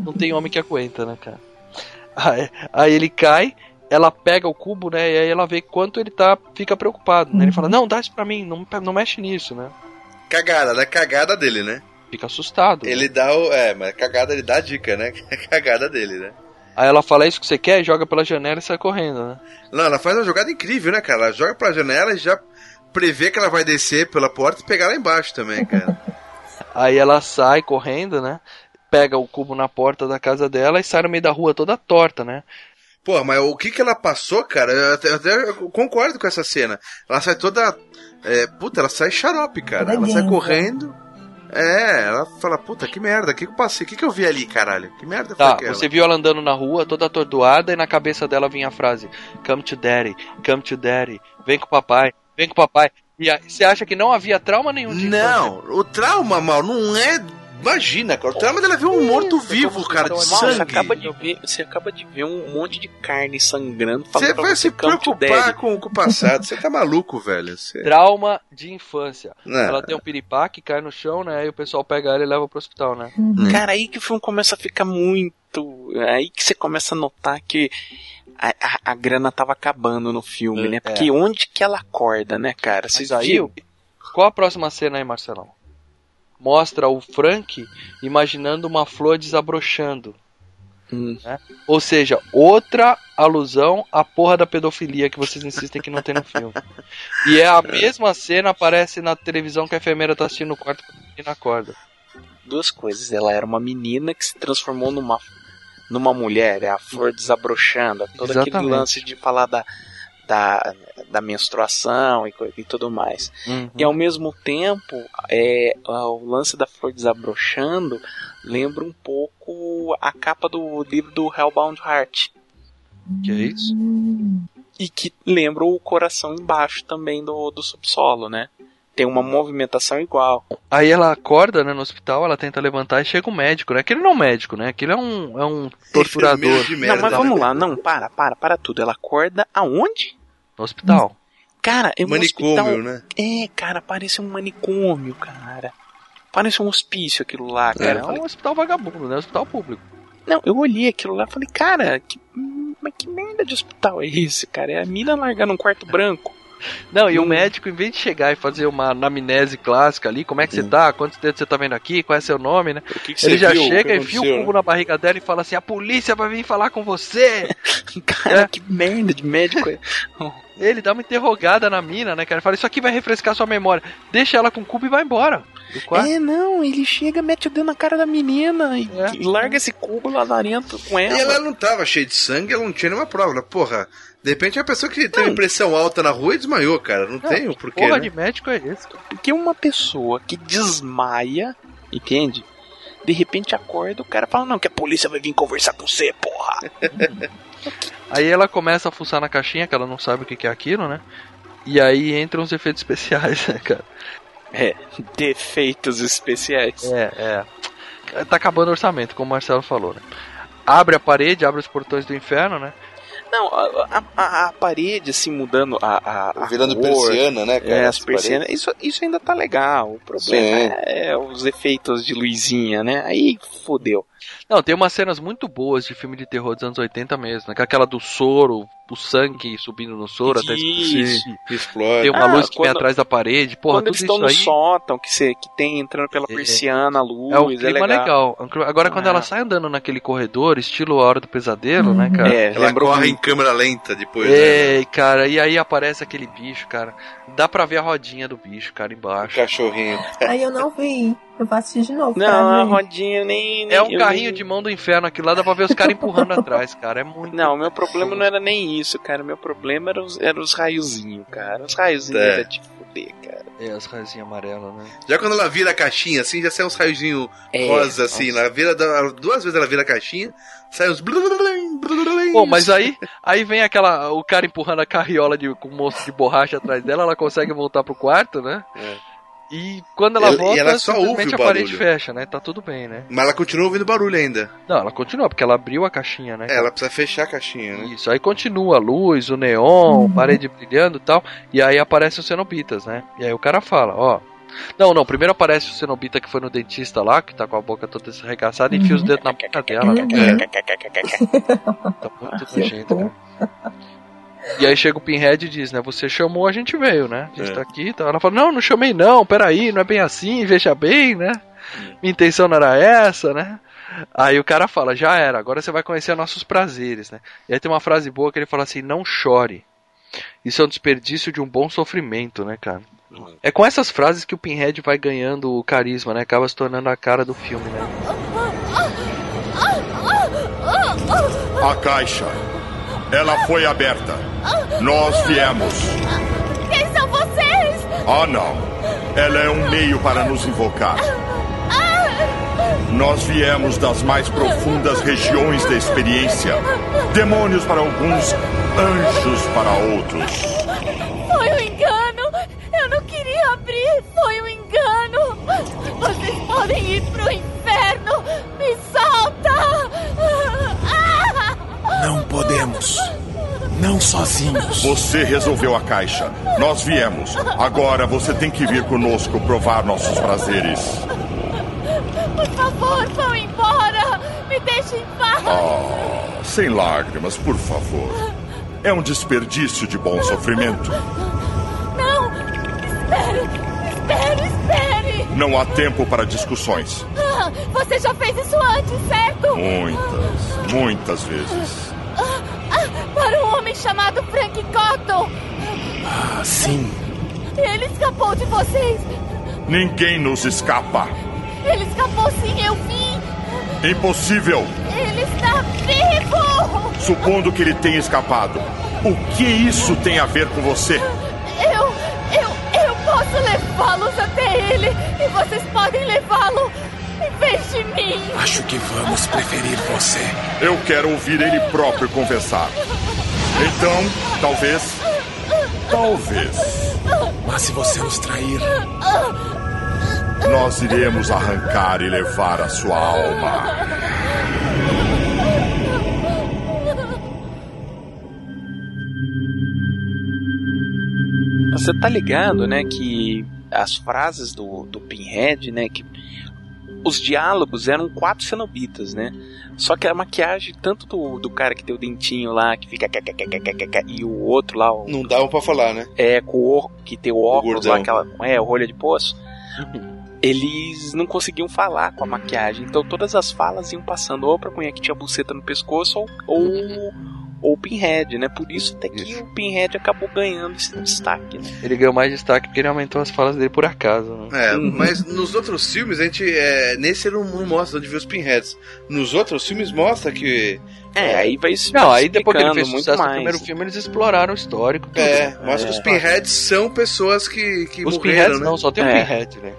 Não tem homem que aguenta, né, cara? Aí, aí ele cai, ela pega o cubo, né? E aí ela vê quanto ele tá, fica preocupado, né? Ele fala, não, dá isso pra mim, não, não mexe nisso, né? Cagada, da cagada dele, né? Fica assustado. né? Ele dá o. É, mas cagada ele dá a dica, né? <laughs> É cagada dele, né? Aí ela fala, é isso que você quer? Joga pela janela e sai correndo, né? Não, ela faz uma jogada incrível, né, cara? Ela joga pra janela e já prevê que ela vai descer pela porta e pegar lá embaixo também, cara. <laughs> Aí ela sai correndo, né? Pega o cubo na porta da casa dela e sai no meio da rua toda torta, né? Pô, mas o que que ela passou, cara? Eu até, eu até concordo com essa cena. Ela sai toda. É, puta, ela sai xarope, cara. Ela sai correndo. É, ela fala, puta, que merda, o que, que eu passei? O que, que eu vi ali, caralho? Que merda foi Tá, aquela? você viu ela andando na rua toda atordoada e na cabeça dela vinha a frase: Come to daddy, come to daddy, vem com o papai, vem com o papai. E aí, você acha que não havia trauma nenhum de Não, o trauma, mal, não é. Imagina, cara. O trauma dela é ver um morto-vivo, cara, de você sangue. acaba de ver, você acaba de ver um monte de carne sangrando. Você vai você se to preocupar com, com o passado. Você tá maluco, velho. Você... Trauma de infância. Não. Ela tem um piripaque, cai no chão, né? Aí o pessoal pega ela e leva pro hospital, né? Cara, aí que o filme começa a ficar muito. Aí que você começa a notar que a, a- a grana tava acabando no filme, né? Porque onde que ela acorda, né, cara? Vocês viram? qual a próxima cena aí, Marcelão? Mostra o Frank imaginando uma flor desabrochando. Hum. né? Ou seja, outra alusão à porra da pedofilia que vocês insistem que não tem no filme. E é a mesma cena aparece na televisão que a enfermeira tá assistindo no quarto e na corda. Duas coisas. Ela era uma menina que se transformou numa, numa mulher, é a flor desabrochando, todo aquele Exatamente. lance de falar da, da, da menstruação e, e tudo mais. Uhum. E ao mesmo tempo, é, o lance da flor desabrochando lembra um pouco a capa do livro do Hellbound Heart. Que é isso? E que lembra o coração embaixo também do, do subsolo, né? Tem uma movimentação igual. Aí ela acorda, né, no hospital, ela tenta levantar e chega um médico, né? Aquele não é um médico, né? Aquele é um, é um torturador. Merda, não, mas vamos né? lá, não, para, para, para tudo. Ela acorda aonde? No hospital. Cara, é um Manicômio, hospital... né? É, cara, parece um manicômio, cara. Parece um hospício aquilo lá, cara. É, Eu um falei, hospital vagabundo, né? Hospital público. Não, eu olhei aquilo lá e falei, cara, que, mas que merda de hospital é esse, cara? É a mina largar num quarto branco. Não, e o Hum. médico, em vez de chegar e fazer uma anamnese clássica ali, como é que você tá? Quantos dedos você tá vendo aqui? Qual é seu nome, né? Que, que Ele você já viu? Chega, que enfia o cubo na barriga dela e fala assim: a polícia vai vir falar com você! né? <laughs> Cara, que merda de médico é. <laughs> Ele dá uma interrogada na mina, né, cara? Ele fala: Isso aqui vai refrescar sua memória. Deixa ela com o cubo e vai embora. É, não, ele chega, mete o dedo na cara da menina e, É. e larga esse cubo lazarento com ela. E ela não tava cheia de sangue, ela não tinha nenhuma prova. Ela, Porra, de repente é uma pessoa que teve pressão alta na rua e desmaiou, cara. Não, tem o que porquê. Porra né? de médico é esse? Porque uma pessoa que desmaia, entende? De repente acorda, o cara fala, não, que a polícia vai vir conversar com você, porra. <laughs> Aí ela começa a fuçar na caixinha, que ela não sabe o que que é aquilo, né? E aí entram os efeitos especiais, <laughs> né, cara? É, defeitos especiais. É, é. Tá acabando o orçamento, como o Marcelo falou, né? Abre a parede, abre os portões do inferno, né? Não, a, a- a parede, assim, mudando a, a, a Virando cor, persiana, né, cara? É, as As persianas. Isso, isso ainda tá legal. O problema Sim. é os efeitos de luzinha, né? Aí fodeu. Não, tem umas cenas muito boas de filme de terror dos anos 80 mesmo, né? É Aquela do soro, o sangue subindo no soro até explodir. Isso. Explode. Tem uma Ah, luz que vem quando- atrás da parede. Porra, Quando tudo eles estão isso no aí sótão, que, cê, que tem entrando pela É. persiana, a luz, é um é clima legal. legal. Agora, quando Ah. ela sai andando naquele corredor, estilo A Hora do Pesadelo, né, cara? É, Ela lembrou corre em câmera lenta depois. né? É, cara, e aí aparece aquele bicho, cara. Dá pra ver a rodinha do bicho, cara, embaixo. Cachorrinho. Aí eu não vi. Eu vou assistir de novo. Não, a ver. rodinha nem. nem É um carrinho nem- de mão do inferno aqui lá, dá pra ver os caras empurrando <laughs> atrás, cara. É muito. Não, meu problema não era nem isso, cara. Meu problema era os, era os raiozinhos, cara. Os raiozinhos É. era de fuder, cara. É, as raizinhas amarelas, né? Já quando ela vira a caixinha, assim, já sai uns raiozinhos É, rosa, assim. nossa. Ela vira, duas vezes ela vira a caixinha, sai uns... Bom, mas aí, aí vem aquela. O cara empurrando a carriola de, com o moço de borracha atrás dela, ela consegue voltar pro quarto, né? E quando ela Ela- e volta, ela só ouve simplesmente o a parede fecha, né? Tá tudo bem, né? Mas ela continua ouvindo barulho ainda. Não, ela continua, porque ela abriu a caixinha, né? É, ela precisa fechar a caixinha, né? Isso, aí continua a luz, o neon, parede brilhando e tal, e aí aparecem os cenobitas, né? E aí o cara fala, ó. Não, não, primeiro aparece o cenobita que foi no dentista lá, que tá com a boca toda arregaçada e enfia os dedos na boca dela, né? Tá muito nojento, <laughs> cara. E aí chega o Pinhead e diz, né? Você chamou, a gente veio, né? A gente É. tá aqui. Tá. Ela fala, não, não chamei não, peraí, não é bem assim, veja bem, né? Minha intenção não era essa, né? Aí o cara fala, já era, agora você vai conhecer nossos prazeres, né? E aí tem uma frase boa que ele fala assim, não chore. Isso é um desperdício de um bom sofrimento, né, cara? É com essas frases que o Pinhead vai ganhando o carisma, né? Acaba se tornando a cara do filme, né? A caixa. Ela foi aberta. Nós viemos. Quem são vocês? Ah, não. Ela é um meio para nos invocar. Nós viemos das mais profundas regiões da experiência. Demônios para alguns, anjos para outros. Foi um engano! Eu não queria abrir! Foi um engano! Vocês podem ir pro inferno! Me solta! Ah! Não podemos. Não sozinhos. Você resolveu a caixa. Nós viemos. Agora você tem que vir conosco provar nossos prazeres. Por favor, vão embora! Me deixem em paz! Ah, sem lágrimas, por favor. É um desperdício de bom sofrimento. Não! Espere! Espere, espere! Não há tempo para discussões. Ah, Você já fez isso antes, certo? Muitas, muitas vezes. Ah, ah, para um homem chamado Frank Cotton! Ah, sim. Ele escapou de vocês! Ninguém nos escapa. Ele escapou sim, eu vi! Impossível. Ele está vivo! Supondo que ele tenha escapado. O que isso tem a ver com você? Ele e vocês podem levá-lo em vez de mim. Acho que vamos preferir você. Eu quero ouvir ele próprio conversar. Então, talvez. Talvez. Mas se você nos trair, Nós iremos arrancar e levar a sua alma. Você tá ligado, né, que as frases do, do Pinhead, né, que os diálogos eram quatro cenobitas, né? Só que a maquiagem, tanto do, do cara que tem o dentinho lá, que fica. E o outro lá, o, Não dava pra falar, né? é, com o or- que tem o óculos gordão. lá, aquela. É, o rolha de poço. Eles não conseguiam falar com a maquiagem. Então todas as falas iam passando ou pra mulher que tinha buceta no pescoço ou, ou, ou o Pinhead, né? Por isso até que o Pinhead acabou ganhando esse destaque, né? Ele ganhou mais destaque porque ele aumentou as falas dele por acaso. Né? É, Uhum. mas nos outros filmes a gente. É, nesse ele não, não mostra onde vê os pinheads. Nos outros filmes mostra que. É, aí vai se Não, aí depois que ele fez sucesso no mais. primeiro filme, eles exploraram o histórico. tudo. É, mostra É. que os pinheads são pessoas que, que Os morreram, Pinheads né? não, só tem o É. Pinhead, né?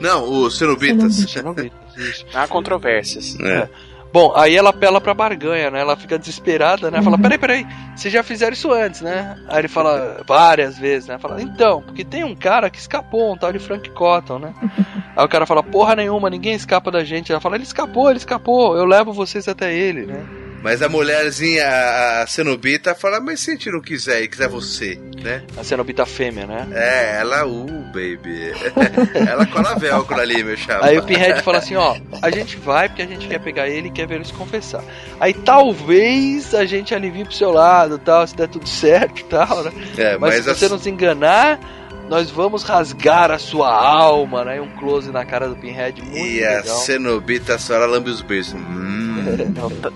Não, os cenobitas. Cenobitas, isso. Há controvérsias. É. Bom, aí ela apela pra barganha, né? Ela fica desesperada, né? Fala, peraí, peraí, vocês já fizeram isso antes, né? Aí ele fala várias vezes, né? Fala, então, porque tem um cara que escapou, um tal de Frank Cotton, né? <laughs> Aí o cara fala, porra nenhuma, ninguém escapa da gente. Ela fala, ele escapou, ele escapou, eu levo vocês até ele, né? Mas a mulherzinha, a, a cenobita, fala, mas se a gente não quiser e quiser você, né? A cenobita fêmea, né? É, ela, uh, baby. <laughs> ela cola velcro ali, meu chapa. Aí o Pinhead fala assim, ó, a gente vai porque a gente quer pegar ele e quer ver ele se confessar. Aí talvez a gente alivie pro seu lado, tal, se der tudo certo e tal, né? É, Mas, mas, se você nos enganar, nós vamos rasgar a sua alma, né? E um close na cara do Pinhead muito E a legal. cenobita só ela lambe os beijos. Hum.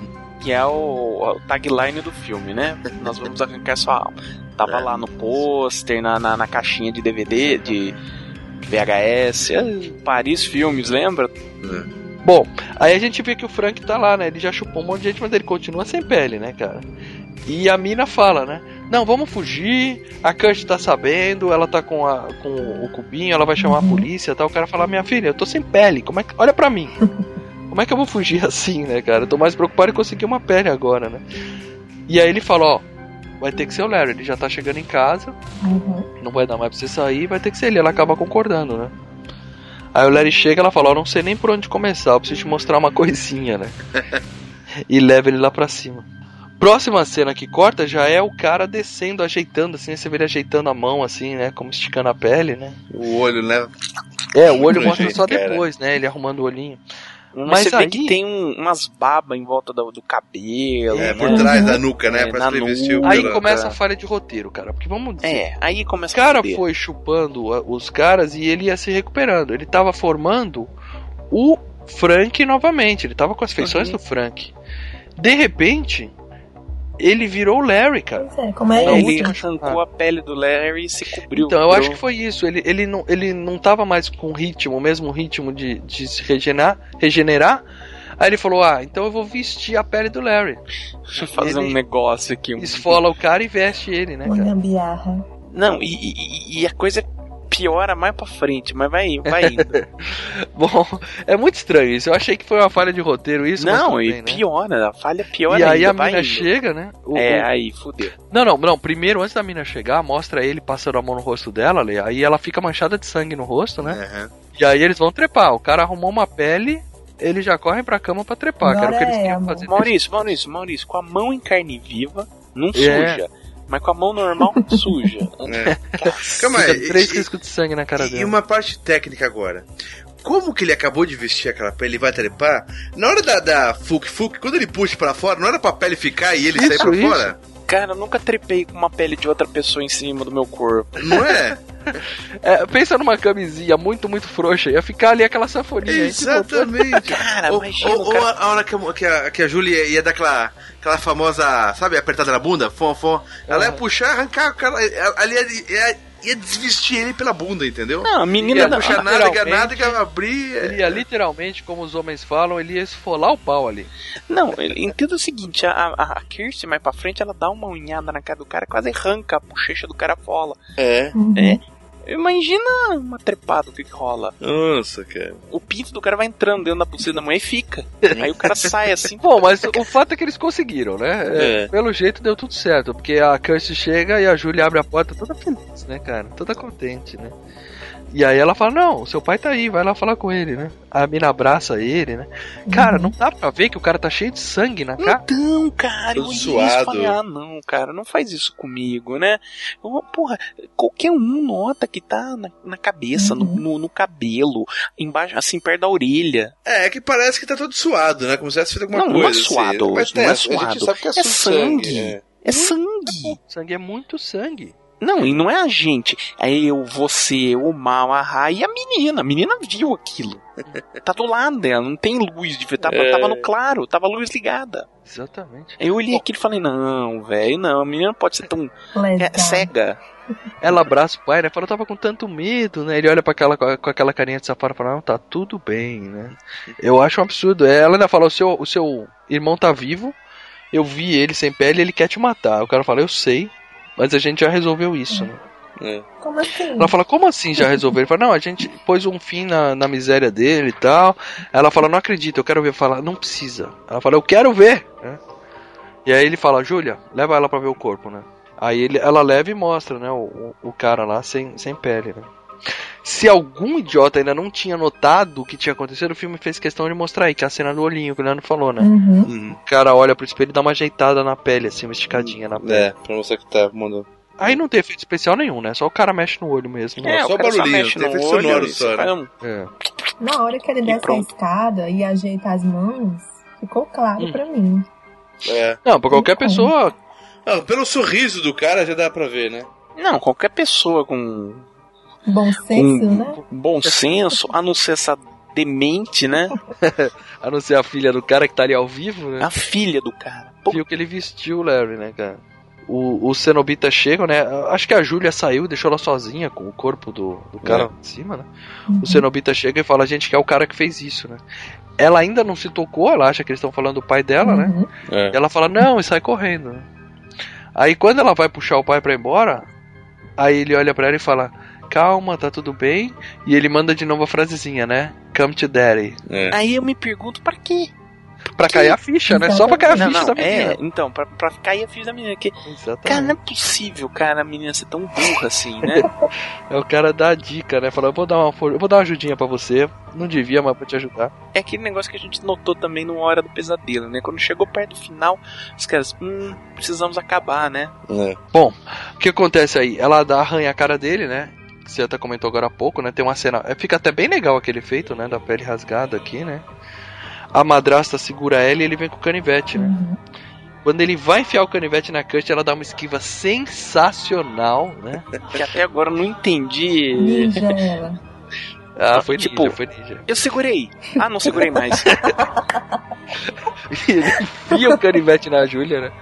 <laughs> Que é o, o tagline do filme, né? Nós vamos arrancar sua alma. Tava lá no pôster, na, na, na caixinha de DVD, de VHS. é, Paris Filmes, lembra? Bom, aí a gente vê que o Frank tá lá, né? Ele já chupou um monte de gente, mas ele continua sem pele, né, cara? E a mina fala, né? Não, vamos fugir. A Kurt tá sabendo, ela tá com, a, com o cubinho, ela vai chamar a polícia e tal. O cara fala: Minha filha, eu tô sem pele, como é que. Olha pra mim. <laughs> Como é que eu vou fugir <laughs> assim, né, cara? Eu tô mais preocupado em conseguir uma pele agora, né? E aí ele fala: Ó, vai ter que ser o Larry, ele já tá chegando em casa, Uhum. não vai dar mais pra você sair, vai ter que ser ele. Ela acaba concordando, né? Aí o Larry chega ela fala, ó, não sei nem por onde começar, eu preciso te mostrar uma <laughs> coisinha, né? e leva ele lá pra cima. Próxima cena que corta já é o cara descendo, ajeitando assim, você vê ele ajeitando a mão assim, né? Como esticando a pele, né? O olho, né? É, o olho mostra só depois, né? Ele arrumando o olhinho. Mas, você vê aí- que tem um- umas babas em volta do, do cabelo. É, né? por trás da nuca, né? É, nuca. vestiu Aí pela- começa a falha de roteiro, cara. Porque vamos dizer, É, aí O começa cara a fuder. foi chupando os caras e ele ia se recuperando. Ele tava formando o Frank novamente. Ele tava com as feições Uhum. do Frank. De repente, ele virou o Larry, cara. É, como é Não? Ele última- arrancou a pele do Larry e se cobriu. Então, eu acho que foi isso. Ele, ele, não, ele não tava mais com ritmo, o mesmo ritmo de, de se regenerar, regenerar. Aí ele falou: Ah, então eu vou vestir a pele do Larry. Deixa <laughs> eu fazer ele um negócio aqui. um- Esfola o cara e veste ele, né, Uma cara? gambiarra. Não, e, e- e a coisa piora mais pra frente, mas vai, vai indo. <laughs> Bom, é muito estranho isso. Eu achei que foi uma falha de roteiro isso, mas não, e bem, né? piora, a falha piora E aí ainda, a vai mina indo. chega, né? O- É, o- aí, fudeu. Não, não, não. Primeiro, antes da mina chegar, mostra ele passando a mão no rosto dela, Lê. Aí ela fica manchada de sangue no rosto, né? Aham. E aí eles vão trepar. O cara arrumou uma pele, eles já correm pra cama pra trepar. Que era o que eles é, queriam amor. fazer. Maurício, Maurício, Maurício, com a mão em carne viva, não É. suja. Mas com a mão normal, <laughs> suja. É. <laughs> Calma aí. três e- riscos de sangue na cara E dela. uma parte técnica agora. Como que ele acabou de vestir aquela pele, ele vai trepar? Na hora da, da Fuk Fuk, quando ele puxa pra fora, não era pra pele ficar e ele sair Isso, pra isso. fora? Cara, eu nunca trepei com uma pele de outra pessoa em cima do meu corpo. Não é? <laughs> É, pensa numa camisinha muito, muito frouxa. Ia ficar ali aquela voltou. Exatamente. Cara, ou, imagina, ou, cara- a, hora que a, que a, que a Julie ia, ia dar aquela, aquela famosa, sabe, apertada na bunda, fom, fom. Ela ia Aham. puxar, arrancar o cara, ali ia, ia, ia desvestir ele pela bunda, entendeu? Não, a menina ia da- puxar nada, nada, abrir. Ele ia literalmente, como os homens falam, ele ia esfolar o pau ali. Não, entenda o seguinte, a, a, a Kirsten mais pra frente, ela dá uma unhada na cara do cara, quase arranca a bochecha do cara fora. É. Uhum. É. Imagina uma trepada, o que, que rola. Nossa, cara. O pinto do cara vai entrando dentro da pulseira da mulher e fica. Aí o cara sai assim. Bom, mas o fato é que eles conseguiram, né? É, É. Pelo jeito deu tudo certo, porque a Kirsty chega e a Julia abre a porta toda feliz, né, cara? Toda contente, né? E aí ela fala, não, o seu pai tá aí, vai lá falar com ele, né? A mina abraça ele, né? Cara, não dá pra ver que o cara tá cheio de sangue na cara? Então, cara, eu Todo suado. falei, ah, não, cara, não faz isso comigo, né? Eu, Porra, qualquer um nota que tá na, na cabeça, no, no, no cabelo, embaixo, assim, perto da orelha. É, é que parece que tá todo suado, né? Como se tivesse feito alguma Não, não é coisa. suado, assim. Mas não é a gente suado. sabe que é, É sangue. sangue. é. É sangue. Sangue é muito sangue. Não, e não é a gente. É eu, você, o mal, a Ra e a menina. A menina viu aquilo. Tá do lado dela, não tem luz. de- Tava, É. tava no claro, tava a luz ligada. Exatamente. Aí eu olhei aquilo e falei, não, velho, não, a menina não pode ser tão é, cega. Ela abraça o pai, né? Fala, eu tava com tanto medo, né? Ele olha pra aquela, com aquela carinha de safado e fala, não, tá tudo bem, né? Eu acho um absurdo. É, Ela ainda fala, o seu, o seu irmão tá vivo, eu vi ele sem pele, ele quer te matar. O cara fala, eu sei, mas a gente já resolveu isso, né? Como assim? Ela fala, como assim já resolveu? Ele fala, não, a gente pôs um fim na, na miséria dele e tal. Ela fala, não acredito, eu quero ver. Fala, não precisa. Ela fala, eu quero ver. né? E aí ele fala, Júlia, leva ela pra ver o corpo, né? Aí ele, ela leva e mostra, né, o, o, o cara lá sem, sem pele, né? Se algum idiota ainda não tinha notado o que tinha acontecido, o filme fez questão de mostrar aí, que é a cena do olhinho que o Leandro falou, né? Uhum. O cara olha pro espelho e dá uma ajeitada na pele, assim, uma esticadinha na pele. É, pra mostrar que tá mandando. Aí não tem efeito especial nenhum, né? Só o cara mexe no olho mesmo. É, só o barulhinho, mexe tem no efeito olho sonoro e só, você né? É. Na hora que ele desce a escada e ajeita as mãos, ficou claro Hum. pra mim. É. Não, pra qualquer pessoa. Não, pelo sorriso do cara já dá pra ver, né? Não, qualquer pessoa com Bom senso, um né? bom senso, a não ser essa demente, né? <laughs> A não ser a filha do cara que tá ali ao vivo, né? A filha do cara. Pô, Viu que ele vestiu o Larry, né, cara? O, o Cenobita chega, né? Acho que a Júlia saiu, deixou ela sozinha com o corpo do, do cara É. lá em cima, né? Uhum. O Cenobita chega e fala, gente, que é o cara que fez isso, né? Ela ainda não se tocou, ela acha que eles estão falando do pai dela, né? Uhum. É. E ela fala, não, e sai correndo. né? Aí quando ela vai puxar o pai pra ir embora, aí ele olha pra ela e fala, calma, tá tudo bem. E ele manda de novo a frasezinha, né? Come to daddy. É. Aí eu me pergunto pra quê? Pra cair a ficha, né? Só pra cair a Não, ficha não, da menina. é, então, pra, pra cair a ficha da menina. Que, Exatamente. cara, não é possível, cara, a menina ser tão burra assim, né? <laughs> É o cara dá a dica, né? Fala, eu vou dar uma, for- eu vou dar uma ajudinha pra você. Não devia, mas vou te ajudar. É aquele negócio que a gente notou também no Hora do Pesadelo, né? Quando chegou perto do final, os caras, hum, precisamos acabar, né? É. Bom, o que acontece aí? Ela dá arranha a cara dele, né? Que você até comentou agora há pouco, né? Tem uma cena. é, Fica até bem legal aquele efeito, né? Da pele rasgada aqui, né? A madrasta segura ela e ele vem com o canivete, né? Uhum. Quando ele vai enfiar o canivete na Kurt, ela dá uma esquiva sensacional, né? <laughs> Que até agora eu não entendi. Ninja ela. Ah, foi Tipo- ninja, foi ninja. Eu segurei. Ah, não segurei mais. <laughs> ele enfia o canivete na Júlia, né?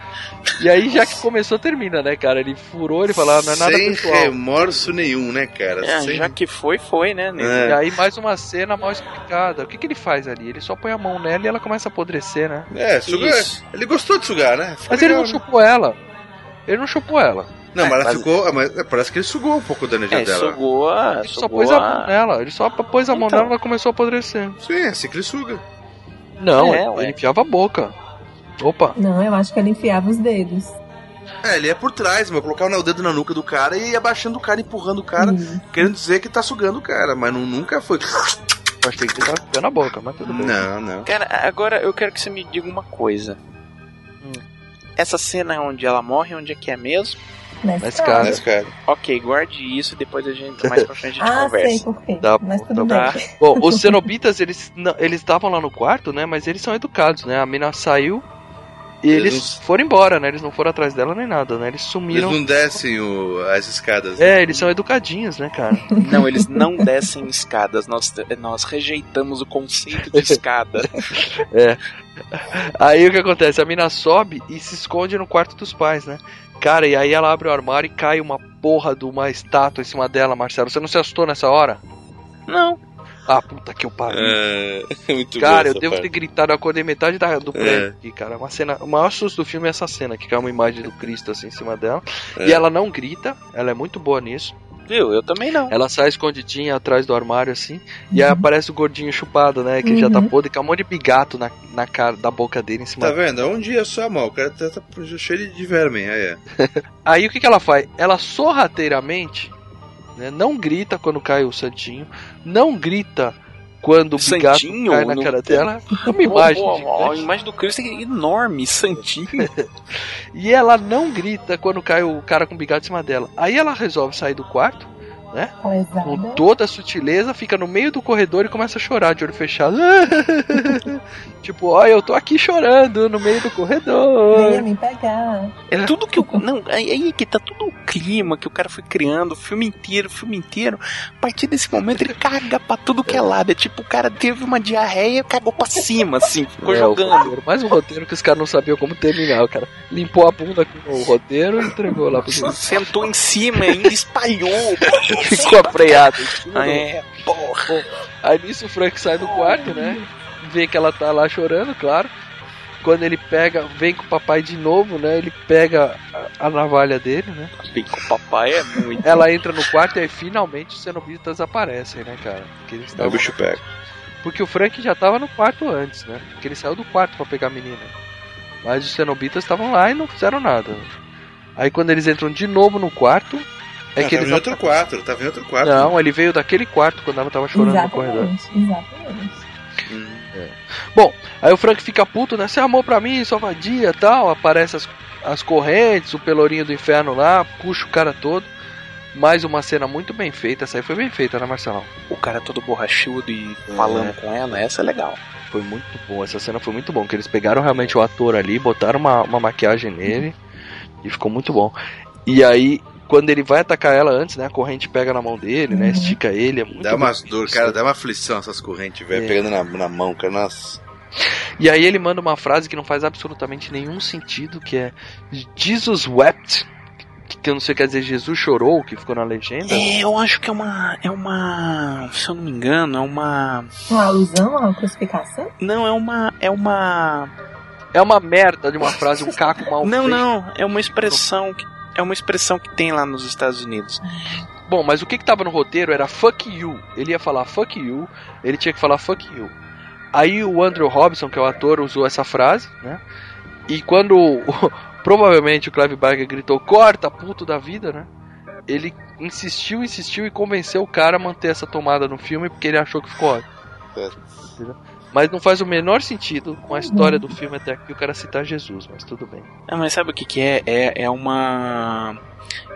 E aí, já que começou, termina, né, cara? Ele furou, ele fala, ah, não é nada Sem pessoal. remorso nenhum, né, cara? É, Sem... já que foi, foi, né? É. E aí, mais uma cena mal explicada. O que, que ele faz ali? Ele só põe a mão nela e ela começa a apodrecer, né? É, sugar. Ele gostou de sugar, né? Ficou Mas ele não legal, né? chupou ela. Ele não chupou ela. Não, mas ela mas- ficou. Mas parece que ele sugou um pouco da energia É, dela. sugou a. Ele só sugou pôs a mão nela. Ele só pôs a mão Então. nela e ela começou a apodrecer. Sim, é assim que ele suga. Não, É, ele ué. enfiava a boca. Opa. Não, eu acho que ela enfiava os dedos. É, ele é por trás, mas colocava o dedo na nuca do cara e ia abaixando o cara, empurrando o cara, Hum. querendo dizer que tá sugando o cara, mas não, nunca foi. Eu achei que ele tava enfiando a boca, mas tudo bem. Não, não. Cara, agora eu quero que você me diga uma coisa. Hum. Essa cena onde ela morre, onde é que é mesmo? Na Na escada. escada. Mas, cara. Ok, guarde isso, depois a gente, mais pra frente a gente Ah, conversa. sei por quê. Tá Mas bom, tudo tá bem. <laughs> Bom, os cenobitas, eles não- eles estavam lá no quarto, né? Mas eles são educados, né? A mina saiu e Eles eles foram embora, né? Eles não foram atrás dela nem nada, né? Eles Eles sumiram. não descem o- as escadas. né? É, eles são educadinhos, né, cara? <laughs> Não, eles não descem escadas. Nós, nós rejeitamos o conceito de escada. <laughs> Aí o que acontece? A mina sobe e se esconde no quarto dos pais, né? Cara, e aí ela abre o armário e cai uma porra de uma estátua em cima dela, Marcelo. Você não se assustou nessa hora? Não. Ah, puta que eu pariu. <laughs> É, muito Cara, eu devo parte. ter gritado, eu acordei metade da, do prédio É. aqui, cara. Uma cena, o maior susto do filme é essa cena, que cai uma imagem do Cristo assim em cima dela. É. E ela não grita, ela é muito boa nisso. Viu? Eu também não. Ela sai escondidinha atrás do armário assim, e aí aparece o gordinho chupado, né? Que já tá Uhum. podre, com um monte de bigato na, na cara da boca dele em cima Tá vendo? É um dia só, mal. O cara tá, tá cheio de verme. Aí é. <laughs> Aí o que, que ela faz? Ela sorrateiramente né, não grita quando cai o santinho, não grita quando o bigato Santinho? cai na cara dela. <laughs> É uma imagem. Pô, pô, a imagem do Cristo é enorme, santinho. <laughs> E ela não grita quando cai o cara com bigode em cima dela. Aí ela resolve sair do quarto, né? Lesada. Com toda a sutileza, fica no meio do corredor e começa a chorar de olho fechado. <laughs> tipo, ó, eu tô aqui chorando no meio do Venha corredor. me pegar. É tudo que o. Não, aí que tá tudo o clima que o cara foi criando, o filme inteiro, o filme inteiro. A partir desse momento ele caga pra tudo que é lado. É tipo, o cara teve uma diarreia e cagou pra cima, assim, ficou É, o jogando. roteiro, mais um roteiro que os caras não sabiam como terminar. O cara limpou a bunda com o roteiro e entregou lá pro. <laughs> Sentou em cima e ainda espalhou. <laughs> Ficou cima Ah, é, porra. Aí nisso o Frank sai do quarto, né? Vê que ela tá lá chorando, claro. Quando ele pega, vem com o papai de novo, né? Ele pega a, a navalha dele, né? Bem com o papai é muito. Ela entra no quarto e aí finalmente os cenobitas aparecem, né, cara? Porque, eles Aí o estavam- bicho pega. Porque o Frank já tava no quarto antes, né? Porque ele saiu do quarto pra pegar a menina. Mas os cenobitas estavam lá e não fizeram nada. Aí quando eles entram de novo no quarto, é Ah, que tava em outro quarto, tava em outro quarto. Não, ele veio daquele quarto quando ela tava chorando no corredor. Exatamente, exatamente. Bom, aí o Frank fica puto, né? Você amou pra mim, sua vadia e tal. Aparece as, as correntes, o pelourinho do inferno lá, puxa o cara todo. Mais uma cena muito bem feita. Essa aí foi bem feita, né, Marcelão? O cara todo borrachudo e falando com ela, essa é legal. Foi muito bom. Essa cena foi muito bom. Que eles pegaram realmente o ator ali, botaram uma, uma maquiagem nele e ficou muito bom. E aí, quando ele vai atacar ela antes, né? A corrente pega na mão dele, né? Uhum. Estica ele. É muito Dá feito dor, cara, dá uma aflição essas correntes, velho, É. pegando na, na mão, cara. Nossa. E aí ele manda uma frase que não faz absolutamente nenhum sentido, que é Jesus wept, que eu não sei quer dizer Jesus chorou, que ficou na legenda. É, eu acho que é uma. É uma. Se eu não me engano, é uma. Uma alusão a uma crucificação? Não, é uma. É uma. É uma merda de uma frase, um caco mal Não, feito. não. É uma expressão que. É uma expressão que tem lá nos Estados Unidos. Bom, mas o que que tava no roteiro era fuck you. Ele ia falar fuck you, ele tinha que falar fuck you. Aí o Andrew Robinson, que é o ator, usou essa frase, né? E quando <laughs> provavelmente o Clive Barker gritou corta, puto da vida, né? Ele insistiu, insistiu e convenceu o cara a manter essa tomada no filme porque ele achou que ficou ótimo. Entendeu? Mas não faz o menor sentido com a história do filme até aqui o cara citar Jesus, mas tudo bem. Ah, mas sabe o que, que é? é? É uma.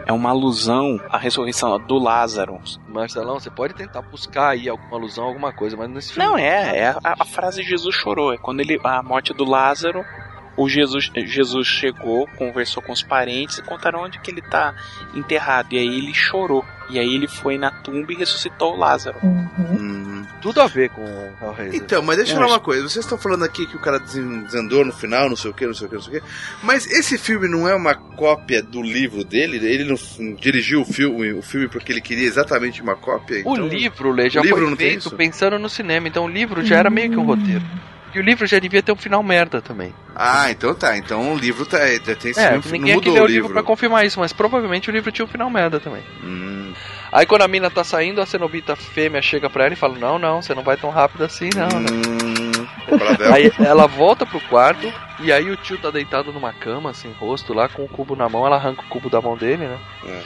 É uma alusão à ressurreição do Lázaro. Marcelão, você pode tentar buscar aí alguma alusão, alguma coisa, mas nesse filme. Não, é, é a, a frase Jesus chorou. É quando ele. A morte do Lázaro. O Jesus, Jesus chegou, conversou com os parentes e contaram onde que ele tá enterrado. E aí ele chorou. E aí ele foi na tumba e ressuscitou o Lázaro. Uhum. Hum. Tudo a ver com o Hellraiser. Então, mas deixa eu Não, falar uma coisa. Vocês estão falando aqui que o cara desandou no final, não sei o que, não sei o que, não sei o que. Mas esse filme não é uma cópia do livro dele? Ele não dirigiu o filme, o filme porque ele queria exatamente uma cópia? O Então- livro, Lê, já o livro foi feito isso? pensando no cinema, então o livro já era meio que um roteiro. E o livro já devia ter um final merda também. Ah, então tá. Então o livro tá. é, Tem esse É, filme, ninguém não aqui mudou leu o livro pra confirmar isso, mas provavelmente o livro tinha um final merda também. Hum, Aí quando a mina tá saindo, a cenobita fêmea chega pra ela e fala: Não, não, você não vai tão rápido assim, não. né?" hum, Bravel. <laughs> Aí ela volta pro quarto e aí o tio tá deitado numa cama, sem rosto, lá com o cubo na mão, ela arranca o cubo da mão dele, né? É.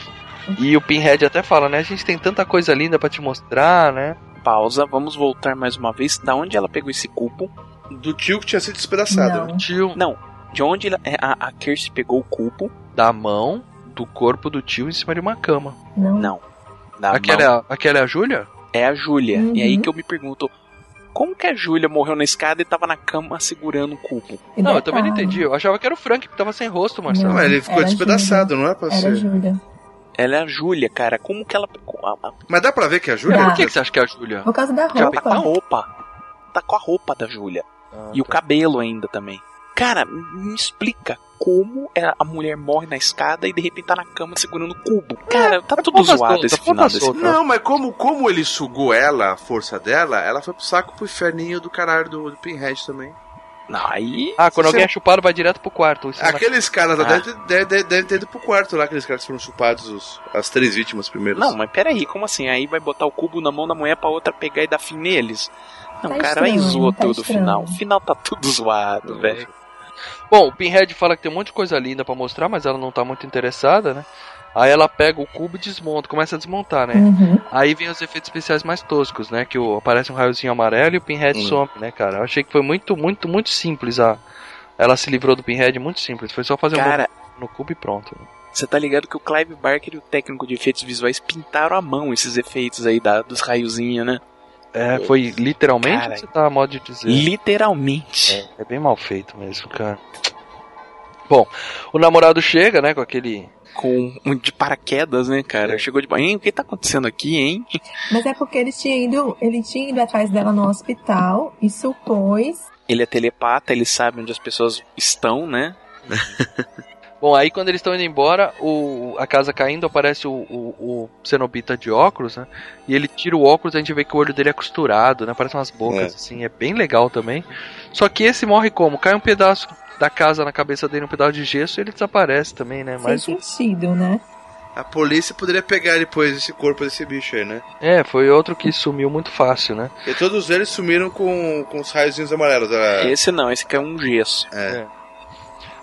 E o Pinhead até fala, né? A gente tem tanta coisa linda pra te mostrar, né? Pausa, vamos voltar mais uma vez. Da onde ela pegou esse cubo? Do tio que tinha sido despedaçado. Não. né? O tio Não, de onde é, a, a Kirsty pegou o cubo? da mão do corpo do tio em cima de uma cama. Não. Não. Da Aquela, é mão. a- aquela é a Júlia? É a Júlia. Uhum. E aí que eu me pergunto, como que a Júlia morreu na escada e tava na cama segurando o cubo? E Não, eu também não entendi. Eu achava que era o Frank que tava sem rosto, Marcelo. Não, mas ele ficou Era despedaçado, não é pra Era ser. Júlia. Ela é a Júlia, cara. Como que ela pegou a, a, Mas dá pra ver que é a Júlia? Por que, que você acha que é a Júlia? Por causa da Já tá com a roupa. Tá com a roupa da Júlia. Ah, E o tá. cabelo ainda também. Cara, me explica como é- a mulher morre na escada e de repente tá na cama segurando o cubo. Cara, tá tudo ponta zoado solta, esse ponta final desse solta. Não, mas como, como ele sugou ela, a força dela, ela foi pro saco pro inferninho do caralho do, do Pinhead também. Não, aí. Ah, quando alguém é chupado, vai direto pro quarto. É Aqueles caras lá Ah. devem ter- devem deve, deve ter ido pro quarto lá, aqueles caras que foram chupados, os- as três vítimas primeiras. Não, mas peraí, como assim? Aí vai botar o cubo na mão da mulher pra outra pegar e dar fim neles? Não, Tá cara, aí estranho, zoou tá tudo o estranho. final. O final tá tudo <laughs> zoado, velho. Bom, o Pinhead fala que tem um monte de coisa linda pra mostrar, mas ela não tá muito interessada, né? Aí ela pega o cubo e desmonta, começa a desmontar, né? Uhum. Aí vem os efeitos especiais mais toscos, né? Que o, aparece um raiozinho amarelo e o Pinhead Hum. some, né, cara? Eu achei que foi muito, muito, muito simples a. Ela se livrou do Pinhead muito simples. Foi só fazer um Cara, movimento no cubo e pronto. você tá ligado que o Clive Barker e o técnico de efeitos visuais pintaram à mão esses efeitos aí da, dos raiozinhos, né? É, foi literalmente Cara, ou você tá a modo de dizer? Literalmente. É, é bem mal feito mesmo, cara. Bom, o namorado chega, né, com aquele. Com um de paraquedas, né, cara? Chegou de banho. O que tá acontecendo aqui, hein? Mas é porque eles tinham ido, ele tinha ido atrás dela no hospital e supôs. Ele é telepata, ele sabe onde as pessoas estão, né? <laughs> Bom, aí quando eles estão indo embora, o, a casa caindo, aparece o, o, o cenobita de óculos, né? E ele tira o óculos e a gente vê que o olho dele é costurado, né? Parece umas bocas, É. assim, é bem legal também. Só que esse morre como? Cai um pedaço da casa na cabeça dele, um pedaço de gesso e ele desaparece também, né? Sem Mas o- sentido, né? A polícia poderia pegar depois esse corpo desse bicho aí, né? É, foi outro que sumiu muito fácil, né? E todos eles sumiram com, com os raiozinhos amarelos. Da... Esse não, esse aqui é um gesso. É.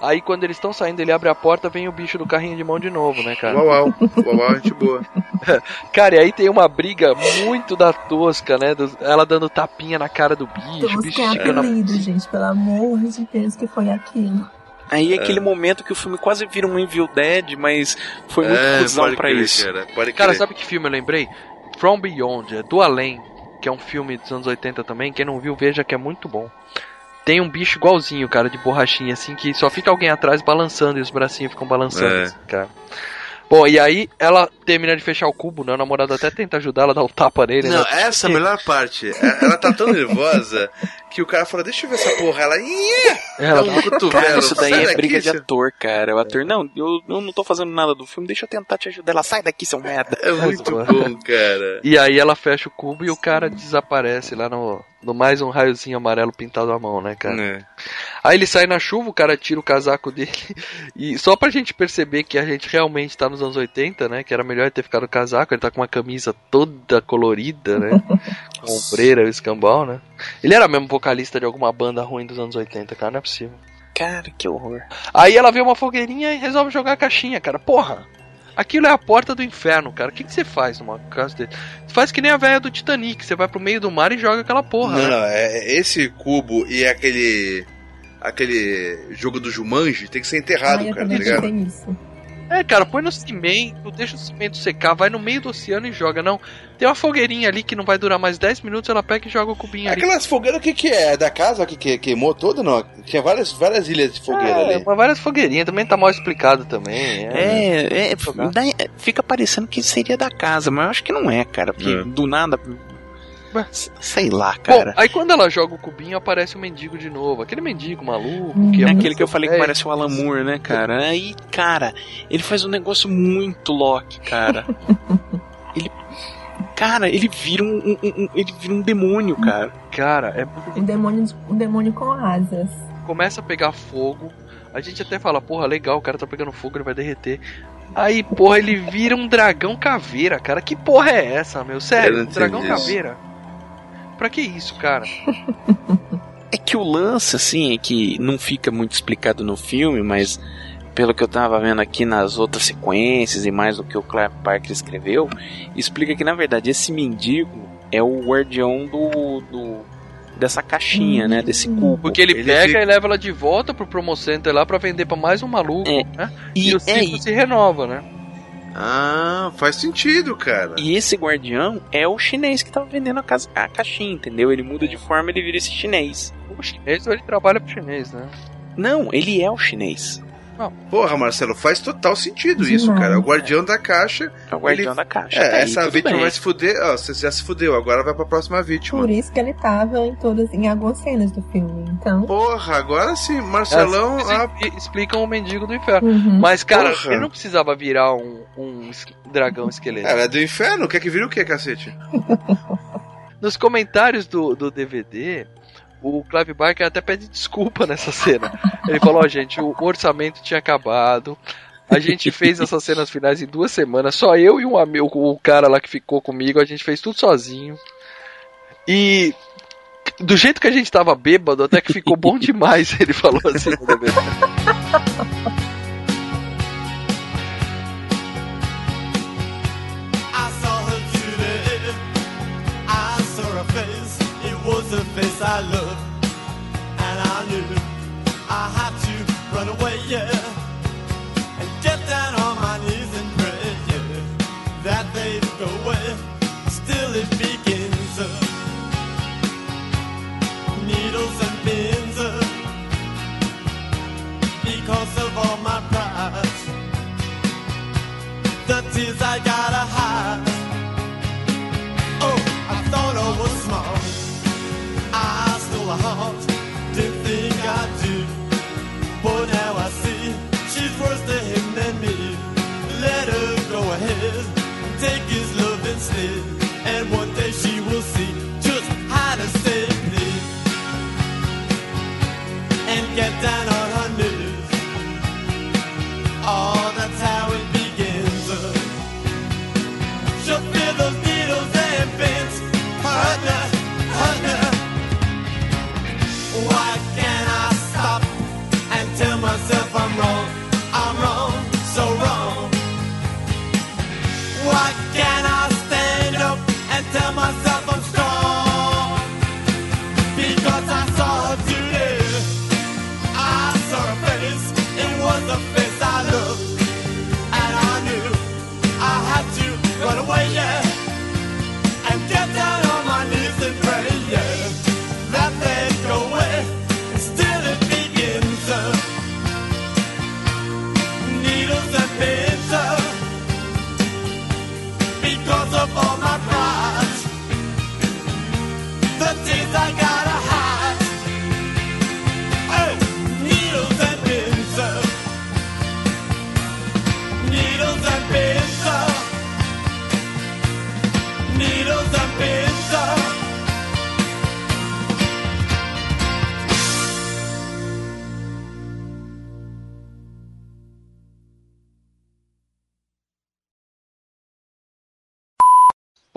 Aí quando eles estão saindo, ele abre a porta, vem o bicho do carrinho de mão de novo, né, cara? Uau, uau. Uau, uau, gente boa. <laughs> Cara, e aí tem uma briga muito da tosca, né? ela dando tapinha na cara do bicho, o bicho Tosca é esticando a apelido, gente. Pelo amor de Deus, que foi aquilo. Aí é aquele momento que o filme quase vira um Evil Dead, mas foi muito É, cuzão pra crer, isso. Cara, Cara, sabe que filme eu lembrei? From Beyond, é do Além, que é um filme dos anos 80 também. Quem não viu, veja que é muito bom. Tem um bicho igualzinho, cara, de borrachinha, assim, que só fica alguém atrás balançando e os bracinhos ficam balançando, É. assim, cara. Bom, e aí ela termina de fechar o cubo, né? O namorado até tenta ajudar ela, dá um tapa nele, Não, né? essa é a melhor parte. É- Ela tá tão nervosa que o cara fala, deixa eu ver essa porra. Ela, "Ih!" Ela dá um cotovelo. Cara, isso daí é briga de ator, cara. O ator, não, eu, eu não tô fazendo nada do filme, deixa eu tentar te ajudar. Ela, sai daqui, seu merda. É muito <laughs> bom, cara. E aí ela fecha o cubo e o cara desaparece lá no, no mais um raiozinho amarelo pintado à mão, né, cara? É. Aí ele sai na chuva, o cara tira o casaco dele. <laughs> E só pra gente perceber que a gente realmente tá nos anos 80, né? Que era melhor ter ficado o casaco, ele tá com uma camisa toda colorida, né? <laughs> Com ombreira e o escambau, né? Ele era mesmo vocalista de alguma banda ruim dos anos 80, cara, não é possível. Cara, que horror. Aí ela vê uma fogueirinha e resolve jogar a caixinha, cara. Porra! Aquilo é a porta do inferno, cara. O que, que você faz numa casa dele? Você faz que nem a velha do Titanic. Você vai pro meio do mar e joga aquela porra. Não, né? não, é, é esse cubo e aquele. aquele jogo do Jumanji tem que ser enterrado, Ai, eu cara, tá ligado? nisso. É, cara, põe no cimento, deixa o cimento secar, vai no meio do oceano e joga. Não, tem uma fogueirinha ali que não vai durar mais 10 minutos, ela pega e joga o cubinho ali. Aquelas fogueiras, o que, que é? É Da casa que, que queimou toda? Não, tinha várias, várias ilhas de fogueira É, ali. mas várias fogueirinhas, também tá mal explicado também. É, É, é, dá- é, fica parecendo que seria da casa, mas eu acho que não é, cara. Porque É. do nada. Sei lá, Bom, cara. aí quando ela joga o cubinho, aparece o mendigo de novo. Aquele mendigo maluco. Que É é aquele que eu falei que parece o Alan Moore, né, cara? Aí, cara, ele faz um negócio muito Loki, cara. <laughs> ele. Cara, ele vira um, um- um- ele vira um demônio, cara. Cara, é Um demônio, um demônio com asas. começa a pegar fogo. A gente até fala, porra, legal, o cara tá pegando fogo, ele vai derreter. Aí, porra, ele vira um dragão caveira, cara. Que porra é essa, meu? Eu Sério, não dragão isso. caveira? Pra que isso, cara? <laughs> É que o lance, assim, é que não fica muito explicado no filme, mas pelo que eu tava vendo aqui nas outras sequências e mais o que o Clive Parker escreveu, explica que na verdade esse mendigo é o guardião do, do dessa caixinha, né, desse cubo. Porque ele, Ele pega fica- e leva ela de volta pro Promo Center lá pra vender pra mais um maluco, É. né? E, E, o é, ciclo se renova, né? Ah, faz sentido, cara. e esse guardião é o chinês que tava vendendo a, casa, a caixinha, entendeu? Ele muda de forma, ele vira esse chinês. O chinês, ele trabalha pro chinês, né? Não, ele é o chinês. Porra, Marcelo, faz total sentido isso, Demais, cara. É o guardião da caixa. É o guardião Ele- da caixa. É, tá aí, essa tudo vítima bem. vai se fuder. Ó, você já se fudeu, agora vai pra próxima vítima. Por isso que ele tava em todas, em algumas cenas do filme. Então. Porra, agora sim, Marcelão. Eles ah, expli- explicam o mendigo do inferno. Uhum. Mas, cara, Porra. ele não precisava virar um, um dragão esqueleto. é, é do inferno? Quer que vire o que, cacete? Nos comentários do, do DVD, o Clive Barker até pede desculpa nessa cena. Ele falou, ó, gente, o orçamento tinha acabado. A gente fez essas cenas finais em duas semanas. Só eu e um amigo, o cara lá que ficou comigo, a gente fez tudo sozinho. E do jeito que a gente tava bêbado, até que ficou bom demais, ele falou assim. I saw I gotta hide. Oh, I thought I was smart. I stole a heart, didn't think I'd do. But now I see she's worse him than me. Let her go ahead, take his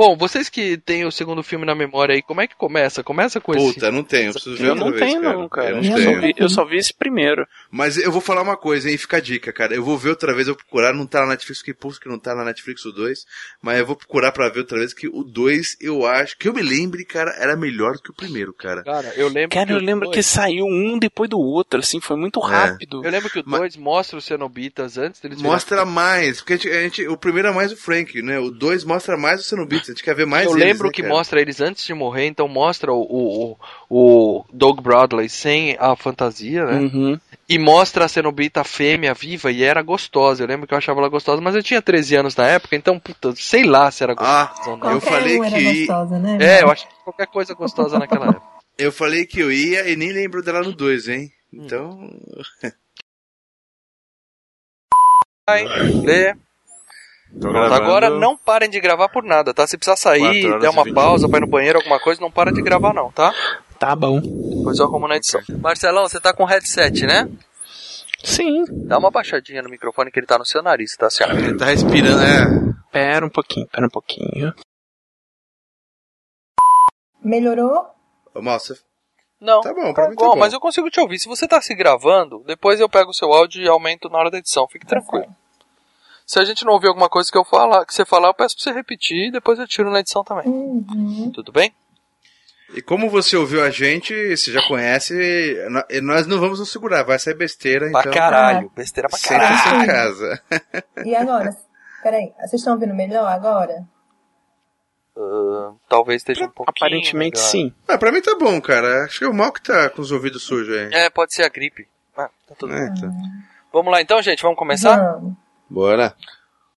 Bom, vocês que têm o segundo filme na memória aí, como é que começa? Começa com esse. Puta, não tenho. Eu preciso ver Eu não vez, tenho, cara. não, cara. Eu Eu, não só tenho. vi, eu só vi esse primeiro. Mas eu vou falar uma coisa, hein? Fica a dica, cara. Eu vou ver outra vez, eu vou procurar, não tá na Netflix, fiquei pulso que não tá na Netflix o 2, mas eu vou procurar pra ver outra vez que o 2, eu acho, que eu me lembre, cara, era melhor do que o primeiro, cara. Cara, eu lembro Cara, que eu lembro dois- que saiu um depois do outro, assim, foi muito rápido. Eu lembro que o 2 mostra os Cenobitas antes deles Mostra mais, porque a gente, a gente- o primeiro é mais o Frank, né? O 2 mostra mais o Cenobites, a gente quer ver mais eu eles, lembro né, que cara? mostra eles antes de morrer, então mostra o, o, o Doug Bradley sem a fantasia, né? Uhum. E mostra a Cenobita fêmea viva e era gostosa. Eu lembro que eu achava ela gostosa, mas eu tinha 13 anos na época, então, puta, sei lá se era gostosa ou não. Ah, eu falei um era que gostosa, né? É, eu acho que qualquer coisa gostosa naquela época. <laughs> eu falei que eu ia e nem lembro dela no 2, hein? Então, Vai, lê. Agora não parem de gravar por nada, tá? Se precisar sair, der uma pausa pra ir no banheiro, alguma coisa, não para de gravar não, tá? Tá bom. Depois eu arrumo na edição. Marcelão, você tá com headset, né? Sim. Dá uma baixadinha no microfone que ele tá no seu nariz, tá certo? ele tá respirando, é. Pera um pouquinho, pera um pouquinho. Melhorou? Ô, Moça, Não. Tá bom, pra mim tá igual, bom. mas eu consigo te ouvir. Se você tá se gravando, depois eu pego o seu áudio e aumento na hora da edição. Fique tranquilo. Se a gente não ouvir alguma coisa que eu falar, que você falar, eu peço pra você repetir e depois eu tiro na edição também. Uhum. Tudo bem? E como você ouviu a gente, você já conhece, e nós não vamos nos segurar, vai sair besteira, Pra então. caralho. Besteira pra Senta-se caralho. em casa. E agora? Peraí, vocês estão ouvindo melhor agora? Ah, talvez esteja um pouquinho. Aparentemente melhor. sim. Ah, pra mim tá bom, cara. Acho que é o mal que tá com os ouvidos sujos aí. É, pode ser a gripe. Ah, tá tudo É, bem. então. Vamos lá então, gente, vamos começar? Vamos. Buena.